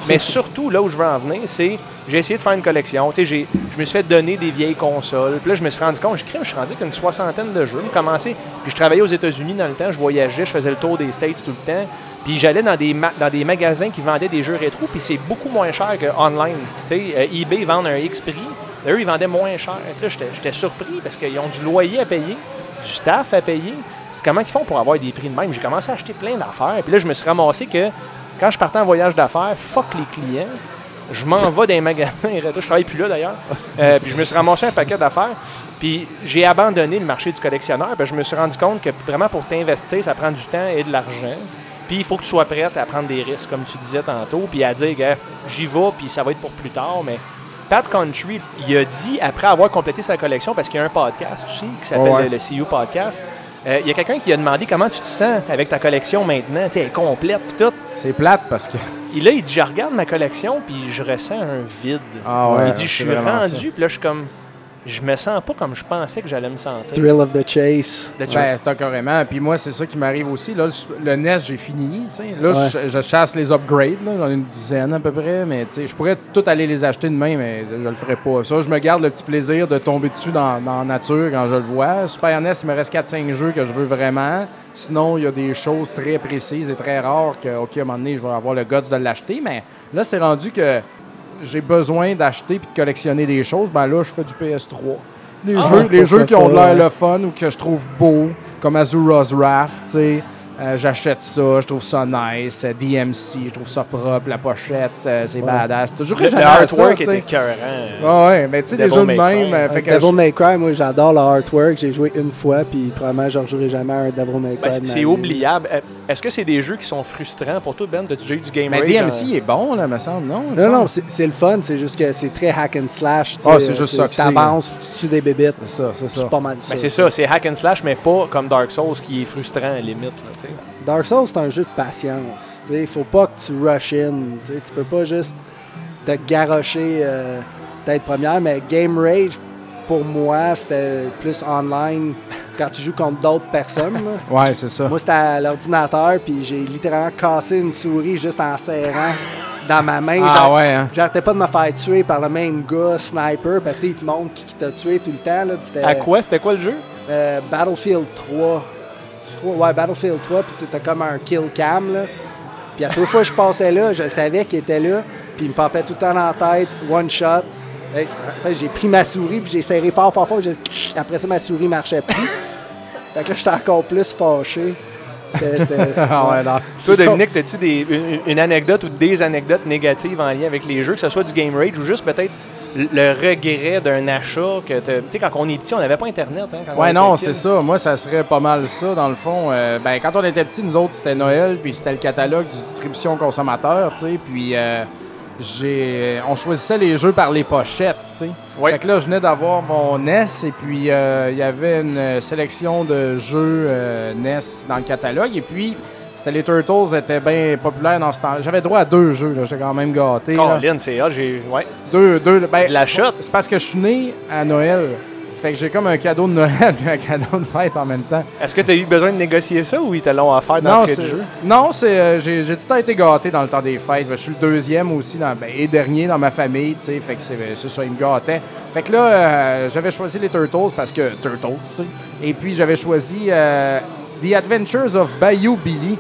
Mais surtout, là où je veux en venir, c'est j'ai essayé de faire une collection. Je me suis fait donner des vieilles consoles. Puis là, je me suis rendu compte, je crée, je suis rendu qu'une soixantaine de jeux. J'ai commencé, puis je travaillais aux États-Unis dans le temps, je voyageais, je faisais le tour des States tout le temps. Puis j'allais dans des, dans des magasins qui vendaient des jeux rétro, puis c'est beaucoup moins cher que online. Tu sais, euh, eBay vend un X prix, eux, ils vendaient moins cher. Puis là, j'étais- j'étais surpris parce qu'ils ont du loyer à payer, du staff à payer. Comment ils font pour avoir des prix de même? J'ai commencé à acheter plein d'affaires. Puis là, je me suis ramassé que quand je partais en voyage d'affaires, fuck les clients. Je m'en vais dans les magasins. Je travaille plus là d'ailleurs. Euh, puis je me suis ramassé un paquet d'affaires. Puis j'ai abandonné le marché du collectionneur. Puis je me suis rendu compte que vraiment pour t'investir, ça prend du temps et de l'argent. Puis il faut que tu sois prête à prendre des risques, comme tu disais tantôt, puis à dire, j'y vais, puis ça va être pour plus tard. Mais Pat Country, il a dit, après avoir complété sa collection, parce qu'il y a un podcast aussi qui s'appelle Ouais. le, le CU Podcast, il y a quelqu'un qui a demandé comment tu te sens avec ta collection maintenant. Tu sais, elle est complète, puis tout. C'est plate parce que. Et là, il dit, je regarde ma collection, puis je ressens un vide. Ah ouais, il dit, je suis rendu, puis là, je suis comme, je me sens pas comme je pensais que j'allais me sentir. Thrill of the chase. De- Ben, t'as carrément. Puis moi, c'est ça qui m'arrive aussi. Là, le, NES, j'ai fini. Là, Ouais. je, je chasse les upgrades. Là, j'en ai une dizaine à peu près. Mais tu sais, je pourrais tout aller les acheter demain, mais je le ferai pas. Ça, je me garde le petit plaisir de tomber dessus dans, dans la nature quand je le vois. Super NES, il me reste 4-5 jeux que je veux vraiment. Sinon, il y a des choses très précises et très rares que, OK, à un moment donné, je vais avoir le guts de l'acheter. Mais là, c'est rendu que j'ai besoin d'acheter puis de collectionner des choses. Ben là, je fais du PS3. Les Ah, jeux, les jeux qui ont l'air le fun ou que je trouve beau, comme Azura's Wrath, tu sais. Euh, J'achète ça, je trouve ça nice. Euh, DMC, je trouve ça propre. La pochette, euh, c'est badass. Toujours Le, le ça, artwork était écœurant. Ah ouais, mais tu sais, des jeux de même. Cry. euh, fait que Devil May Cry, moi j'adore le artwork. J'ai joué une fois, puis probablement je ne rejouerai jamais à un Devil May Cry. Ben, de c'est oubliable. Est-ce que c'est des jeux qui sont frustrants pour toi, Ben? Déjà eu du game Mais rage DMC est bon, là, me semble, non? me Non, semble? non, c'est le fun. C'est juste que c'est très hack and slash. Ah, sais, c'est juste ça que c'est. T'avances, tu tues des bébites. C'est ça, c'est ça. C'est pas mal ça. Ben, c'est ça, c'est hack and slash, mais pas comme Dark Souls qui est frustrant à la limite. là, tu sais. Dark Souls, c'est un jeu de patience. Il faut pas que tu rush in. Tu sais, tu peux pas juste te garrocher euh, tête première, mais Game Rage, pour moi, c'était plus online quand tu joues contre d'autres personnes. là. Ouais, c'est ça. Moi, c'était à l'ordinateur, puis j'ai littéralement cassé une souris juste en serrant dans ma main. Ah ouais, hein? J'arrêtais pas de me faire tuer par le même gars, sniper, parce qu'il te montre qui, t'a tué tout le temps. Là. À quoi? C'était quoi le jeu? euh, Battlefield 3. Trois- Ouais, Battlefield 3, puis t'as comme un kill cam. Là. Puis à toutes les fois que je passais là, je savais qu'il était là, puis il me papait tout le temps dans la tête, one shot. Fait, j'ai pris ma souris, puis j'ai serré fort, fort, fort. j'ai- Après ça, ma souris marchait plus. fait que là, j'étais encore plus fâché. Ah ouais, non. Toi, Dominique, as-tu des, une, une anecdote ou des anecdotes négatives en lien avec les jeux, que ce soit du game rage ou juste peut-être le regret d'un achat que tu sais quand on est petit on n'avait pas internet hein, quand Ouais, non, c'est ça. Moi, ça serait pas mal ça, dans le fond. Euh, ben, quand on était petits, nous autres, c'était Noël, puis c'était le catalogue du distribution consommateur, tu sais. Puis, euh, j'ai, on choisissait les jeux par les pochettes, tu sais. Ouais. Fait que là, je venais d'avoir mon NES, et puis euh, il y avait une sélection de jeux euh, NES dans le catalogue, et puis. C'était les Turtles étaient bien populaires dans ce temps. J'avais droit à deux jeux, là. J'étais quand même gâté. Colin, c'est hot, j'ai ouais, Deux, deux, ben, de la shot. c'est parce que je suis né à Noël. Fait que j'ai comme un cadeau de Noël et un cadeau de fête en même temps. Est-ce que tu as eu besoin de négocier ça ou ils te l'ont offert Non, de c'est, jeu? non, c'est, euh, j'ai, tout le temps été gâté dans le temps des fêtes. Je suis le deuxième aussi dans, ben, et dernier dans ma famille, tu sais. Fait que c'est, c'est ça, ils me gâtaient. Fait que là, euh, j'avais choisi les Turtles parce que Turtles, tu sais. Et puis j'avais choisi euh, The Adventures of Bayou Billy,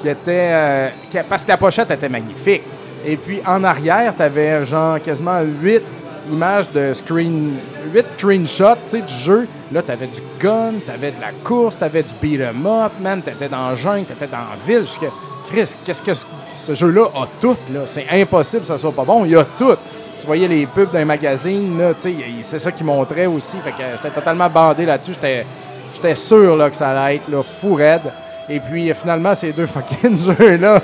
qui était euh, parce que la pochette était magnifique. Et puis en arrière, tu avais genre quasiment 8 images de screen, 8 screenshots du jeu. Là, tu avais du gun, tu avais de la course, tu avais du beat 'em up, man. Tu étais dans la jungle, tu étais dans ville. Jusqu'à Chris, qu'est-ce que ce, jeu-là a tout, là? C'est impossible que ça soit pas bon. Il a tout. Tu voyais les pubs dans les magazines, là, c'est ça qui montrait aussi. Fait que euh, j'étais totalement bandé là-dessus. J'étais, j'étais sûr là, que ça allait être là, fou raide. Et puis, finalement, ces deux fucking jeux-là.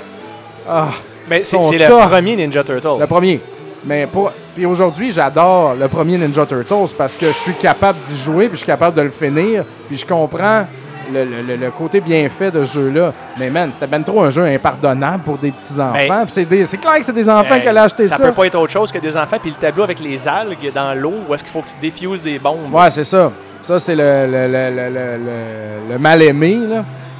Ah, Mais c'est le premier Ninja Turtle. le premier. Mais pour. Puis aujourd'hui, j'adore le premier Ninja Turtles parce que je suis capable d'y jouer, puis je suis capable de le finir, puis je comprends le, le- côté bien fait de ce jeu-là. Mais man, c'était ben trop un jeu impardonnable pour des petits enfants. Ben, Puis c'est clair que c'est des enfants Hey, qui allaient acheter ça. Ça peut pas être autre chose que des enfants. Puis le tableau avec les algues dans l'eau, où est-ce qu'il faut que tu défuses des bombes? Ouais, c'est ça. Ça, c'est le, le, le, le, mal-aimé.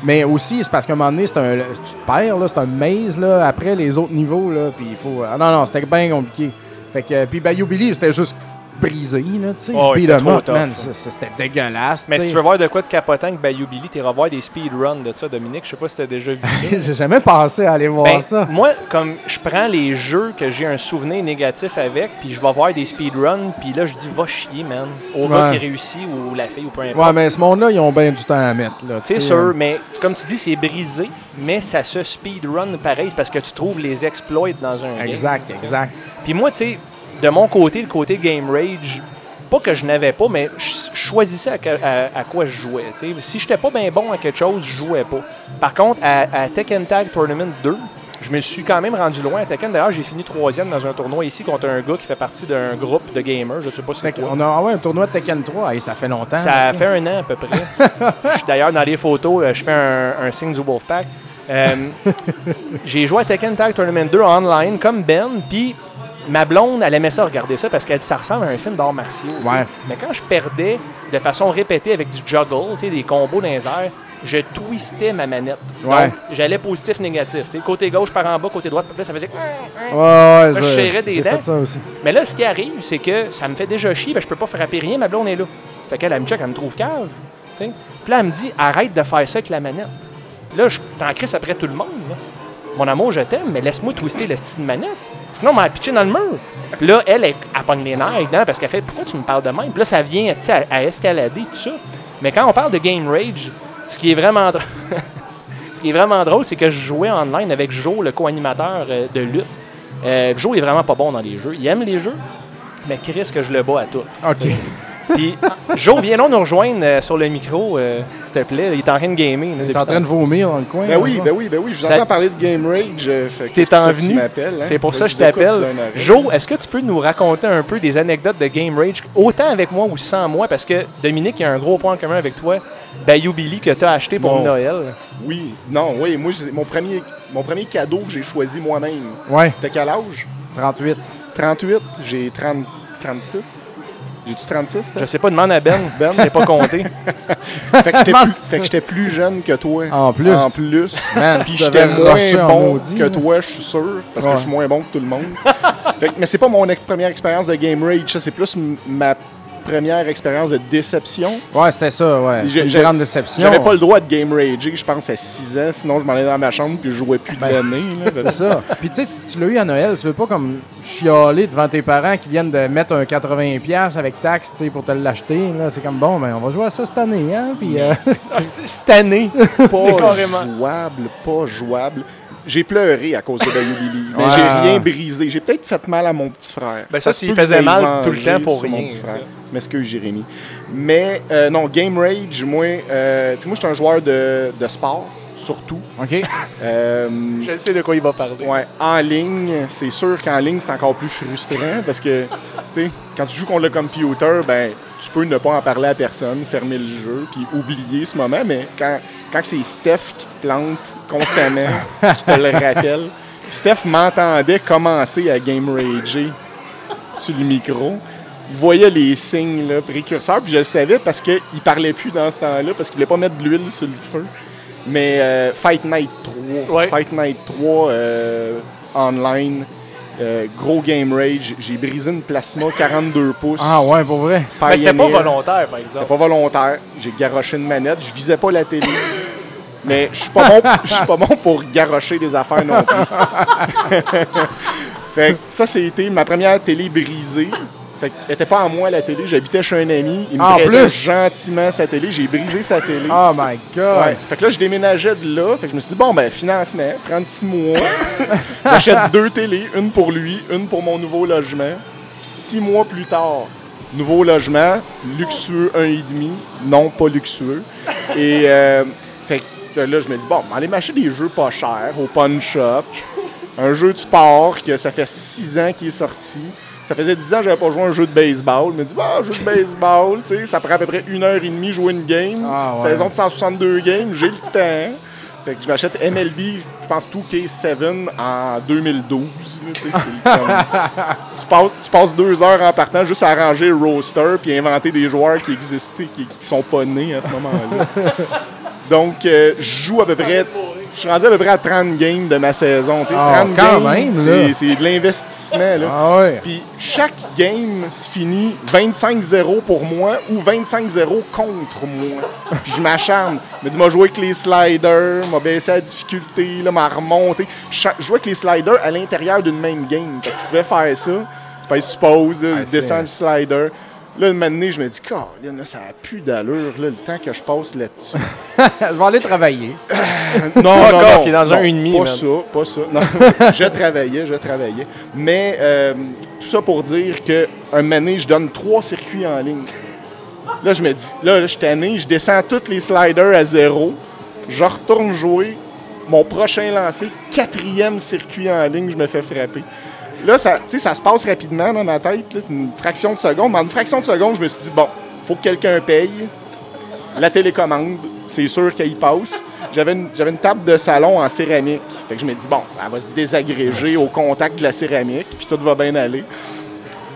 Mais aussi, c'est parce qu'à un moment donné, c'est un, tu te perds, c'est un maze, là, après les autres niveaux, là, puis il faut... Ah non, non, c'était bien compliqué. Fait que, puis Bayou Billy, c'était juste brisé, là, tu sais. Oh, c'était dégueulasse, Mais si tu veux voir de quoi de capotant que Bayou Billy, t'es revoir des speedruns de ça, Dominique. Je sais pas si t'as déjà vu ça. J'ai jamais pensé à aller voir Ben, ça. Moi, comme je prends les jeux que j'ai un souvenir négatif avec, puis je vais voir des speedruns, puis là, je dis, va chier, man. Au gars Ouais. qui réussit ou la fille ou peu importe. Ouais, mais ce monde-là, ils ont bien du temps à mettre, là. C'est sûr, mais c'est- comme tu dis, c'est brisé, mais ça se speedrun pareil, parce que tu trouves les exploits dans un Exact, exact. Puis moi, tu sais, de mon côté, le côté Game Rage, pas que je n'avais pas, mais je je choisissais à, que- à- à quoi je jouais. Si j'étais pas bien bon à quelque chose, je jouais pas. Par contre, à, à Tekken Tag Tournament 2, je me suis quand même rendu loin à Tekken. D'ailleurs, j'ai fini troisième dans un tournoi ici contre un gars qui fait partie d'un groupe de gamers. Je sais pas si c'est qu'on a ah ouais, un tournoi de Tekken 3, Hey, ça fait longtemps. Ça fait un an à peu près. Je suis D'ailleurs, dans les photos, euh, je fais un, un signe du Wolfpack. Euh, j'ai joué à Tekken Tag Tournament 2 online comme Ben, puis ma blonde, elle aimait ça regarder ça parce qu'elle dit ça ressemble à un film d'arts martiaux. Ouais. Mais quand je perdais de façon répétée avec du juggle, des combos dans les airs, je twistais ma manette. Ouais. J'allais positif-négatif. tu sais. Côté gauche par en bas, côté droit, puis là, ça faisait... Ouais, ouais, je serrais des dents. fait ça aussi. Mais là, ce qui arrive, c'est que ça me fait déjà chier, ben, je peux pas frapper rien, ma blonde est là. Fait qu'elle, elle me check, elle me trouve cave. Puis là, elle me dit, arrête de faire ça avec la manette. Là, je t'en crisse après tout le monde. là. Mon amour, je t'aime, mais laisse-moi twister le style de manette. Sinon, on m'a pitché dans le mur. Puis là, elle, elle, elle pogne les nerfs dedans parce qu'elle fait Pourquoi tu me parles de même? Puis là, ça vient à escalader, tout ça. Mais quand on parle de Game Rage, ce qui est vraiment drôle, ce qui est vraiment drôle, c'est que je jouais online avec Joe, le co-animateur euh, de lutte. Euh, Joe est vraiment pas bon dans les jeux. Il aime les jeux, mais Chris que je le bats à tout. OK. Puis, Joe, viens donc nous rejoindre euh, sur le micro, euh, s'il te plaît. Il est en train de gamer. là, T'es depuis en train de vomir dans le coin. Ben là, oui, ben oui, ben oui. Je vous Ça- entends parler de Game Rage. euh, ça en venu. hein. C'est pour Là, ça que je vous écoute t'appelle. Joe, est-ce que tu peux nous raconter un peu des anecdotes de Game Rage, autant avec moi ou sans moi? Parce que Dominique, il y a un gros point en commun avec toi. Bayou Billy que tu as acheté pour Bon. Noël. Oui, non, oui. Moi, mon premier, mon premier cadeau que j'ai choisi moi-même. Ouais, T'as quel âge? 38. 38. J'ai 30, 36. J'ai-tu 36? Je sais pas, demande à Ben. Ben? Je sais pas compter. Fait que j'étais plus, fait que j'étais plus jeune que toi. En plus. En plus. Man, Puis j'étais moins bon que toi, je suis sûr, parce Ouais. que je suis moins bon que tout le monde. Fait que- mais c'est pas mon ex- première expérience de Game Rage, ça, c'est plus m- ma première expérience de déception. Ouais, c'était ça, ouais. Une j'ai- grande déception. J'avais pas le droit de Game Rager, je pense, à 6 ans, sinon je m'en allais dans ma chambre puis je jouais plus de Ben, l'année. là. C'est ça. Puis tu sais, tu- tu l'as eu à Noël, tu veux pas comme chialer devant tes parents qui viennent de mettre un 80$ avec taxe, tu sais, pour te l'acheter. Là, c'est comme bon, ben on va jouer à ça cette année, hein. Puis euh, Ah, Cette année. Pas jouable, pas jouable. J'ai pleuré à cause de Bayou Billy, mais Ouais. j'ai rien brisé. J'ai peut-être fait mal à mon petit frère. Ben ça, se s'il faisait mal tout le temps pour sur mon rien, petit ça. frère. M'excuse, Jérémy. Mais euh, non, Game Rage, moi, euh, tu sais, moi, je suis un joueur de, de sport, surtout. OK. Euh, Je sais de quoi il va parler. Ouais, en ligne, c'est sûr qu'en ligne, c'est encore plus frustrant parce que, tu sais, quand tu joues contre le computer, ben, tu peux ne pas en parler à personne, fermer le jeu, puis oublier ce moment, mais quand, quand c'est Steph qui te plante constamment, qui te le rappelle, puis Steph m'entendait commencer à game rager sur le micro. Il voyait les signes là, précurseurs, puis je le savais parce qu'il parlait plus dans ce temps-là, parce qu'il voulait pas mettre de l'huile sur le feu. Mais euh, Fight Night 3, Ouais. Fight Night 3 euh, online, euh, gros game rage. J'ai brisé une plasma 42 pouces. Ah ouais, pour vrai. Mais c'était pas volontaire, par C'était exemple. pas volontaire. J'ai garoché une manette. Je visais pas la télé. Mais je suis pas bon, je suis pas bon pour garocher des affaires non plus. fait que ça, c'était ma première télé brisée. Fait qu'elle était pas à moi la télé, j'habitais chez un ami, il me En prêtait plus? gentiment sa télé, j'ai brisé sa télé. Oh my God! Ouais. Fait que là, je déménageais de là. Fait que je me suis dit, bon, ben, financement, 36 mois. J'achète deux télés, une pour lui, une pour mon nouveau logement. Six mois plus tard, nouveau logement, luxueux 1,5, non pas luxueux. Et euh, fait que là, je me dis, bon, ben, aller m'acheter des jeux pas chers au Pawn Shop. Un jeu de sport que ça fait six ans qu'il est sorti. Ça faisait 10 ans que j'avais pas joué à un jeu de baseball. Je me dis, bah, jeu de baseball, tu sais, ça prend à peu près une heure et demie jouer une game. Ah, ouais. Saison de 162 games, j'ai le temps. Fait que je m'achète MLB, je pense 2K7 en 2012. là, tu sais, c'est comme- tu, passes, tu passes deux heures en partant juste à arranger le roster puis inventer des joueurs qui existaient, qui, qui sont pas nés à ce moment-là. Donc, euh, je joue à peu près. Je suis rendu à peu près à 30 games de ma saison. tu sais. Ah, 30 quand games, même, c'est- de l'investissement. là. Ah ouais. Puis chaque game se finit 25-0 pour moi ou 25-0 contre moi. Puis je m'acharne. Je me dis, m'a joué avec les sliders, m'a baissé la difficulté, là, m'a remonté. Je jouais avec les sliders à l'intérieur d'une même game. Parce que tu pouvais faire ça. Tu peux suppose, descendre c'est- le slider. Là, une année, je me dis, là, ça a plus d'allure, là, le temps que je passe là-dessus. Je vais aller travailler. Non, non, non, dans non, un et demi, Pas ça, pas ça. Non, je travaillais, je travaillais. Mais euh, tout ça pour dire que un moment donné, je donne trois circuits en ligne. Là, je me dis, là, là, je suis tanné, je descends tous les sliders à zéro, je retourne jouer. Mon prochain lancé, quatrième circuit en ligne, je me fais frapper. Là, ça, ça se passe rapidement dans ma tête, là, c'est une fraction de seconde. Mais en une fraction de seconde, je me suis dit, bon, faut que quelqu'un paye la télécommande, c'est sûr qu'elle y passe. J'avais une, j'avais une table de salon en céramique. Fait que je me dis, bon, elle va se désagréger au contact de la céramique, puis tout va bien aller.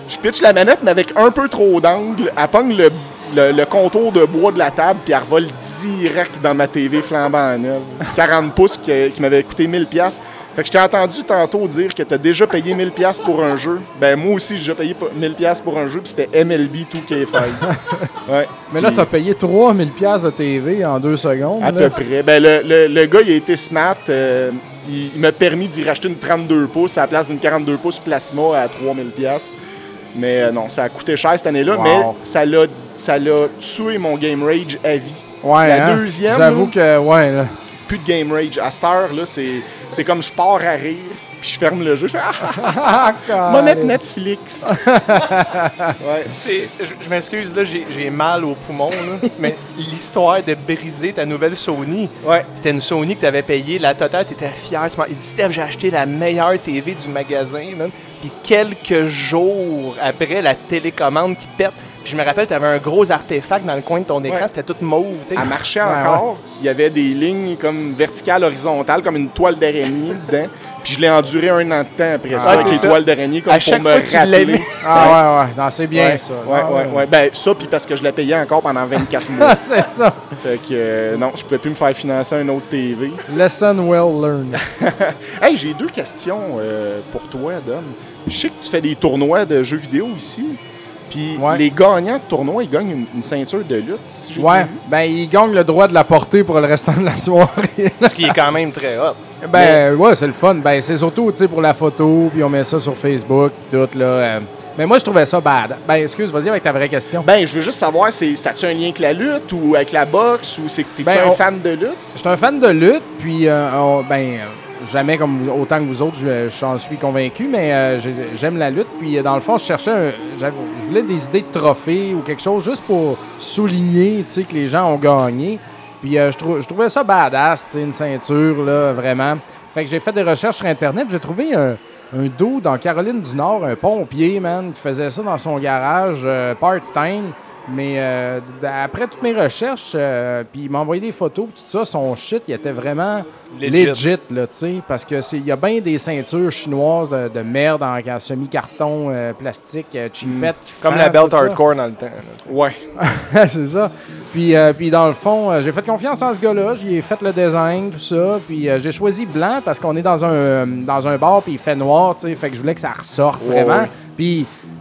Je pitch la manette, mais avec un peu trop d'angle. Elle pogne le, le- le contour de bois de la table, puis elle revole direct dans ma TV flambant neuve. 40 pouces qui, qui m'avait coûté 1000$. pièces. Fait que je t'ai entendu tantôt dire que tu as déjà payé 1000$ pièces pour un jeu. Ben moi aussi, j'ai déjà payé 1000$ pièces pour un jeu, puis c'était MLB 2K5. Ouais. Mais là, Puis- tu as payé 3000 pièces de TV en deux secondes. à là. peu près. Ben, le, le- le gars, il a été smart. euh, il il m'a permis d'y racheter une 32 pouces à la place d'une 42 pouces plasma à 3000 pièces. Mais euh, non, ça a coûté cher cette année-là, Wow. mais ça l'a, ça l'a tué mon Game Rage à vie. Ouais, La hein? deuxième, J'avoue que, ouais, là. Plus de Game Rage. À cette heure, là, c'est, c'est comme je pars à rire, puis je ferme le jeu. Je fais Ah, ah, va mettre Netflix. ouais. C'est- Je, je m'excuse, là, j'ai mal au poumon, là, mais l'histoire de briser ta nouvelle Sony, Ouais. c'était une Sony que tu avais payée, la totale, tu étais fier. Tu m'as dit, Steph, j'ai acheté la meilleure TV du magasin, man. Puis quelques jours après, la télécommande qui pète. Puis je me rappelle, tu avais un gros artefact dans le coin de ton écran, Ouais. c'était tout mauve, tu sais. Elle marchait Ouais, encore. Il y avait des lignes comme verticales, horizontales, comme une toile d'araignée dedans. Puis je l'ai enduré un an de temps après ça, Ouais, avec c'est les ça. toiles d'araignée, comme À pour me fois rappeler. Ah, ouais, ouais. Non, c'est bien Ouais, ça. Ouais, Ah, ouais, ouais. Ben, ça, puis parce que je la payais encore pendant 24 mois. c'est ça. fait que euh, non, je pouvais plus me faire financer un autre TV. Lesson well learned. Hey, j'ai deux questions euh, pour toi, Dom. Je sais que tu fais des tournois de jeux vidéo ici. Puis Ouais. les gagnants de tournois, ils gagnent une, une ceinture de lutte. si j'ai Ouais, ben il gagne le droit de la porter pour le restant de la soirée. Ce qui est quand même très hot. ben ouais, c'est le fun. Ben c'est surtout, tu sais, pour la photo, puis on met ça sur Facebook, puis tout, là. euh. Mais moi, je trouvais ça bad. Ben excuse, vas-y avec ta vraie question. Ben, je veux juste savoir, c'est, ça a-tu un lien avec la lutte ou avec la boxe ou c'est t'es-tu Ben, un on- fan de lutte? Je suis un fan de lutte, puis euh, on- ben euh, jamais comme vous- autant que vous autres, je- j'en suis convaincu, mais euh, j'ai- j'aime la lutte. Puis euh, dans le fond, je cherchais, un- je voulais des idées de trophées ou quelque chose juste pour souligner, que les gens ont gagné. Puis euh, je, trou- je trouvais ça badass, une ceinture là, vraiment. Fait que j'ai fait des recherches sur internet, j'ai trouvé un dos dans Caroline du Nord, un pompier, man, qui faisait ça dans son garage part-time. Mais euh, après toutes mes recherches, euh, puis il m'a envoyé des photos, tout ça, son shit, il était vraiment Legit. legit, là, tu sais, parce que c'est il y a bien des ceintures chinoises de, de merde en, en semi-carton, euh, plastique, cheapette. qui Comme la belt hardcore dans le temps. là. Ouais. c'est ça. Puis, puis dans le fond, j'ai fait confiance en ce gars-là. J'y ai fait le design, tout ça. Puis j'ai choisi blanc parce qu'on est dans un, dans un bar puis il fait noir, tu sais. Fait que je voulais que ça ressorte Ouais, vraiment. Puis j'ai-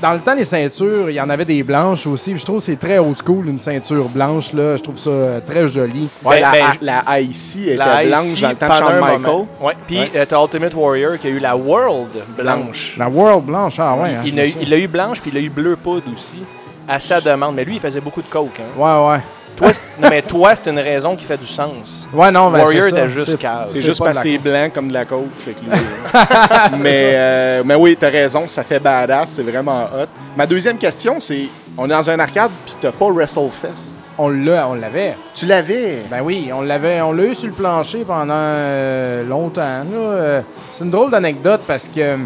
Dans le temps, les ceintures, il y en avait des blanches aussi. Je trouve que c'est très old school, une ceinture blanche. Là. Je trouve ça euh, très joli. Ouais, Ben, la, ben, la IC était La blanche IC dans le temps de Shawn Michael. Ouais. Puis Ouais. euh, t'as Ultimate Warrior qui a eu la World blanche. La World blanche, ah ouais. hein, il, a, il a eu blanche puis il a eu bleu poudre aussi. À sa demande. Mais lui, il faisait beaucoup de coke. Hein. Ouais, ouais. Toi, non, mais toi, c'est une raison qui fait du sens. Ouais, non, ben, Warrior était juste cave. C'est juste parce que c'est blanc comme de la coke. fait que là- mais, euh, mais oui, t'as raison, ça fait badass, c'est vraiment hot. Ma deuxième question, c'est on est dans un arcade puis t'as pas WrestleFest. On l'a, on l'avait. Tu l'avais? Ben oui, on l'avait, on l'a eu sur le plancher pendant euh, longtemps. là. Euh, C'est une drôle d'anecdote parce que euh,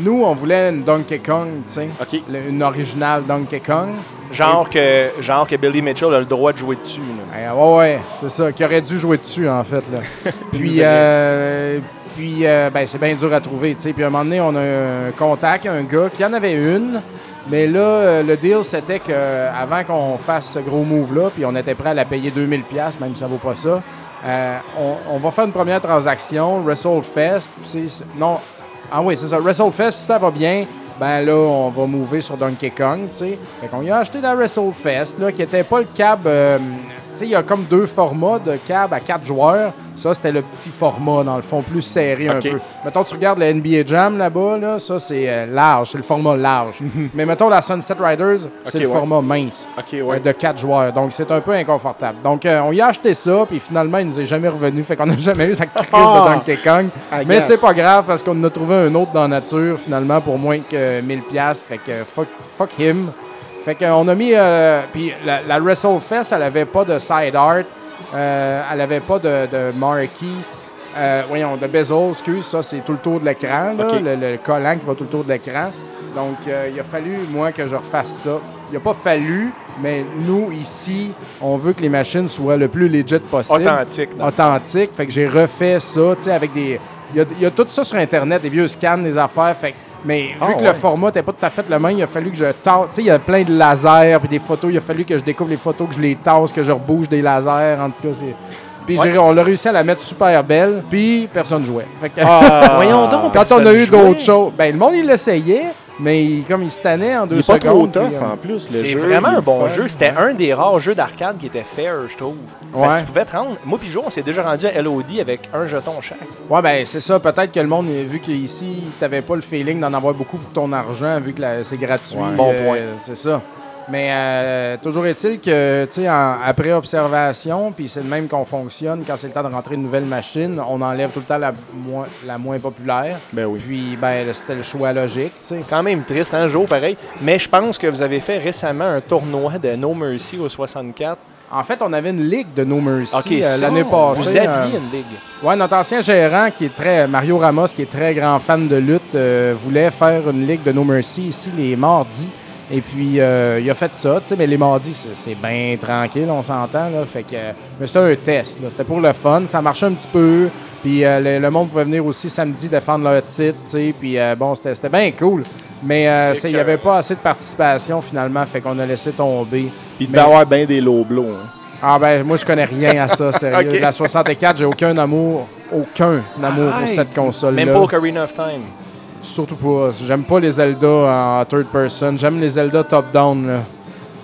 nous, on voulait une Donkey Kong, tu sais, une originale Donkey Kong. Genre que, genre que Billy Mitchell a le droit de jouer dessus. là. Eh, ouais, ouais, c'est ça, qui aurait dû jouer dessus, en fait. Là. puis, euh, puis euh, ben, c'est bien dur à trouver. Puis, à un moment donné, on a un contact, un gars qui en avait une. Mais là, euh, le deal, c'était qu'avant qu'on fasse ce gros move-là, puis on était prêt à la payer 2000$, même si ça vaut pas ça, euh, on, on va faire une première transaction, WrestleFest. puis Non, ah oui, c'est ça. WrestleFest, si ça va bien, ben là, on va mover sur Donkey Kong, tu sais. Fait qu'on y a acheté la WrestleFest, là, qui était pas le cab. euh, il y a comme deux formats de cab à quatre joueurs. Ça, c'était le petit format, dans le fond, plus serré un peu. Mettons, tu regardes le NBA Jam là-bas, là, ça, c'est euh, large, c'est le format large. Mais mettons, la Sunset Riders, c'est le ouais. format mince. Euh, ouais. de quatre joueurs. Donc, c'est un peu inconfortable. Donc, euh, on y a acheté ça, puis finalement, il nous est jamais revenu. Fait qu'on n'a jamais eu sa crise Ah! de Donkey Kong. I Mais c'est pas grave parce qu'on en a trouvé un autre dans la nature, finalement, pour moins que 1000$. piastres. Fait que fuck, fuck him. Fait qu'on a mis. euh, puis la, la WrestleFest, elle avait pas de side art. euh, elle avait pas de, de marquee. Euh, voyons, de bezel, excuse, ça c'est tout le tour de l'écran, là, OK. le, le collant qui va tout le tour de l'écran. Donc, il a fallu, moi, que je refasse ça. Il a pas fallu, mais nous, ici, on veut que les machines soient le plus legit possible Authentique. non? authentique. Fait que j'ai refait ça, tu sais, avec des. Il y, a, il y a tout ça sur Internet, des vieux scans, des affaires. Fait que- mais vu Ah, que ouais. le format n'était pas tout à fait le même, il a fallu que je tasse. Tu sais, il y a plein de lasers puis des photos. Il a fallu que je découvre les photos, que je les tasse, que je rebouge des lasers. En tout cas, c'est. Puis on a réussi à la mettre super belle, puis personne jouait. Fait que- Voyons donc, Quand on a eu d'autres choses, ben le monde il l'essayait, mais il- comme il se tannait en deux Il est pas secondes. trop tough puis, euh, en plus, le C'est jeu. vraiment il est un bon fun. jeu. C'était un des rares jeux d'arcade qui était fair, je trouve. Parce Ouais. que tu pouvais te rendre. Moi, puis on s'est déjà rendu à LOD avec un jeton chaque. Ouais, ben c'est ça. Peut-être que le monde, vu qu'ici, t'avais pas le feeling d'en avoir beaucoup pour ton argent, vu que la- c'est gratuit. Ouais. Bon euh, point. C'est ça. Mais euh, toujours est-il que, tu sais, après observation, puis c'est le même qu'on fonctionne, quand c'est le temps de rentrer une nouvelle machine, on enlève tout le temps la, moins- la moins populaire. Ben oui. Puis, ben, c'était le choix logique, tu sais. Quand même triste, hein, Jo, pareil. Mais je pense que vous avez fait récemment un tournoi de No Mercy au 64. En fait, on avait une ligue de No Mercy OK, euh, ça, l'année passée. Vous aviez euh, une ligue. Ouais, notre ancien gérant, qui est très Mario Ramos, qui est très grand fan de lutte, euh, voulait faire une ligue de No Mercy ici les mardis. Et puis, euh, il a fait ça, tu sais, mais les mardis, c'est- bien tranquille, on s'entend, là. Fait que, mais c'était un test, là. C'était pour le fun. Ça marchait un petit peu. Puis, euh, le, le monde pouvait venir aussi samedi défendre leur titre, tu sais. Puis, euh, bon, c'était bien cool. Mais euh, il n'y avait pas assez de participation, finalement. Fait qu'on a laissé tomber. Puis il Mais- devait avoir bien des loblos. Hein. Ah ben moi je connais rien à ça, sérieux. Ok. La 64, j'ai aucun amour, aucun amour pour cette console-là. Même pas Ocarina of Time. Surtout pas. J'aime pas les Zelda en third person. J'aime les Zelda top-down. là.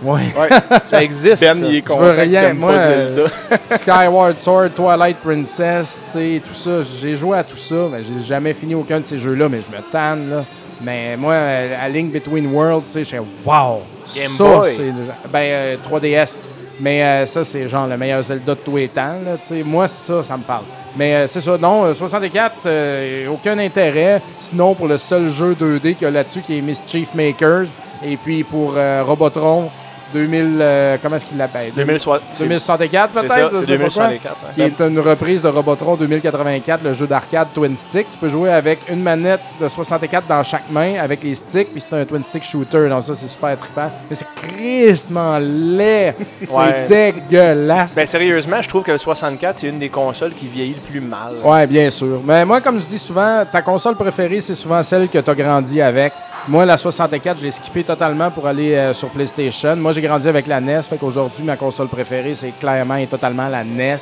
Ouais. Ouais. Ça existe. Ben, ça. il est Je veux content rien, moi, pas euh, Zelda. Skyward Sword, Twilight Princess, tu sais, tout ça. J'ai joué à tout ça, mais j'ai jamais fini aucun de ces jeux-là, mais je me tanne, là. Mais moi, euh, à Link Between Worlds, tu sais, je suis wow! Game ça, Boy. c'est... Ben, euh, 3DS. Mais euh, ça, c'est genre le meilleur Zelda de tous les temps, là, tu sais. Moi, ça, ça me parle. Mais euh, c'est ça, non, euh, 64, euh, aucun intérêt. Sinon, pour le seul jeu 2D qu'il y a là-dessus, qui est Mischief Makers. Et puis pour euh, Robotron, 2000... euh, comment est-ce qu'il l'appelle? 2060. 2064 C'est peut-être, c'est sais pas quoi, 2064. ouais. qui est une reprise de Robotron 2084, le jeu d'arcade Twin Stick. Tu peux jouer avec une manette de 64 dans chaque main avec les sticks, puis c'est un Twin Stick shooter. Donc ça, c'est super trippant. Mais c'est crissement laid. C'est Ouais. dégueulasse. Ben sérieusement, je trouve que le 64, c'est une des consoles qui vieillit le plus mal. Ouais, bien sûr. Mais moi, comme je dis souvent, ta console préférée, c'est souvent celle que tu as grandi avec. Moi, la 64, je l'ai skippée totalement pour aller euh, sur PlayStation. Moi, j'ai grandi avec la NES, fait qu'aujourd'hui, ma console préférée, c'est clairement et totalement la NES.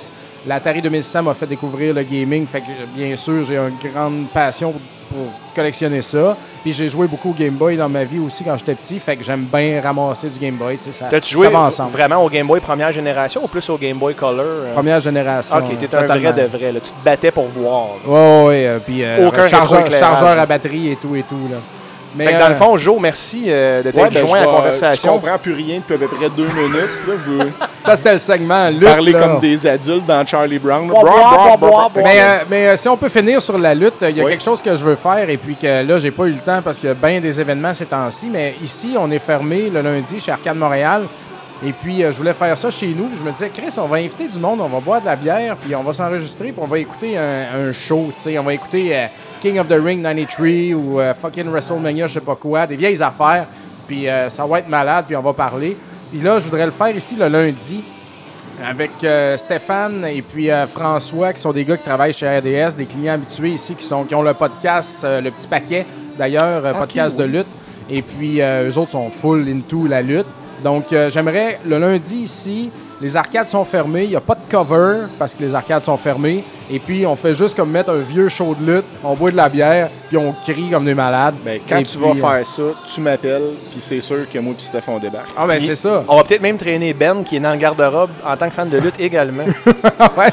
L'Atari 2600 m'a fait découvrir le gaming, fait que bien sûr, j'ai une grande passion pour collectionner ça. Puis j'ai joué beaucoup au Game Boy dans ma vie aussi quand j'étais petit, fait que j'aime bien ramasser du Game Boy. tu sais, Ça, T'as-tu ça joué va ensemble. vraiment au Game Boy première génération ou plus au Game Boy Color? euh? Première génération. Ok, t'étais un vrai de vrai. Là. Tu te battais pour voir. là. Ouais, ouais, euh, puis euh, Aucun chargeur, chargeur à batterie et tout et tout. Là. Mais, Fait que dans euh, le fond, Joe, merci euh, de t'être Ouais, ben, joint à la conversation. Je comprends plus rien depuis à peu près deux minutes. Là, vous ça c'était le segment. Lutte, là. comme des adultes dans Charlie Brown. Mais, euh, mais euh, si on peut finir sur la lutte, il y a Oui. quelque chose que je veux faire et puis que là, j'ai pas eu le temps parce qu'il y a bien des événements ces temps-ci. Mais ici, on est fermé le lundi chez Arcade Montréal. Et puis, euh, je voulais faire ça chez nous. Puis je me disais, Chris, on va inviter du monde, on va boire de la bière, puis on va s'enregistrer, puis on va écouter un, un show. tu sais. On va écouter euh, King of the Ring 93 ou euh, fucking WrestleMania, je sais pas quoi, des vieilles affaires. Puis euh, ça va être malade, puis on va parler. Puis là, je voudrais le faire ici le lundi avec euh, Stéphane et puis François, qui sont des gars qui travaillent chez RDS, des clients habitués ici qui, sont, qui ont le podcast, le petit paquet, d'ailleurs, podcast oui. de lutte. Et puis, eux autres sont full into la lutte. Donc, j'aimerais, le lundi ici, les arcades sont fermées, il n'y a pas de cover parce que les arcades sont fermées. Et puis, on fait juste comme mettre un vieux show de lutte, on boit de la bière, puis on crie comme des malades. Ben, quand Et tu puis, vas euh, faire ça, tu m'appelles, puis c'est sûr que moi et Stéphane on débarque. Ah, ben, c'est ça. On va peut-être même traîner Ben, qui est dans le garde-robe en tant que fan de lutte également. Ouais.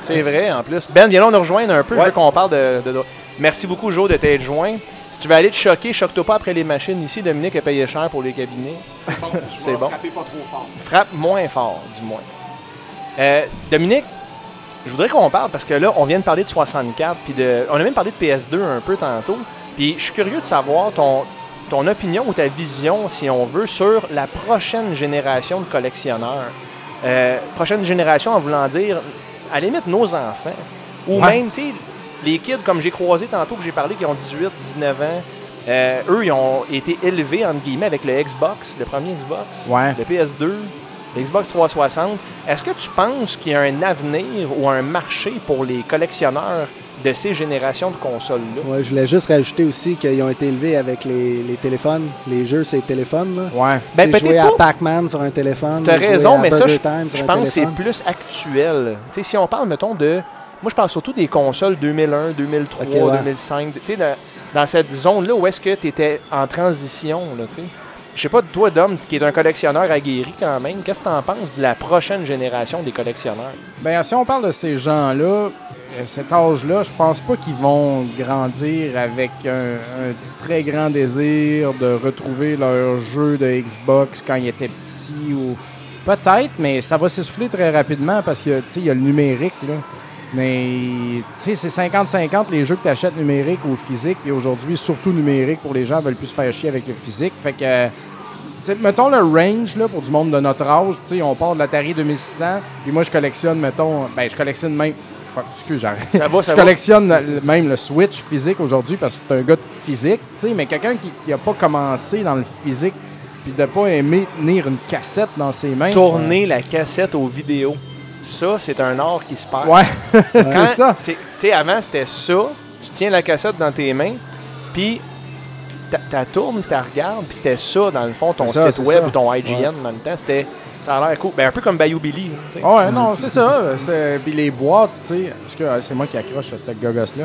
C'est vrai, en plus. Ben, viens là nous rejoindre un peu. Je Ouais. veux qu'on parle de, de- de- Merci beaucoup, Joe, de t'être joint. Si tu veux aller te choquer, choque-toi pas après les machines ici. Dominique a payé cher pour les cabinets. C'est bon. pas trop fort. Frappe moins fort, du moins. Euh, Dominique, je voudrais qu'on parle parce que là, on vient de parler de 64, puis de, on a même parlé de PS2 un peu tantôt. Puis je suis curieux de savoir ton, ton opinion ou ta vision, si on veut, sur la prochaine génération de collectionneurs. Euh, prochaine génération en voulant dire, à la limite, nos enfants. Ou Ouais. même, tu sais, les kids, comme j'ai croisé tantôt, que j'ai parlé, qui ont 18, 19 ans, euh, eux, ils ont été élevés, entre guillemets, avec le Xbox, le premier Xbox Ouais. le PS2, le Xbox 360. Est-ce que tu penses qu'il y a un avenir ou un marché pour les collectionneurs de ces générations de consoles-là? Ouais, je voulais juste rajouter aussi qu'ils ont été élevés avec les, les téléphones. Les jeux, c'est téléphones. Là. Ouais. Ben, peut-être à. Pac-Man sur un téléphone. Tu as j'ai joué raison, à mais ça, je, pense que c'est téléphone. plus actuel. Tu sais, si on parle, mettons, de... Moi, je parle surtout des consoles 2001, 2003, Ok, ouais. 2005. Tu sais, dans, dans cette zone-là où est-ce que tu étais en transition, là, tu sais. Je sais pas, toi, Dom, qui est un collectionneur aguerri quand même, qu'est-ce que tu en penses de la prochaine génération des collectionneurs? Ben, si on parle de ces gens-là, euh, cet âge-là, je pense pas qu'ils vont grandir avec un, un très grand désir de retrouver leur jeu de Xbox quand ils étaient petits ou peut-être, mais ça va s'essouffler très rapidement parce que tu sais, il y a le numérique là. Mais tu sais, c'est 50-50 les jeux que tu achètes numérique ou physique. Et aujourd'hui, surtout numérique pour les gens veulent plus se faire chier avec le physique. Fait que mettons le range là, pour du monde de notre âge, tu sais, on part de l'Atari 2600, puis moi je collectionne, mettons, ben je collectionne même, fuck, excuse, j'arrête. Ça va, ça Je va? collectionne le- même le Switch physique aujourd'hui parce que suis un gars de physique, tu sais, mais quelqu'un qui n'a pas commencé dans le physique puis de pas aimer tenir une cassette dans ses mains. Tourner la cassette aux vidéos. Ça, c'est un art qui se perd. Ouais, Quand- c'est ça. Tu sais, avant, c'était ça. Tu tiens la cassette dans tes mains, puis t'as tournes, t'as regardes, puis c'était ça, dans le fond, ton ça, site web ça. ou ton IGN en même temps. C'était, ça a l'air cool. Ben, un peu comme Bayou Billy. tu. Ouais, non, c'est ça. C'est- Puis les boîtes, tu sais, parce que euh, c'est moi qui accroche à cette gogosse-là.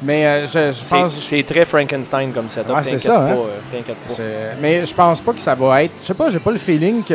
Mais euh, je, pense. c'est très Frankenstein comme setup. Ouais, c'est ça, pas. hein? euh, pas. Mais je pense pas que ça va être. Je sais pas, j'ai pas le feeling que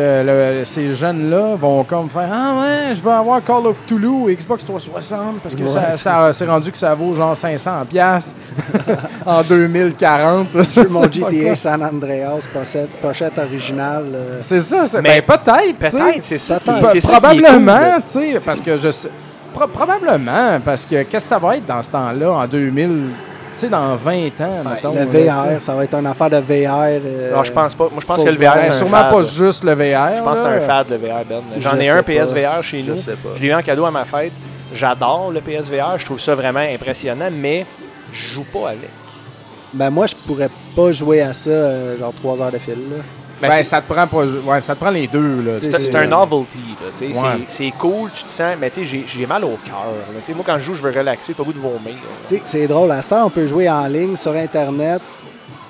le- ces jeunes-là vont comme faire Ah ouais, je veux avoir Call of Toulouse ou Xbox 360 parce que Ouais, ça, c'est- ça c'est rendu que ça vaut genre 500$ piastres en 2040. Je Mon. GTA San Andreas, pochette, pochette originale. euh, C'est ça, c'est Mais ben, peut-être. Peut-être, c'est ça. Probablement, tu sais, parce que je sais. Pro- probablement, parce que qu'est-ce que ça va être dans ce temps-là, en 2000, tu sais, dans 20 ans, mettons. le là. VR, ça va être une affaire de VR. euh, Non, je pense pas. Moi, je pense que le VR, Ben, c'est un sûrement fad. pas juste le VR. Je pense que c'est un fad, le VR, Ben. J'en Je ai un. PSVR chez Je nous. sais pas. Je l'ai eu en cadeau à ma fête. J'adore le PSVR. Je trouve ça vraiment impressionnant, mais je joue pas avec. Ben, Ben moi, je pourrais pas jouer à ça, euh, genre 3 heures de fil. Là. Ben, Ben, ça te prend pas. Ouais, ça te prend les deux, là. C'est- un euh, novelty, Ouais. c'est- c'est cool, tu te sens, mais tu sais, j'ai- j'ai mal au cœur. Moi, quand je joue, je veux relaxer, pas goût de vomir. c'est drôle, à ce temps, on peut jouer en ligne sur Internet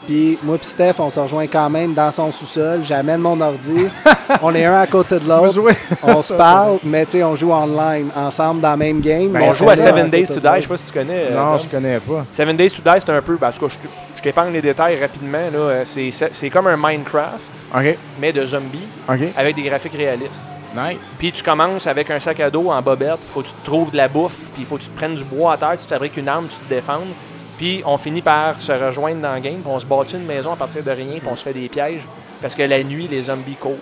Puis moi puis Steph, on se rejoint quand même dans son sous-sol. J'amène mon ordi. on est un à côté de l'autre. On se parle, mais tu sais, on joue online ensemble dans le même game. Ben, on joue à Seven Days to. Die, je sais pas si tu connais. euh, Non, Tom. je connais pas. Seven Days to Die, c'est un peu. ben, en tout cas, je t'épargne les détails rapidement. là. Euh, C'est c'est comme un Minecraft, Mais de zombies, avec des graphiques réalistes. Nice. Puis tu commences avec un sac à dos en bobette, faut que tu te trouves de la bouffe, puis il faut que tu te prennes du bois à terre, tu te fabriques une arme, tu te défendes. Puis on finit par se rejoindre dans le game, puis on se bâtit une maison à partir de rien, puis on se fait des pièges, parce que la nuit, les zombies courent.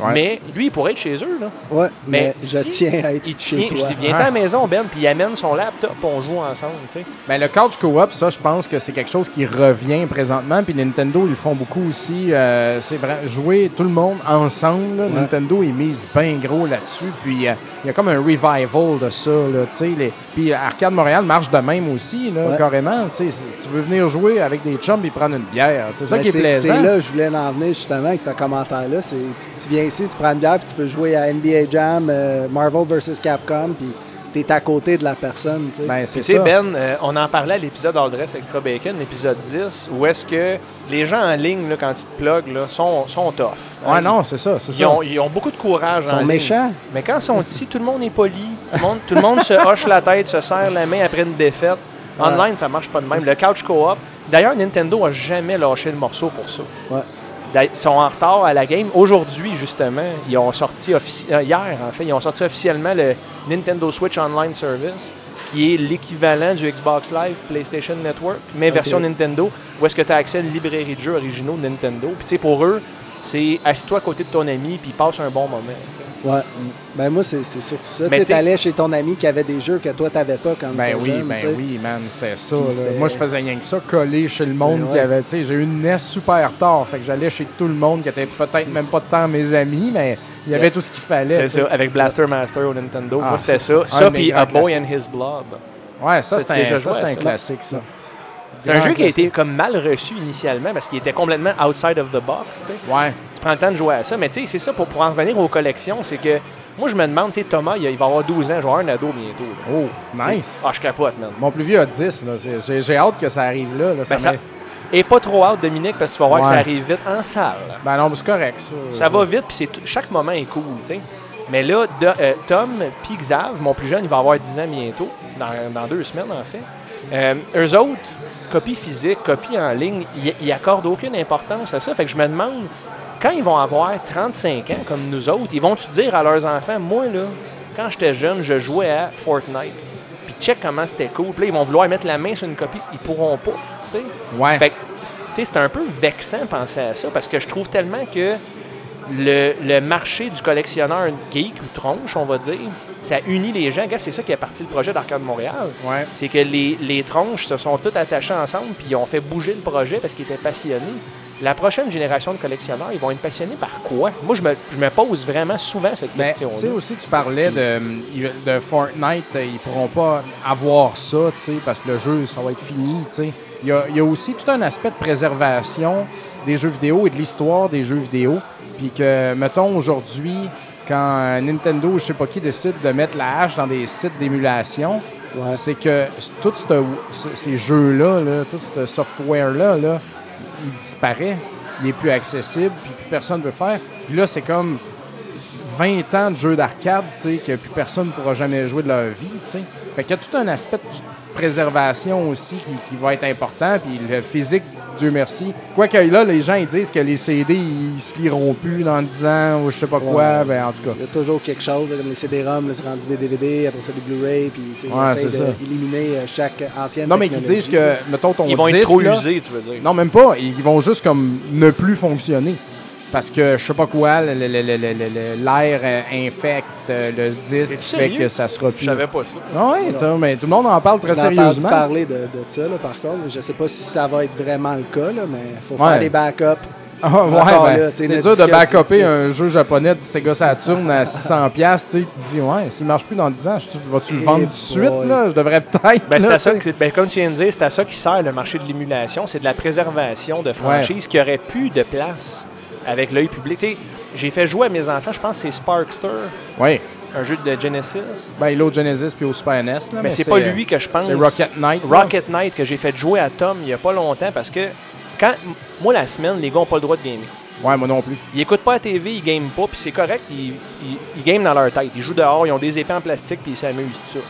Ouais. Mais lui, il pourrait être chez eux, là. Ouais, Mais mais, je si tiens à être Il chez tient, toi. je dis, viens à la maison, Ben, puis il amène son laptop, on joue ensemble, tu sais. Ben, le couch co-op, ça, je pense que c'est quelque chose qui revient présentement. Puis Nintendo, ils le font beaucoup aussi. Euh, c'est vrai, jouer tout le monde ensemble. là. Nintendo, ils misent bien gros là-dessus. Puis euh, il y a comme un revival de ça. Là, tu sais, les... Puis Arcade Montréal marche de même aussi, là, Ouais. carrément. Tu veux venir jouer avec des chums et prendre une bière. C'est ça Ben, qui est plaisant. c'est là je voulais en venir justement avec ce commentaire-là. Tu viens ici, tu prends une bière, puis tu peux jouer à NBA Jam, euh, Marvel vs. Capcom, puis t'es à côté de la personne. tu sais. Ben, c'est ça. Ben, euh, on en parlait à l'épisode All Dress Extra Bacon, l'épisode 10, où est-ce que les gens en ligne, là, quand tu te plugues, là, sont, sont tough. Ouais, Hein, non, c'est ça. C'est Ils ça. ont, ils ont beaucoup de courage Ils en sont ligne. méchants. Mais quand ils sont ici, tout le monde est poli. Tout le monde, tout le monde se hoche la tête, se serre la main après une défaite. Online, ça marche pas de même. Le couch co-op. D'ailleurs, Nintendo a jamais lâché le morceau pour ça. Ouais. Sont en retard à la game. Aujourd'hui, justement, ils ont sorti euh, hier, en fait, ils ont sorti officiellement le Nintendo Switch Online Service, qui est l'équivalent du Xbox Live PlayStation Network, mais version Nintendo, où est-ce que tu as accès à une librairie de jeux originaux de Nintendo. Puis tu sais, pour eux, c'est assis-toi à côté de ton ami, puis passe un bon moment. Ouais. Ben moi, c'est c'est surtout ça. Mais Tu allais chez ton ami qui avait des jeux que toi, t'avais pas quand Ben oui, jeune, ben oui, man, c'était ça. Là. c'était- Moi, je faisais rien que ça, coller chez le monde Ben qui ouais. avait, tu sais, j'ai eu une NES super tard, fait que j'allais chez tout le monde qui était peut-être même pas de temps mes amis, mais il y avait tout ce qu'il fallait. C'est ça, avec Blaster Master au Nintendo. Ah, Moi, c'était ça. Ça, puis A Boy and His Blob. Ouais, ça, déjà un, un ça? classique, ça. C'est un jeu qui a été comme mal reçu initialement parce qu'il était complètement outside of the box. tu sais. Ouais. Tu prends le temps de jouer à ça. Mais tu sais, c'est ça, pour, pour en revenir aux collections, c'est que moi, je me demande, tu sais, Thomas, il, va avoir 12 ans, je vais avoir un ado bientôt. là. Oh, nice. Ah, je capote, man. Mon plus vieux a 10, là. C'est- J'ai, hâte que ça arrive là. Ben, ça- Et pas trop hâte, Dominique, parce que tu vas voir que ça arrive vite en salle. Ben non, c'est correct, ça. Ça va vite, puis chaque moment est cool, tu sais. Mais là, de- euh, Tom puis Xav, mon plus jeune, il va avoir 10 ans bientôt, dans, dans deux semaines en fait. Euh, eux autres, copie physique, copie en ligne, ils, accordent aucune importance à ça. Fait que je me demande, quand ils vont avoir 35 ans comme nous autres, ils vont-tu dire à leurs enfants, moi là, quand j'étais jeune, je jouais à Fortnite. Puis check comment c'était cool. Puis là, ils vont vouloir mettre la main sur une copie, ils pourront pas, tu sais. Ouais. Fait que, c'est- un peu vexant de penser à ça parce que je trouve tellement que le, le marché du collectionneur geek ou tronche, on va dire, ça unit les gens. C'est ça qui a parti le projet d'Arcade Montréal. Ouais. C'est que les, les tronches se sont toutes attachés ensemble puis ils ont fait bouger le projet parce qu'ils étaient passionnés. La prochaine génération de collectionneurs, ils vont être passionnés par quoi? Moi, je me, je me pose vraiment souvent cette Mais tu sais aussi, tu parlais de, de Fortnite, euh, ils pourront pas avoir ça, tu sais, parce que le jeu, ça va être fini, tu sais. Il y a, il y a aussi tout un aspect de préservation des jeux vidéo et de l'histoire des jeux vidéo. Puis que, mettons, aujourd'hui, quand euh, Nintendo ou je sais pas qui décide de mettre la hache dans des sites d'émulation, Ouais. c'est que ce- ces jeux-là, là, tout ce software-là, là, il disparaît. Il n'est plus accessible, puis plus personne ne veut faire. Puis là, c'est comme 20 ans de jeux d'arcade, tu sais, que plus personne ne pourra jamais jouer de leur vie, tu sais. Fait qu'il y a tout un aspect de préservation aussi qui, qui va être important, puis le physique, Dieu merci. Quoique là, les gens, ils disent que les CD, ils se liront plus dans 10 ans, ou je sais pas quoi, Ouais. ben en tout cas. Il y a toujours quelque chose, là, comme les CD-ROM, là, c'est rendu des DVD, après ça des Blu-ray, puis tu sais, Ouais, ils d'éliminer euh, chaque ancienne Non, mais technologie. disent que, mettons, ton Ils vont disque, être trop là, usés, tu veux dire. Non, même pas. Ils vont juste comme ne plus fonctionner. Parce que je sais pas quoi, l'air euh, infecte euh, le disque, fait sérieux? que ça sera Je plus. savais pas ça. Ah oui, mais tout le monde en parle très J'ai sérieusement. parler de, de ça, là, par contre. Je sais pas si ça va être vraiment le cas, là, mais il faut Ouais. faire des backups. Ah, ouais, Encore ben, c'est dur de backuper un jeu japonais de Sega Saturn à 600$. piastres, Tu sais, tu te dis, ouais, s'il marche plus dans 10 ans, je- vas-tu le Eh vendre tout de suite? boy. Là? Je devrais peut-être. Ben, c'est là, à ça tu que sais. c'est- ben, comme tu viens de dire, c'est à ça qui sert le marché de l'émulation, c'est de la préservation de franchises qui auraient plus de place avec l'œil public. Tu sais, j'ai fait jouer à mes enfants, je pense que c'est Sparkster, Ouais. un jeu de Genesis. Ben, il est au Genesis puis au Super NES. Là, mais c'est pas lui que je pense. C'est Rocket Knight. là. Rocket Knight que j'ai fait jouer à Tom il y a pas longtemps parce que quand, moi, la semaine, les gars n'ont pas le droit de gamer. Ouais, moi non plus. Ils écoutent pas la TV, ils game pas, puis c'est correct, ils, ils, ils game dans leur tête. Ils jouent dehors, ils ont des épées en plastique, puis ils s'amusent, tout ça.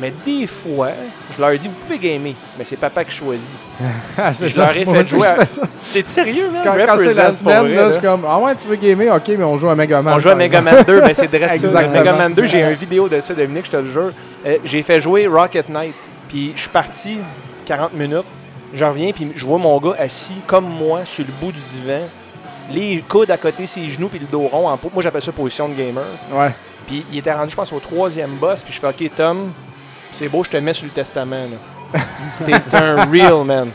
Mais des fois, je leur dis, vous pouvez gamer, mais c'est papa qui choisit. Ah, c'est Je leur ai fait jouer à-. C'est sérieux, man? Quand, quand c'est la semaine, vrai, là, là. je suis comme Ah ouais, tu veux gamer? Ok, mais on joue à Mega Man. On joue à Mega. Man 2, ben c'est direct ça. Mega Man 2, j'ai une vidéo de ça, Dominique, je te le jure. Euh, j'ai fait jouer Rocket Knight, puis je suis parti 40 minutes. Je reviens, puis je vois mon gars assis comme moi sur le bout du divan, les coudes à côté, ses genoux, puis le dos rond. En po- moi, j'appelle ça position de gamer. Ouais. Puis il était rendu, je pense, au troisième boss, puis je fais OK, Tom, c'est beau, je te mets sur le testament. T'es un real man.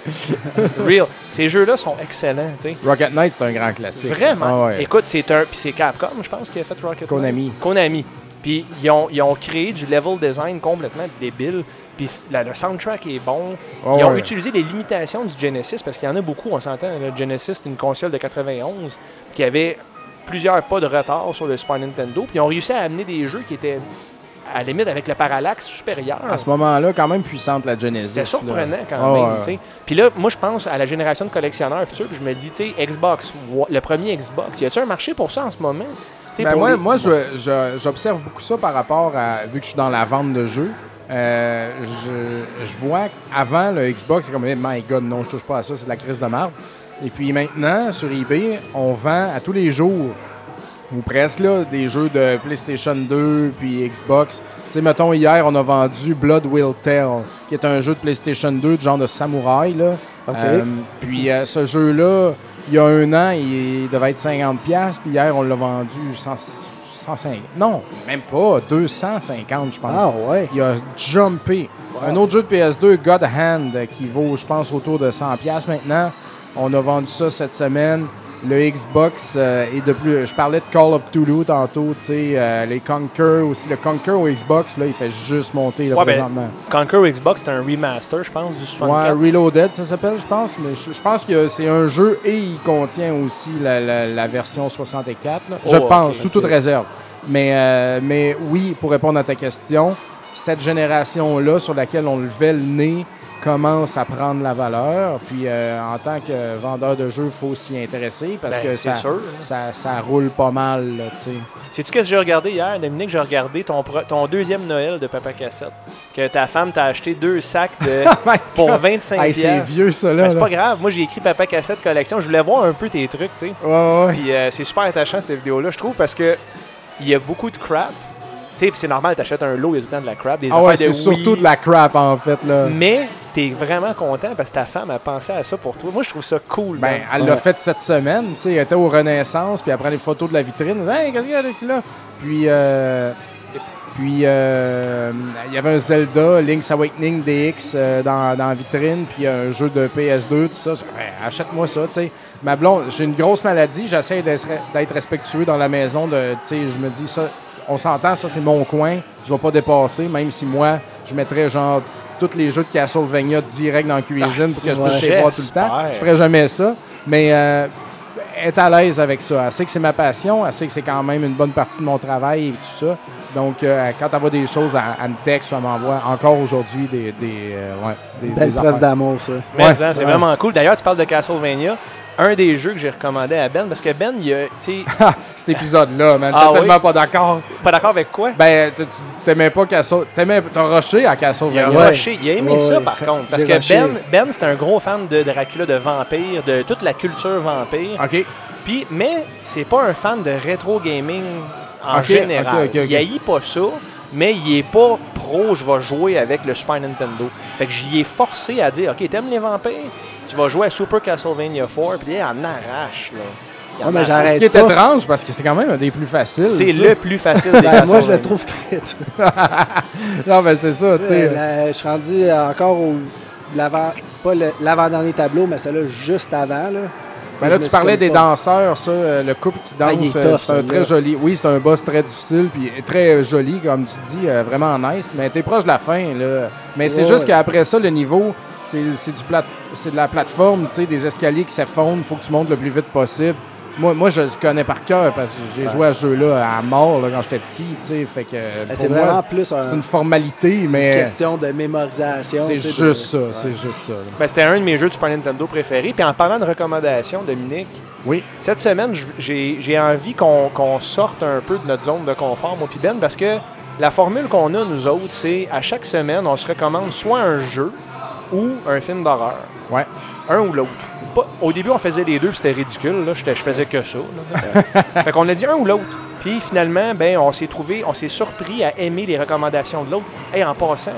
Real. Ces jeux-là sont excellents, tu sais. Rocket Knight, c'est un grand classique. Vraiment. Ah ouais. Écoute, c'est un. Puis c'est Capcom, je pense, qui a fait Rocket Konami. Knight. Konami. Puis ils ont, ils ont créé du level design complètement débile. Puis le soundtrack est bon. Ah ils ont ouais. utilisé les limitations du Genesis parce qu'il y en a beaucoup, on s'entend. Le Genesis, c'est une console de 91 qui avait plusieurs pas de retard sur le Super Nintendo. Puis ils ont réussi à amener des jeux qui étaient à la limite avec le parallaxe supérieur. À ce moment-là, quand même puissante la Genesis. C'était surprenant là. quand Ah même. ouais. Puis là, moi, je pense à la génération de collectionneurs futurs. puis je me dis, tu sais, Xbox, le premier Xbox, y a-tu un marché pour ça en ce moment? Ben moi, les- moi j'observe beaucoup ça par rapport à. Vu que je suis dans la vente de jeux, euh, je, je vois qu'avant, le Xbox, c'est comme, Eh, my God, non, je touche pas à ça, c'est de la crise de marde. Et puis maintenant, sur eBay, on vend à tous les jours, ou presque, là, des jeux de PlayStation 2 puis Xbox. Tu sais, mettons, hier, on a vendu Blood Will Tell, qui est un jeu de PlayStation 2 du genre de samouraï, là. Euh, puis euh, ce jeu-là, il y a un an, il devait être 50$, puis hier, on l'a vendu 100, 150. Non, même pas, 250, je pense. Ah ouais. Il a jumpé. Un autre jeu de PS2, God Hand, qui vaut, je pense, autour de 100$ maintenant. On a vendu ça cette semaine. Le Xbox euh, est de plus. Je parlais de Call of Duty tantôt, tu sais, euh, les Conquer aussi. Le Conquer au Xbox, là, il fait juste monter là, Ouais, ben, présentement. Conquer Xbox, c'est un remaster, je pense, du Ouais, 64. Reloaded, ça s'appelle, je pense. Mais je, je pense que c'est un jeu et il contient aussi la, la- la version 64. là. Je Oh, pense, sous toute réserve. Mais, euh, mais oui, pour répondre à ta question, cette génération-là sur laquelle on levait le nez commence à prendre la valeur. Puis euh, en tant que vendeur de jeux, il faut s'y intéresser parce Ben, que ça, sûr. ça, ça roule pas mal. là, tu sais. Sais-tu qu'est-ce que j'ai regardé hier, Dominique? J'ai regardé ton, ton deuxième Noël de Papa Cassette. Que ta femme t'a acheté deux sacs de, pour 25 Hey, c'est vieux, ça, là. Ben, c'est pas grave. Moi, j'ai écrit Papa Cassette Collection. Je voulais voir un peu tes trucs, tu sais. Ouais. Puis euh, c'est super attachant, cette vidéo-là, je trouve, parce que il y a beaucoup de crap. C'est normal, t'achètes un lot, il y a tout le temps de la crap. Des Ah ouais, c'est surtout de la crap, en fait. là. Mais t'es vraiment content parce que ta femme a pensé à ça pour toi. Moi, je trouve ça cool. Ben, elle l'a fait cette semaine, tu sais, elle était au Renaissance, puis elle prend les photos de la vitrine, elle dit Hey, qu'est-ce qu'il y a avec là? Puis, euh, puis euh, il y avait un Zelda, Link's Awakening DX euh, dans, dans la vitrine, puis un jeu de PS2, tout ça. Ben, achète-moi ça, tu sais. Ma blonde, j'ai une grosse maladie, j'essaie d'être d'être respectueux dans la maison, de, tu sais, je me dis ça, on s'entend, ça c'est mon coin, je vais pas dépasser, même si moi, je mettrais genre tous les jeux de Castlevania direct dans la cuisine pour que je puisse les voir tout le temps. Je ferais jamais ça. Mais euh, elle est à l'aise avec ça. Elle sait que c'est ma passion. Elle sait que c'est quand même une bonne partie de mon travail et tout ça. Donc, euh, quand elle voit des choses, elle, elle me texte ou elle m'envoie encore aujourd'hui des, des, euh, ouais, des, Belle des preuve affaires. d'amour, ça. Ouais, hein, c'est ouais. vraiment cool. D'ailleurs, tu parles de Castlevania. Un des jeux que j'ai recommandé à Ben, parce que Ben, il a, tu sais, Cet épisode-là, man. Ah J'étais oui? tellement pas d'accord. pas d'accord avec quoi? Ben, tu tu- t'aimais pas Castle... T'aimais... T'as rushé à Il a Castlevania. Ouais. rushé. Il a aimé Ouais, ça, ouais, par ça- contre. Parce que rushé. Ben, Ben c'est un gros fan de Dracula, de vampire, de toute la culture vampire. OK. Puis, mais c'est pas un fan de rétro gaming en général. ok, ok, ok. Il haït pas ça, mais il est pas pro, je vais jouer avec le Super Nintendo. Fait que j'y ai forcé à dire, OK, t'aimes les vampires? Tu vas jouer à Super Castlevania 4, puis il en arrache, là. Il en mais arrache. j'arrête Ce qui est pas. étrange, parce que c'est quand même un des plus faciles. C'est le plus facile des Ben, moi, je le trouve très dur. Non, ben c'est ça, tu sais. Euh, la- je suis rendu encore au l'avant, pas l'avant-dernier tableau, mais celui-là juste avant. Là. Ben là, tu parlais des pas- danseurs, ça, euh, le couple qui danse, il est euh, c'est un très joli. Oui, c'est un boss très difficile, puis très joli, comme tu dis, euh, vraiment nice, mais t'es proche de la fin, là. Mais c'est juste ouais. qu'après ça, le niveau, c'est c'est du plate, c'est de la plateforme, tu sais, des escaliers qui s'effondrent, faut que tu montes le plus vite possible. moi, moi, je le connais par cœur parce que j'ai joué à ce jeu-là à mort là, quand j'étais petit, tu sais. Fait que pour c'est vraiment plus un- c'est une formalité, une mais question de mémorisation. c'est juste ça, c'est juste ça. Ben, C'était un de mes jeux de Super Nintendo préférés. Puis en parlant de recommandations, Dominique, Oui. cette semaine, j'ai j'ai envie qu'on qu'on sorte un peu de notre zone de confort, moi puis Ben, parce que la formule qu'on a, nous autres, c'est à chaque semaine, on se recommande soit un jeu ou un film d'horreur. Ouais. Un ou l'autre. Pas- Au début, on faisait les deux, puis c'était ridicule. Là. J'étais- Je faisais que ça. là. fait qu'on a dit un ou l'autre. Puis finalement, ben, on s'est trouvé, on s'est surpris à aimer les recommandations de l'autre. Et en passant,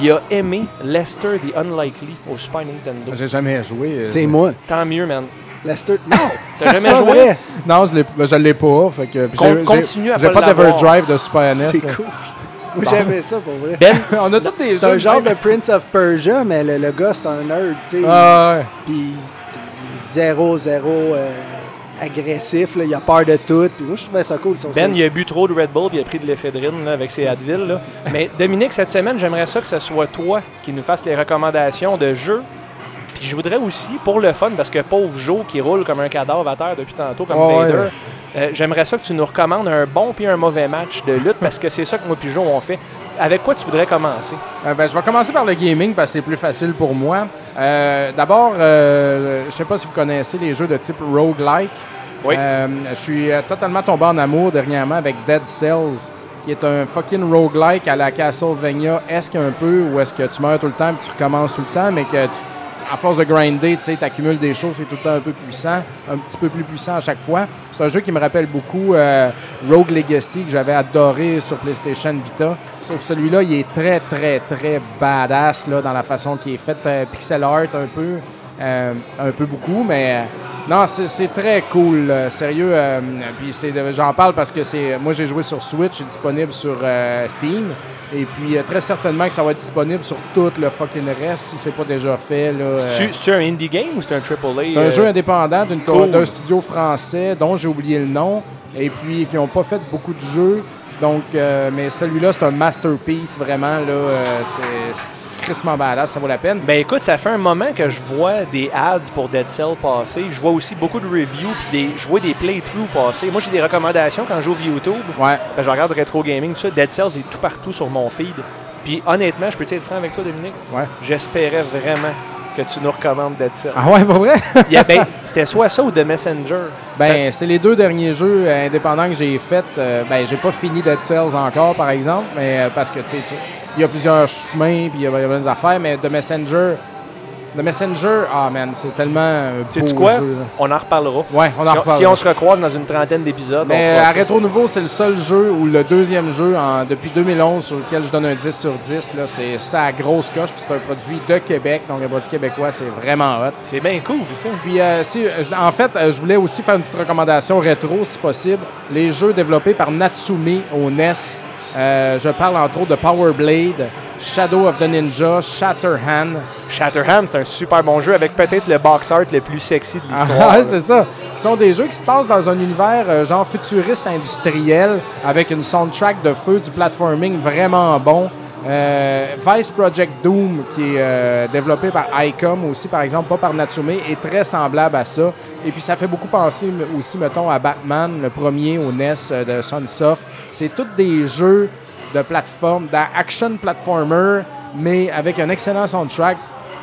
il a aimé Lester the Unlikely au Super Nintendo. J'ai jamais joué. euh, C'est moi. Tant mieux, man. Lester. Non! T'as jamais joué? vrai. Non, je l'ai ben, je l'ai pas. Fait que, Con- continue à J'ai pas d'Everdrive de Super NES. C'est là. cool. Moi, j'aimais ça pour vrai. Ben, On a tous des C'est un genre de Prince of Persia, mais le, le gars, c'est un nerd, tu sais. Ah, ouais. Puis zéro, zéro euh, agressif, là. il a peur de tout. Puis moi, je trouvais ça cool. Ben, il a bu trop de Red Bull puis il a pris de l'éphédrine là, avec ses Advil. là. Mais Dominique, cette semaine, j'aimerais ça que ce soit toi qui nous fasse les recommandations de jeux. Puis je voudrais aussi, pour le fun, parce que pauvre Joe qui roule comme un cadavre à terre depuis tantôt, comme Ouais, Vader, ouais. Euh, j'aimerais ça que tu nous recommandes un bon puis un mauvais match de lutte parce que c'est ça que moi puis Joe on fait. Avec quoi tu voudrais commencer? Euh, ben, je vais commencer par le gaming parce que c'est plus facile pour moi. Euh, D'abord, je sais pas si vous connaissez les jeux de type roguelike. Oui. Je suis totalement tombé en amour dernièrement avec Dead Cells, qui est un fucking roguelike à la Castlevania. Est-ce qu'un peu, ou est-ce que tu meurs tout le temps et tu recommences tout le temps, mais que tu, à force de grinder, tu accumules des choses, c'est tout le temps un peu puissant, un petit peu plus puissant à chaque fois. C'est un jeu qui me rappelle beaucoup euh, Rogue Legacy que j'avais adoré sur PlayStation Vita. Sauf celui-là, il est très, très, très badass là, dans la façon qu'il est fait, euh, pixel art un peu, un peu beaucoup, mais euh, non, c'est c'est très cool, euh, sérieux. euh, puis c'est j'en parle parce que c'est moi j'ai joué sur Switch, c'est disponible sur euh, Steam. Et puis euh, très certainement que ça va être disponible sur tout le fucking reste si c'est pas déjà fait. euh. C'est-tu un indie game ou c'est un AAA? C'est un euh, jeu indépendant cool. d'un studio français dont j'ai oublié le nom et puis qui n'ont pas fait beaucoup de jeux. Donc, euh, mais celui-là, c'est un masterpiece, vraiment. Là, euh, c'est- c'est crissement badass, ça vaut la peine. Ben écoute, ça fait un moment que je vois des ads pour Dead Cell passer. Je vois aussi beaucoup de reviews, puis des, je vois des playthroughs passer. Moi, j'ai des recommandations quand j'ouvre YouTube. Ouais. Ben, je regarde Retro Gaming, tout ça. Dead Cells est tout partout sur mon feed. Puis honnêtement, je peux être franc avec toi, Dominique? Ouais. J'espérais vraiment que tu nous recommandes Dead Cells. Ah ouais, pas vrai? Ben, C'était soit ça ou The Messenger. Ben, c'est les deux derniers jeux euh, indépendants que j'ai faits. Euh, ben, j'ai pas fini Dead Cells encore, par exemple, mais euh, parce que, tu sais, il y a plusieurs chemins, puis il y a y a plein affaires, mais The Messenger, The Messenger, ah man, c'est tellement un beau Sais-tu quoi? jeu. On en reparlera. Ouais, on en si, reparle. si on se recroise dans une trentaine d'épisodes, on Mais à ça. Rétro Nouveau, c'est le seul jeu ou le deuxième jeu en- depuis 2011 sur lequel je donne un 10 sur 10. là. C'est ça, grosse coche, puis c'est un produit de Québec, donc un produit québécois, c'est vraiment hot. C'est bien cool, ça. Puis, euh, si, euh, en fait, euh, je voulais aussi faire une petite recommandation rétro, si possible. Les jeux développés par Natsume au NES. Euh, je parle entre autres de Power Blade, Shadow of the Ninja, Shatterhand. Shatterhand, c'est un super bon jeu avec peut-être le box art le plus sexy de Ah, l'histoire. là. c'est ça. Qui sont des jeux qui se passent dans un univers euh, genre futuriste industriel avec une soundtrack de feu, du platforming vraiment bon. Euh, Vice Project Doom, qui est euh, développé par ICOM aussi, par exemple, pas par Natsume, est très semblable à ça. Et puis ça fait beaucoup penser aussi, mettons, à Batman, le premier au NES de Sunsoft. C'est tous des jeux de plateforme, d'action platformer, mais avec un excellent soundtrack.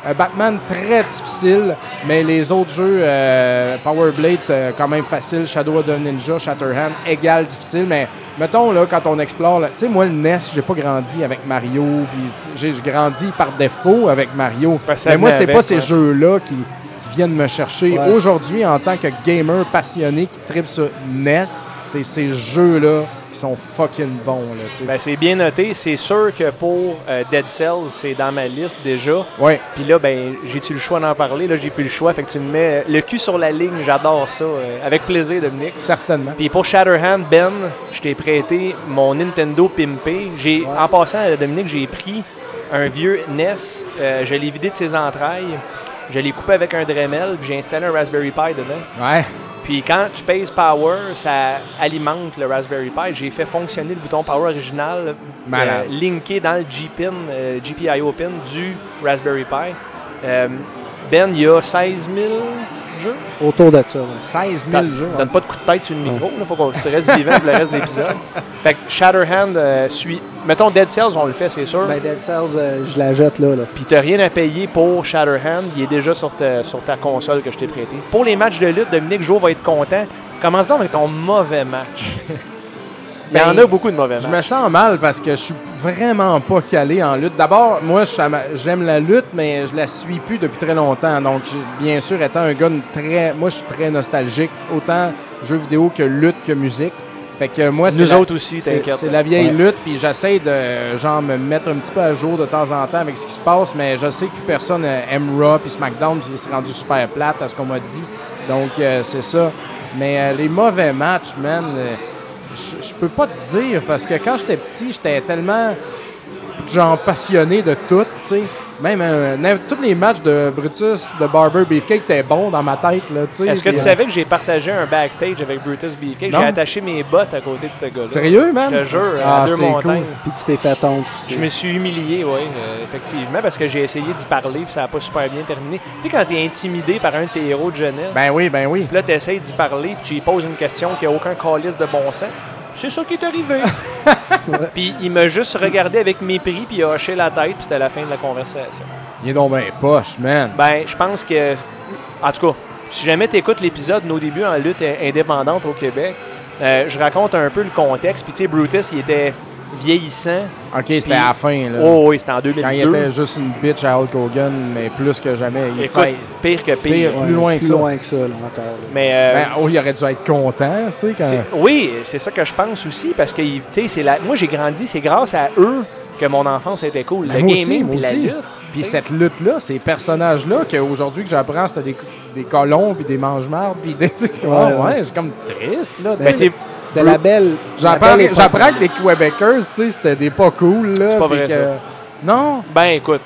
Euh, Batman très difficile, mais les autres jeux, euh, Power Blade euh, quand même facile, Shadow of the Ninja, Shatterhand égal difficile, mais mettons là quand on explore, là, tu sais moi le NES, j'ai pas grandi avec Mario, puis j'ai grandi par défaut avec Mario. Mais moi c'est pas ces ouais. jeux-là qui, qui viennent me chercher. Ouais. Aujourd'hui, en tant que gamer passionné qui tripe sur NES, c'est ces jeux-là qui sont fucking bons là. tu sais. Ben, c'est bien noté. C'est sûr que pour euh, Dead Cells, c'est dans ma liste déjà. ouais. Puis là, ben, j'ai-tu le choix d'en parler? Là, j'ai plus le choix. Fait que tu me mets le cul sur la ligne. J'adore ça. euh, avec plaisir, Dominique. Certainement. Puis pour Shatterhand, Ben, je t'ai prêté mon Nintendo Pimpé. J'ai, En passant, euh, Dominique, j'ai pris un vieux NES. euh, je l'ai vidé de ses entrailles. Je l'ai coupé avec un Dremel. Puis j'ai installé un Raspberry Pi dedans. Ouais. Puis quand tu pèses Power, ça alimente le Raspberry Pi. J'ai fait fonctionner le bouton Power original, euh, linké dans le G-pin, euh, GPIO pin du Raspberry Pi. Euh, ben, il y a 16 000 de jeux? Autour de ça. ouais. 16 000 Donne jeux. donne pas de coup de tête sur le micro. Il faut qu'on tu restes vivant pour le reste de l'épisode. Fait que Shatterhand euh, suit. Mettons Dead Cells, on le fait, c'est sûr. Ben, Dead Cells, euh, je la jette là. là. Puis t'as rien à payer pour Shatterhand. Il est déjà sur ta, sur ta console que je t'ai prêté. Pour les matchs de lutte, Dominique Jo va être content. Commence donc avec ton mauvais match. Il y en Ben, a beaucoup de mauvais Je matchs. me sens mal parce que je suis vraiment pas calé en lutte. D'abord, moi, je j'aime la lutte, mais je la suis plus depuis très longtemps. Donc, bien sûr, étant un gars de très. Moi, je suis très nostalgique, autant jeux vidéo que lutte que musique. Fait que moi, c'est Nous la- autres aussi, c'est t'inquiète. c'est la vieille lutte, puis j'essaie de genre me mettre un petit peu à jour de temps en temps avec ce qui se passe, mais je sais que plus personne euh, aime Raw puis SmackDown, puis c'est rendu super plate à ce qu'on m'a dit. Donc euh, c'est ça. Mais euh, les mauvais matchs, man, euh, je je peux pas te dire parce que quand j'étais petit, j'étais tellement genre passionné de tout, tu sais. Même euh, n'im- tous les matchs de Brutus, de Barber, Beefcake étaient bons dans ma tête. Est-ce que tu savais que j'ai partagé un backstage avec Brutus Beefcake? J'ai attaché mes bottes à côté de ce gars-là. Sérieux, man? Je te jure, Ah, à deux montagnes. Puis tu t'es fait honte aussi. Je me suis humilié, oui, effectivement, parce que j'ai essayé d'y parler puis ça n'a pas super bien terminé. Tu sais, quand tu es intimidé par un de tes héros de jeunesse, Ben oui, ben oui. puis là, tu essaies d'y parler puis tu lui poses une question qui n'a aucun calice de bon sens. C'est ça qui est arrivé. puis il m'a juste regardé avec mépris puis il a hoché la tête puis c'était la fin de la conversation. Il est donc ben poche, man. Ben, je pense que. En tout cas, si jamais tu écoutes l'épisode Nos débuts en lutte indépendante au Québec, euh, je raconte un peu le contexte. Puis, tu sais, Brutus, il était vieillissant. OK, c'était à la fin, là. Oh, oui, c'était en 2002. Quand il était juste une bitch à Hulk Hogan, mais plus que jamais. Il Écoute, fait... pire que pire. Pire. plus loin que plus ça. loin que ça, là, encore. là. Mais. euh, Ben, oh, il aurait dû être content, tu sais, quand... oui, c'est ça que je pense aussi. Parce que, tu sais, c'est la- moi, j'ai grandi, c'est grâce à eux que mon enfance était cool. Ben, le moi aussi, gaming moi puis la lutte. Puis cette lutte-là, ces personnages-là, qu'aujourd'hui que j'apprends, c'était des, des colons, puis des mange-mardes, puis des... ouais, ouais. ouais, c'est comme triste, là, Ben, c'est C'était la belle. J'apprends que les Québécois, tu sais, c'était des pas cool, là. C'est pas vrai, que- ça. Non? Ben écoute,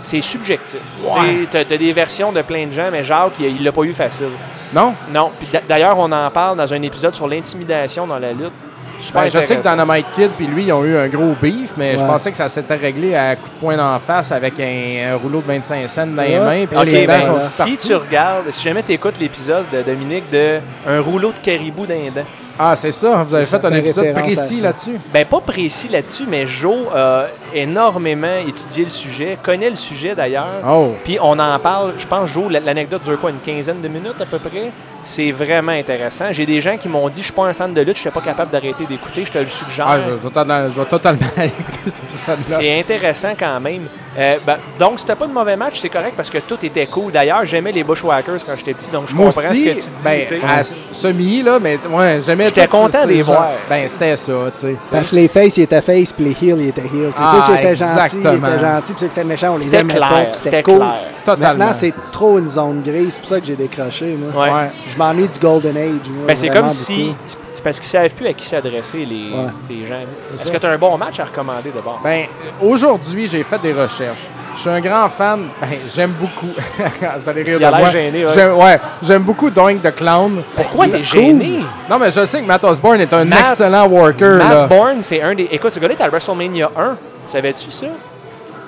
c'est subjectif. Ouais. Tu as, des versions de plein de gens, mais Jacques, il l'a pas eu facile. Non? Non. Puis d'ailleurs, on en parle dans un épisode sur l'intimidation dans la lutte. Super Ben, je sais que. Dynamite Kid puis lui, ils ont eu un gros beef, mais je pensais que ça s'était réglé à coup de poing d'en face avec un, un rouleau de 25 cents dans les mains. Puis les ben, sont si tu regardes, si jamais tu écoutes l'épisode de Dominique de Un rouleau de caribou d'un dent, Ah, c'est ça. Vous avez fait un épisode précis là-dessus. ben pas précis là-dessus, mais Joe a énormément étudié le sujet, connaît le sujet d'ailleurs. Oh. Puis on en parle, je pense, Joe, l'anecdote dure quoi, une quinzaine de minutes à peu près? C'est vraiment intéressant. J'ai des gens qui m'ont dit, je suis pas un fan de lutte, je n'étais pas capable d'arrêter d'écouter, je te le suggère. Ah, je, je vais totalement, je vais totalement aller écouter cet épisode-là. C'est intéressant quand même. Euh, ben, donc, c'était pas de mauvais match, c'est correct parce que tout était cool. D'ailleurs, j'aimais les Bushwhackers quand j'étais petit, donc je Moi comprends aussi, ce que tu dis. ben, à semi, là, mais ouais, j'aimais J'étais content de les genre- voir. Ben, c'était ça, tu sais. Parce que les faces, ils étaient face, puis les heels, ils étaient heels. C'est Ah, sûr qu'ils étaient gentils, ils étaient gentils, puis ceux qui étaient méchants, on les C'était aimait clair, pas, c'était cool. clair. Totalement. Maintenant, c'est trop une zone grise, c'est pour ça que j'ai décroché. Moi. Ouais. Ouais. Je m'ennuie du Golden Age. moi, Ben, c'est comme si. beaucoup. C'est- parce qu'ils savent plus à qui s'adresser, les, Ouais. les gens. Est-ce que tu as un bon match à recommander d'abord? Ben, aujourd'hui, j'ai fait des recherches. Je suis un grand fan. Ben, j'aime beaucoup. Vous allez rire Il de moi. gêné, ouais. J'aime, ouais, beaucoup Doink the Clown. Pourquoi t'es gêné? Non, mais je sais que Matt Osborne est un Matt- excellent worker. Matt là. Bourne, c'est un des. Écoute, ce gars-là à WrestleMania 1. Savais-tu ça?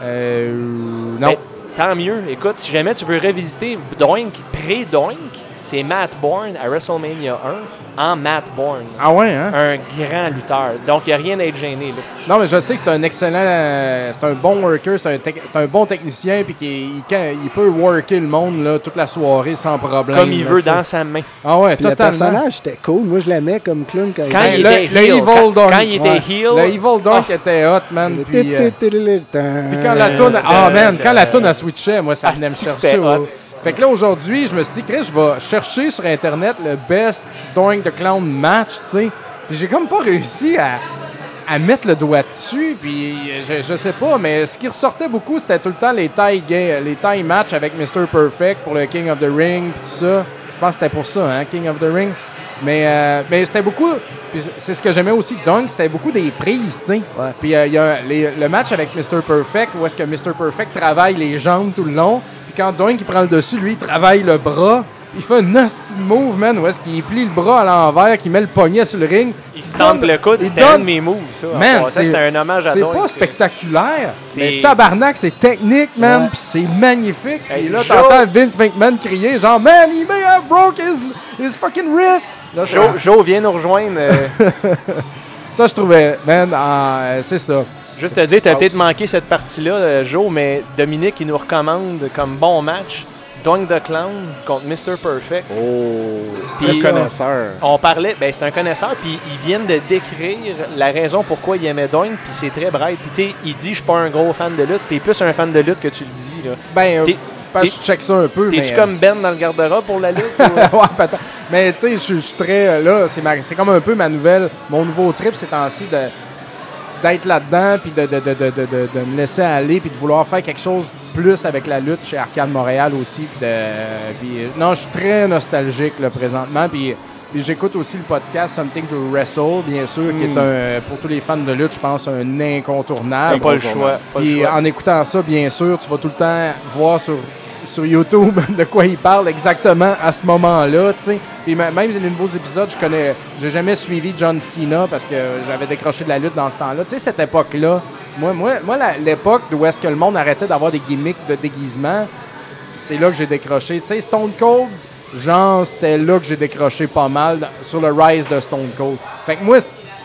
Euh, non. Ben, tant mieux. Écoute, si jamais tu veux revisiter Doink, pré-Doink, c'est Matt Bourne à WrestleMania 1 en Matt Bourne. Ah ouais, hein? Un grand lutteur. Donc, il n'y a rien à être gêné. Là. Non, mais je sais que c'est un excellent. euh, c'est un bon worker, c'est un, tec- c'est un bon technicien, puis qu'il il, peut worker le monde là, toute la soirée sans problème. Comme il là, veut dans sa main. Ah ouais, Puis le totalement. personnage, était cool. Moi, je l'aimais comme clown quand, Quand il le- était le heel, Evil quand, quand il était ouais. heel, Le Evil Dunk Ah. était hot, man. Puis, euh, quand la toune, ah man, quand la toune a switché, moi ça venait me chercher. Fait que là aujourd'hui, je me suis dit, Chris, je vais chercher sur internet le best Doink the Clown match, tu sais. Puis j'ai comme pas réussi à, à mettre le doigt dessus. Puis je, je sais pas, mais ce qui ressortait beaucoup, c'était tout le temps les tailles les tailles match avec Mr. Perfect pour le King of the Ring, puis tout ça. Je pense que c'était pour ça, hein, King of the Ring. Mais, euh, mais c'était beaucoup. Puis c'est ce que j'aimais aussi de Dunk, c'était beaucoup des prises, tu sais. Puis euh, il y a les- le match avec Mr. Perfect, où est-ce que Mr. Perfect travaille les jambes tout le long. Quand Dunk il prend le dessus, lui, il travaille le bras. il fait un de move, man, où est-ce qu'il plie le bras à l'envers, qu'il met le poignet sur le ring. Il se tente le coude, il donne- de mes moves, ça. Man, c'est un hommage à C'est Doink. pas spectaculaire, C'est- mais tabarnak, c'est technique, man, Ouais. puis c'est magnifique. Hey, Et là, t'entends Vince McMahon crier genre, man, he may have broke his, his fucking wrist. Là, Joe, Joe, viens nous rejoindre. euh, Ça, je trouvais, man, euh, c'est ça. Juste te dire, t'as se peut-être manqué cette partie-là, euh, Joe, mais Dominique, il nous recommande comme bon match Doink the Clown contre Mr. Perfect. Oh, c'est connaisseur. On parlait, ben c'est un connaisseur, puis ils viennent de décrire la raison pourquoi il aimait Doink, puis c'est très bright. Puis tu sais, il dit, je suis pas un gros fan de lutte, t'es plus un fan de lutte que tu le dis, là. Ben, euh, que je check ça un peu. T'es-tu euh, comme Ben dans le garde-robe pour la lutte? ou- ouais, peut-être. Mais tu sais, je suis très. euh, Là, c'est ma- c'est comme un peu ma nouvelle. Mon nouveau trip ces temps-ci de d'être là-dedans, puis de, de, de, de, de, de- de me laisser aller, puis de vouloir faire quelque chose plus avec la lutte chez Arcade Montréal aussi. Puis de, puis, euh, non, je suis très nostalgique là, présentement. Puis, puis j'écoute aussi le podcast Something to Wrestle, bien sûr, qui est un, pour tous les fans de lutte, je pense, un incontournable. pas le choix. Pas le Puis choix. en écoutant ça, bien sûr, tu vas tout le temps voir sur, sur YouTube de quoi il parle exactement à ce moment-là, tu sais. Puis même les nouveaux épisodes, je connais, j'ai jamais suivi John Cena parce que j'avais décroché de la lutte dans ce temps-là. Tu sais, cette époque-là, moi, moi, moi l'époque où est-ce que le monde arrêtait d'avoir des gimmicks de déguisement, c'est là que j'ai décroché. Tu sais, Stone Cold, genre, c'était là que j'ai décroché pas mal sur le rise de Stone Cold. Fait que moi,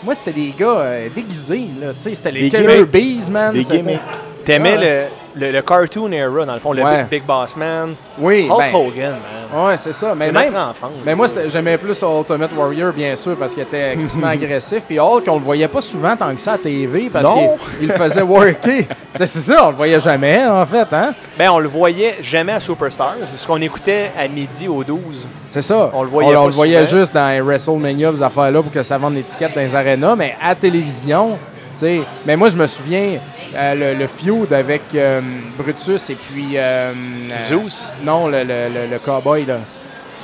moi c'était des gars euh, déguisés, là, tu sais, c'était les Killer. Bees, man. Des gimmicks. T'aimais Ouais. le, le, le cartoon era, dans le fond, le Ouais. Big, Big Boss Man. Oui, Hulk ben, Hogan, man. Ouais, c'est ça. Mais même, enfance. mais moi, j'aimais plus Ultimate Warrior, bien sûr, parce qu'il était crissement agressif. Puis Hulk, on le voyait pas souvent tant que ça à TV, parce qu'il il le faisait worker. c'est ça, on le voyait jamais, en fait, hein? Ben, on le voyait jamais à Superstars. C'est ce qu'on écoutait à midi au 12. C'est ça. On le voyait pas le voyait juste dans les WrestleMania, ces affaires-là, pour que ça vende l'étiquette dans les arénas, mais à télévision, Mais moi, je me souviens, euh, le, le feud avec euh, Brutus et puis... euh, Zeus? Non, le, le, le, le cowboy, là.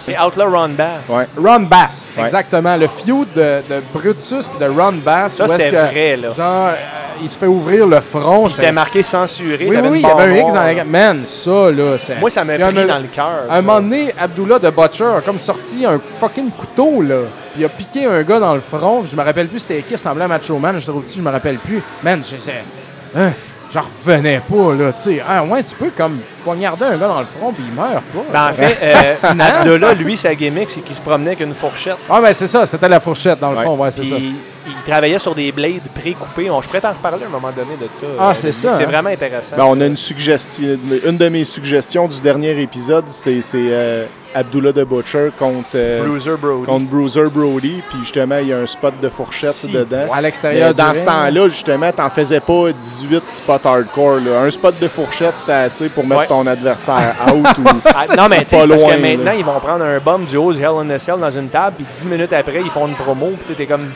Et Outlaw Ron Bass. Ouais. Ron Bass, Ouais. exactement. Le feud de, de Brutus et de Ron Bass. Ça, c'était que, vrai, là. Genre, euh, il se fait ouvrir le front. Puis C'était marqué censuré. Oui, oui, il y avait un X dans la... Man, ça, là, c'est... Moi, ça m'a pris dans le cœur. À un moment donné, Abdullah de Butcher a comme sorti un fucking couteau, là. Puis il a piqué un gars dans le front. Je me rappelle plus c'était qui, il ressemblait à Macho Man. J'étais trop petit, je me rappelle plus. Man, je sais... Hein? J'en revenais pas, là, tu sais. Ah, ouais, tu peux comme poignarder un gars dans le front, puis il meurt pas. Ben, en fait, euh. Abdullah, lui, sa gimmick, c'est qu'il se promenait avec une fourchette. Ah, ben c'est ça, c'était la fourchette, dans le Ouais. fond, ouais, c'est ça. il travaillait sur des blades pré-coupés. On- Je pourrais t'en reparler à un moment donné de ça. Ah, Euh, c'est ça, C'est hein? vraiment intéressant. Ben, on a une suggestion. Une de mes suggestions du dernier épisode, c'est euh, Abdullah the Butcher contre, euh, Bruiser Brody. contre Bruiser Brody. Puis justement, il y a un spot de fourchette Si. dedans. À l'extérieur dans ce temps-là, justement, t'en faisais pas 18 spots hardcore. là. Un spot de fourchette, c'était assez pour mettre Ouais. Ton adversaire out ou Ah, non, mais tu sais, parce que là. maintenant, ils vont prendre un bum du haut du Hell in a Cell dans une table, puis 10 minutes après, ils font une promo, puis t'es comme.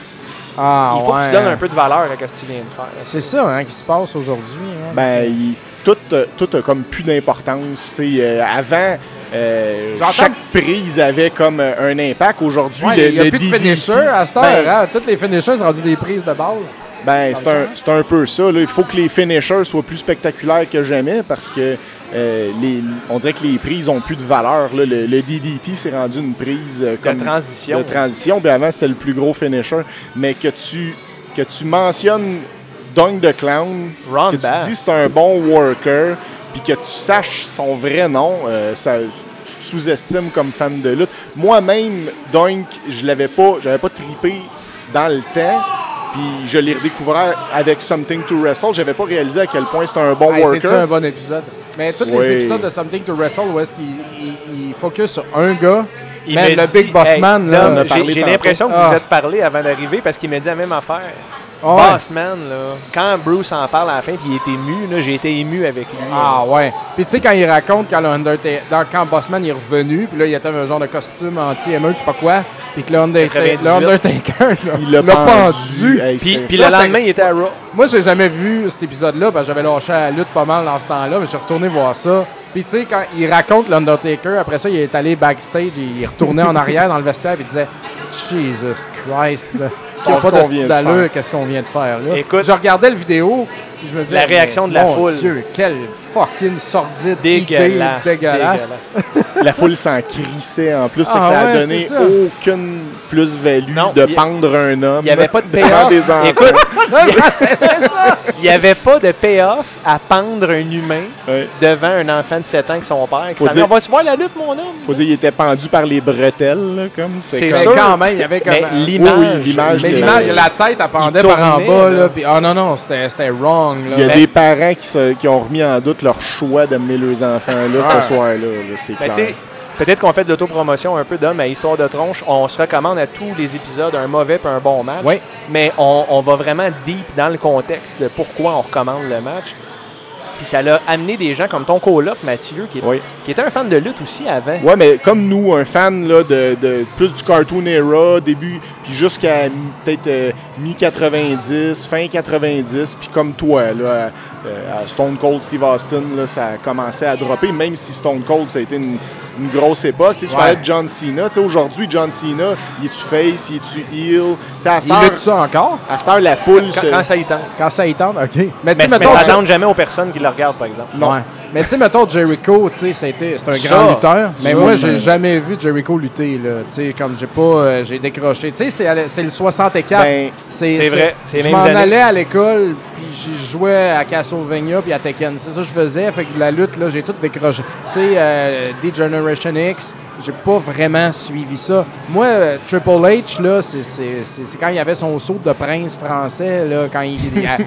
Ah, il faut que tu donnes un peu de valeur à ce que tu viens de faire. C'est ça hein, qui se passe aujourd'hui. hein. Ben, il- tout, euh, tout a comme plus d'importance. Euh, avant, euh, chaque prise avait comme euh, un impact. Aujourd'hui, Ouais, le, il n'y a le plus de DDT, finisher à cette heure. ben, hein. Toutes les finishers sont rendus des prises de base. Ben, c'est un, un peu ça. là. Il faut que les finishers soient plus spectaculaires que jamais parce que euh, les, on dirait que les prises ont plus de valeur. là. Le, le DDT s'est rendu une prise euh, De comme transition. de transition. Puis avant, c'était le plus gros finisher. Mais que tu, que tu mentionnes Dunk the Clown, Ron que tu dis c'est un bon worker, puis que tu saches son vrai nom, euh, ça, tu te sous-estimes comme fan de lutte. Moi-même, Dunk, je l'avais pas, j'avais pas tripé dans le temps. Puis je l'ai redécouvert avec Something to Wrestle. J'avais pas réalisé à quel point c'était un bon Hey, worker. C'est un bon épisode? Mais tous Oui. les épisodes de Something to Wrestle où est-ce qu'il il- il focus sur un gars, Il le dit, Big Boss hey, Man, là, Dom, on a j'ai- parlé J'ai tantôt. l'impression que Ah. vous êtes parlé avant d'arriver parce qu'il m'a dit la même affaire. Ouais. Man, là, quand Bruce en parle à la fin, puis il est ému, là, j'ai été ému avec lui. Ah ouais. Puis tu sais, quand il raconte quand, le Undertaker, quand Bossman est revenu, puis là, il était un genre de costume anti-émeute, je sais pas quoi, puis que le Undertaker, 98. le Undertaker là, Il l'a pendu. Puis, puis le lendemain, il était à Raw. Moi, j'ai jamais vu cet épisode-là, parce que j'avais lâché la lutte pas mal dans ce temps-là, mais je suis retourné voir ça. Puis tu sais, quand il raconte l'Undertaker, après ça, il est allé backstage, il retournait en arrière dans le vestiaire, puis il disait Jesus Christ, c'est Qu'est-ce pas de qu'on style vient de d'allure, faire? qu'est-ce qu'on vient de faire là? Écoute- je regardais le vidéo, puis je me disais La réaction de la mon foule. Dieu, quelle fucking sordide Dégueulasse. idée dégueulasse. dégueulasse. la foule s'en crissait en plus. que Ah ça a ouais, donné c'est ça. aucune plus-value de y a- pendre un homme. Il n'y avait pas de devant payoff. des enfants. Écoute, il n'y avait pas de payoff à pendre un humain Ouais. devant un enfant de 7 ans avec son père. qui dire- On va-tu voir la lutte, mon homme? Faut dire, il était pendu par les bretelles, là, comme C'est quand même, il y avait comme. L'image, Oui, oui, l'image mais l'image, la tête, elle pendait Il par en bas, là. Puis, ah non, non, c'était c'était wrong, là. Il y a Mais- des parents qui, se- qui ont remis en doute leur choix d'amener leurs enfants là ce soir-là. là, c'est clair. Peut-être qu'on fait de l'autopromotion un peu d'homme à Histoire de tronche. On se recommande à tous les épisodes un mauvais puis un bon match. Oui. Mais on, on va vraiment deep dans le contexte de pourquoi on recommande le match. Puis ça l'a amené des gens comme ton coloc, Mathieu, qui, est- Oui. qui était un fan de lutte aussi avant. Ouais, mais comme nous, un fan là, de, de plus du cartoon era, début, puis jusqu'à peut-être euh, mi-90, fin 90, puis comme toi, là, à, euh, à Stone Cold Steve Austin, là, ça a commencé à dropper, même si Stone Cold, ça a été une, une grosse époque. Tu sais, tu Ouais. parlais de John Cena. Tu sais, Aujourd'hui, John Cena, il est-tu face, il est-tu heel? Tu sais, à cette Il lutte ça encore? à cette heure, la foule Quand, se... quand ça y tente. Quand ça y tente, OK. Mais tu Mais, mais ça tente jamais aux personnes qui le regardent, par exemple. Non. Ouais. Mais tu sais, mettons, Jericho, c'est un Ça, grand lutteur. Mais moi, j'ai jamais vu Jericho lutter, là. Tu sais, comme j'ai pas... euh, j'ai décroché. Tu sais, c'est le 64. Ben, c'est vrai, Je m'en allais à l'école, puis j'y jouais à Castlevania puis à Tekken. C'est ça que je faisais. Fait que la lutte, là, j'ai tout décroché. Tu sais, euh, D-Generation X, j'ai pas vraiment suivi ça. Moi, euh, Triple H, là, c'est- quand il avait son saut de prince français, là, quand il, il, a-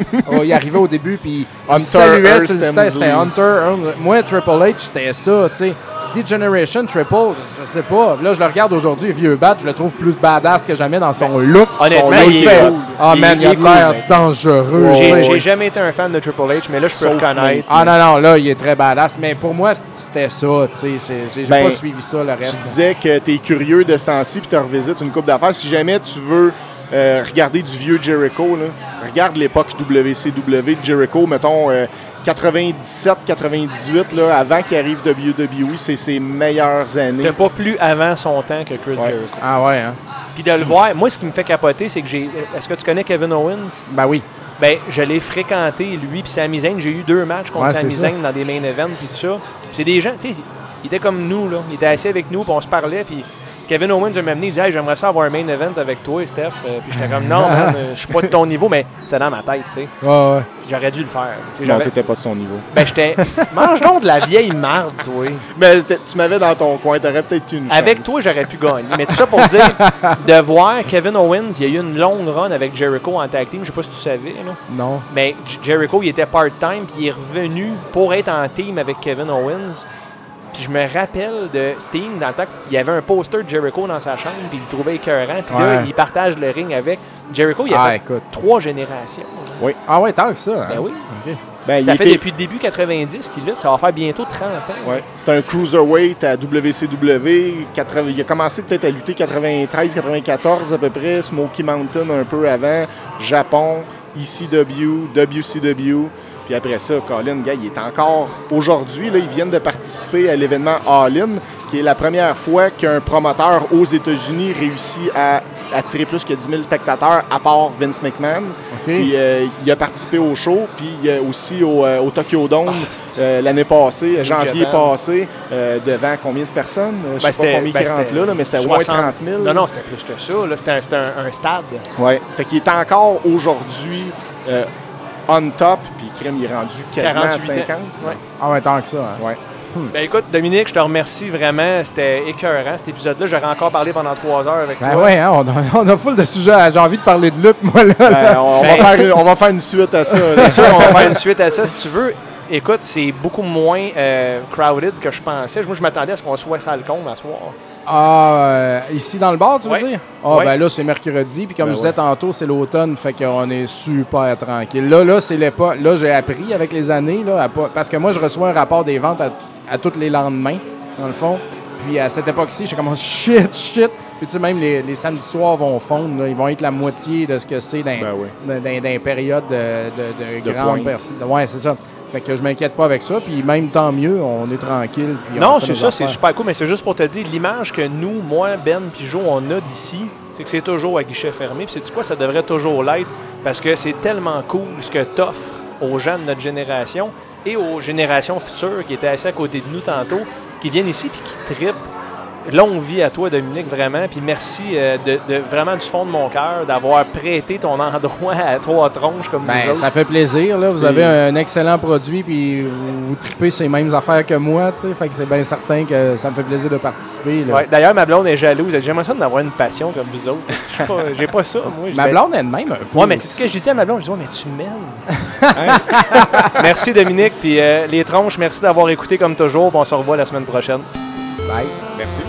il arrivait au début, puis il saluait sur le. C'était Hunter. Moi, Triple H, c'était ça, tu sais. D-Generation Triple, je, je sais pas. Là, je le regarde aujourd'hui, vieux bat, je le trouve plus badass que jamais dans son look. Honnêtement, Son look il est cool. Ah, Il- man, il il a l'air cool, dangereux. J'ai tu jamais été un fan de Triple H, mais là, je peux Sauf reconnaître. Ah non, non, là, il est très badass. Mais pour moi, c'était ça, tu sais. J'ai- J'ai j'ai Ben, pas suivi ça, le tu reste. disais que tu es curieux de ce temps-ci puis tu revisites une coupe d'affaires. Si jamais tu veux euh, regarder du vieux Jericho, là, regarde l'époque WCW de Jericho, mettons euh, 97-98, là, avant qu'il arrive WWE, c'est ses meilleures années. C'était pas plus avant son temps que Chris Ouais. Jericho. Ah ouais, hein? Puis de le voir, moi, ce qui me fait capoter, c'est que j'ai. Est-ce que tu connais Kevin Owens? Ben oui. Ben, je l'ai fréquenté, lui, puis Sami Zayn. J'ai eu deux matchs contre Ouais, Sami. Zayn dans des main events, puis tout ça. Puis c'est des gens, tu sais, ils étaient comme nous, là. Ils étaient assis avec nous, puis on se parlait, puis Kevin Owens m'a amené, il dit, hey, j'aimerais ça avoir un main event avec toi, Steph. Euh, puis j'étais comme, non, man, euh, je suis pas de ton niveau, mais c'est dans ma tête, tu sais. Ouais, ouais. Puis J'aurais dû le faire. tu sais, Non, t'étais pas de son niveau. Ben, j'étais. Mange donc de la vieille marde, toi. Mais tu m'avais dans ton coin, t'aurais peut-être eu une Avec chance. toi, j'aurais pu gagner. Mais tout ça pour dire, de voir Kevin Owens, il y a eu une longue run avec Jericho en tag team. Je sais pas si tu savais, là. Non. Mais J- Jericho, il était part-time, puis il est revenu pour être en team avec Kevin Owens. Puis je me rappelle de Sting, dans le temps qu'il y avait un poster de Jericho dans sa chambre, puis il le trouvait écœurant. Puis là, Ouais. il partage le ring avec Jericho. Il a Ah, fait écoute. trois générations. Ah ouais, tant que ça. hein? Ben oui. Ben, il Ça fait était- depuis le début 90 qu'il lutte. Ça va faire bientôt 30 ans. Ouais. C'était un cruiserweight à WCW. 80 il a commencé peut-être à lutter 93-94 à peu près. Smoky Mountain un peu avant. Japon, ECW, WCW. Puis après ça, Colin, gars, il est encore. Aujourd'hui, là, ils viennent de participer à l'événement All In, qui est la première fois qu'un promoteur aux États-Unis réussit à attirer plus que 10 000 spectateurs, à part Vince McMahon. Puis euh, il a participé au show, puis euh, aussi au, euh, au Tokyo Dome euh, l'année passée, janvier Japan. passé, devant combien de personnes? Je Ben, sais pas combien ben, qui rentrent là, là, mais c'était au moins 60 30 000. Non, non, c'était plus que ça. C'était un, stade. Ouais. Fait qu'il est encore aujourd'hui euh, on top, puis Crème, il est rendu quasiment à 48 ans. 50. Ouais. Ah ouais, tant que ça. hein? Ouais. Ben écoute, Dominique, je te remercie vraiment. C'était écœurant cet épisode-là. J'aurais encore parlé pendant trois heures avec Ben toi. ouais, hein, on, a, on a full de sujets. J'ai envie de parler de lutte, moi, là. Ben, on, on va Ben- faire une, on va faire une suite à ça. C'est sûr, on va faire une suite à ça si tu veux. Écoute, c'est beaucoup moins euh, crowded que je pensais. Moi, je m'attendais à ce qu'on soit sale con à soir. Ah, euh, ici dans le bar, tu veux Ouais. dire? Ah, Ouais. ben là, c'est mercredi, puis comme Ben je disais ouais. tantôt, c'est l'automne, fait qu'on est super tranquille. Là, là, c'est l'époque. Là, j'ai appris avec les années, là, à pas- parce que moi, je reçois un rapport des ventes à, à tous les lendemains, dans le fond. Puis à cette époque-ci, j'ai commencé shit, shit. Puis tu sais, même les, les samedis soirs vont fondre, là. ils vont être la moitié de ce que c'est dans, Ben oui. périodes de, de, de, De grandes pointe. personnes. Ouais, c'est ça. Fait que je m'inquiète pas avec ça, puis même tant mieux, on est tranquille. puis Non, c'est ça, c'est super cool, mais c'est juste pour te dire, l'image que nous, moi, Ben, puis Jo, on a d'ici, c'est que c'est toujours à guichet fermé. Puis c'est quoi, ça devrait toujours l'être, parce que c'est tellement cool ce que t'offres aux gens de notre génération et aux générations futures qui étaient assis à côté de nous tantôt. qui viennent ici puis qui trippent. Longue vie à toi, Dominique, vraiment. Puis merci euh, de, de- vraiment du fond de mon cœur d'avoir prêté ton endroit à trois tronches comme nous Ben, autres. ça fait plaisir. Là. Vous avez un excellent produit, puis vous, vous tripez ces mêmes affaires que moi. tu sais. Fait que c'est bien certain que ça me fait plaisir de participer. Ouais, D'ailleurs, ma blonde est jalouse. J'aimerais ça d'avoir une passion comme vous autres. J'ai pas, j'ai pas ça, moi. Ma blonde elle de même un peu. Ouais, mais c'est ce que j'ai dit à ma blonde. Je dis, ouais, mais tu m'aimes. merci, Dominique. Puis euh, les tronches, merci d'avoir écouté comme toujours. Puis on se revoit la semaine prochaine. Bye. Merci.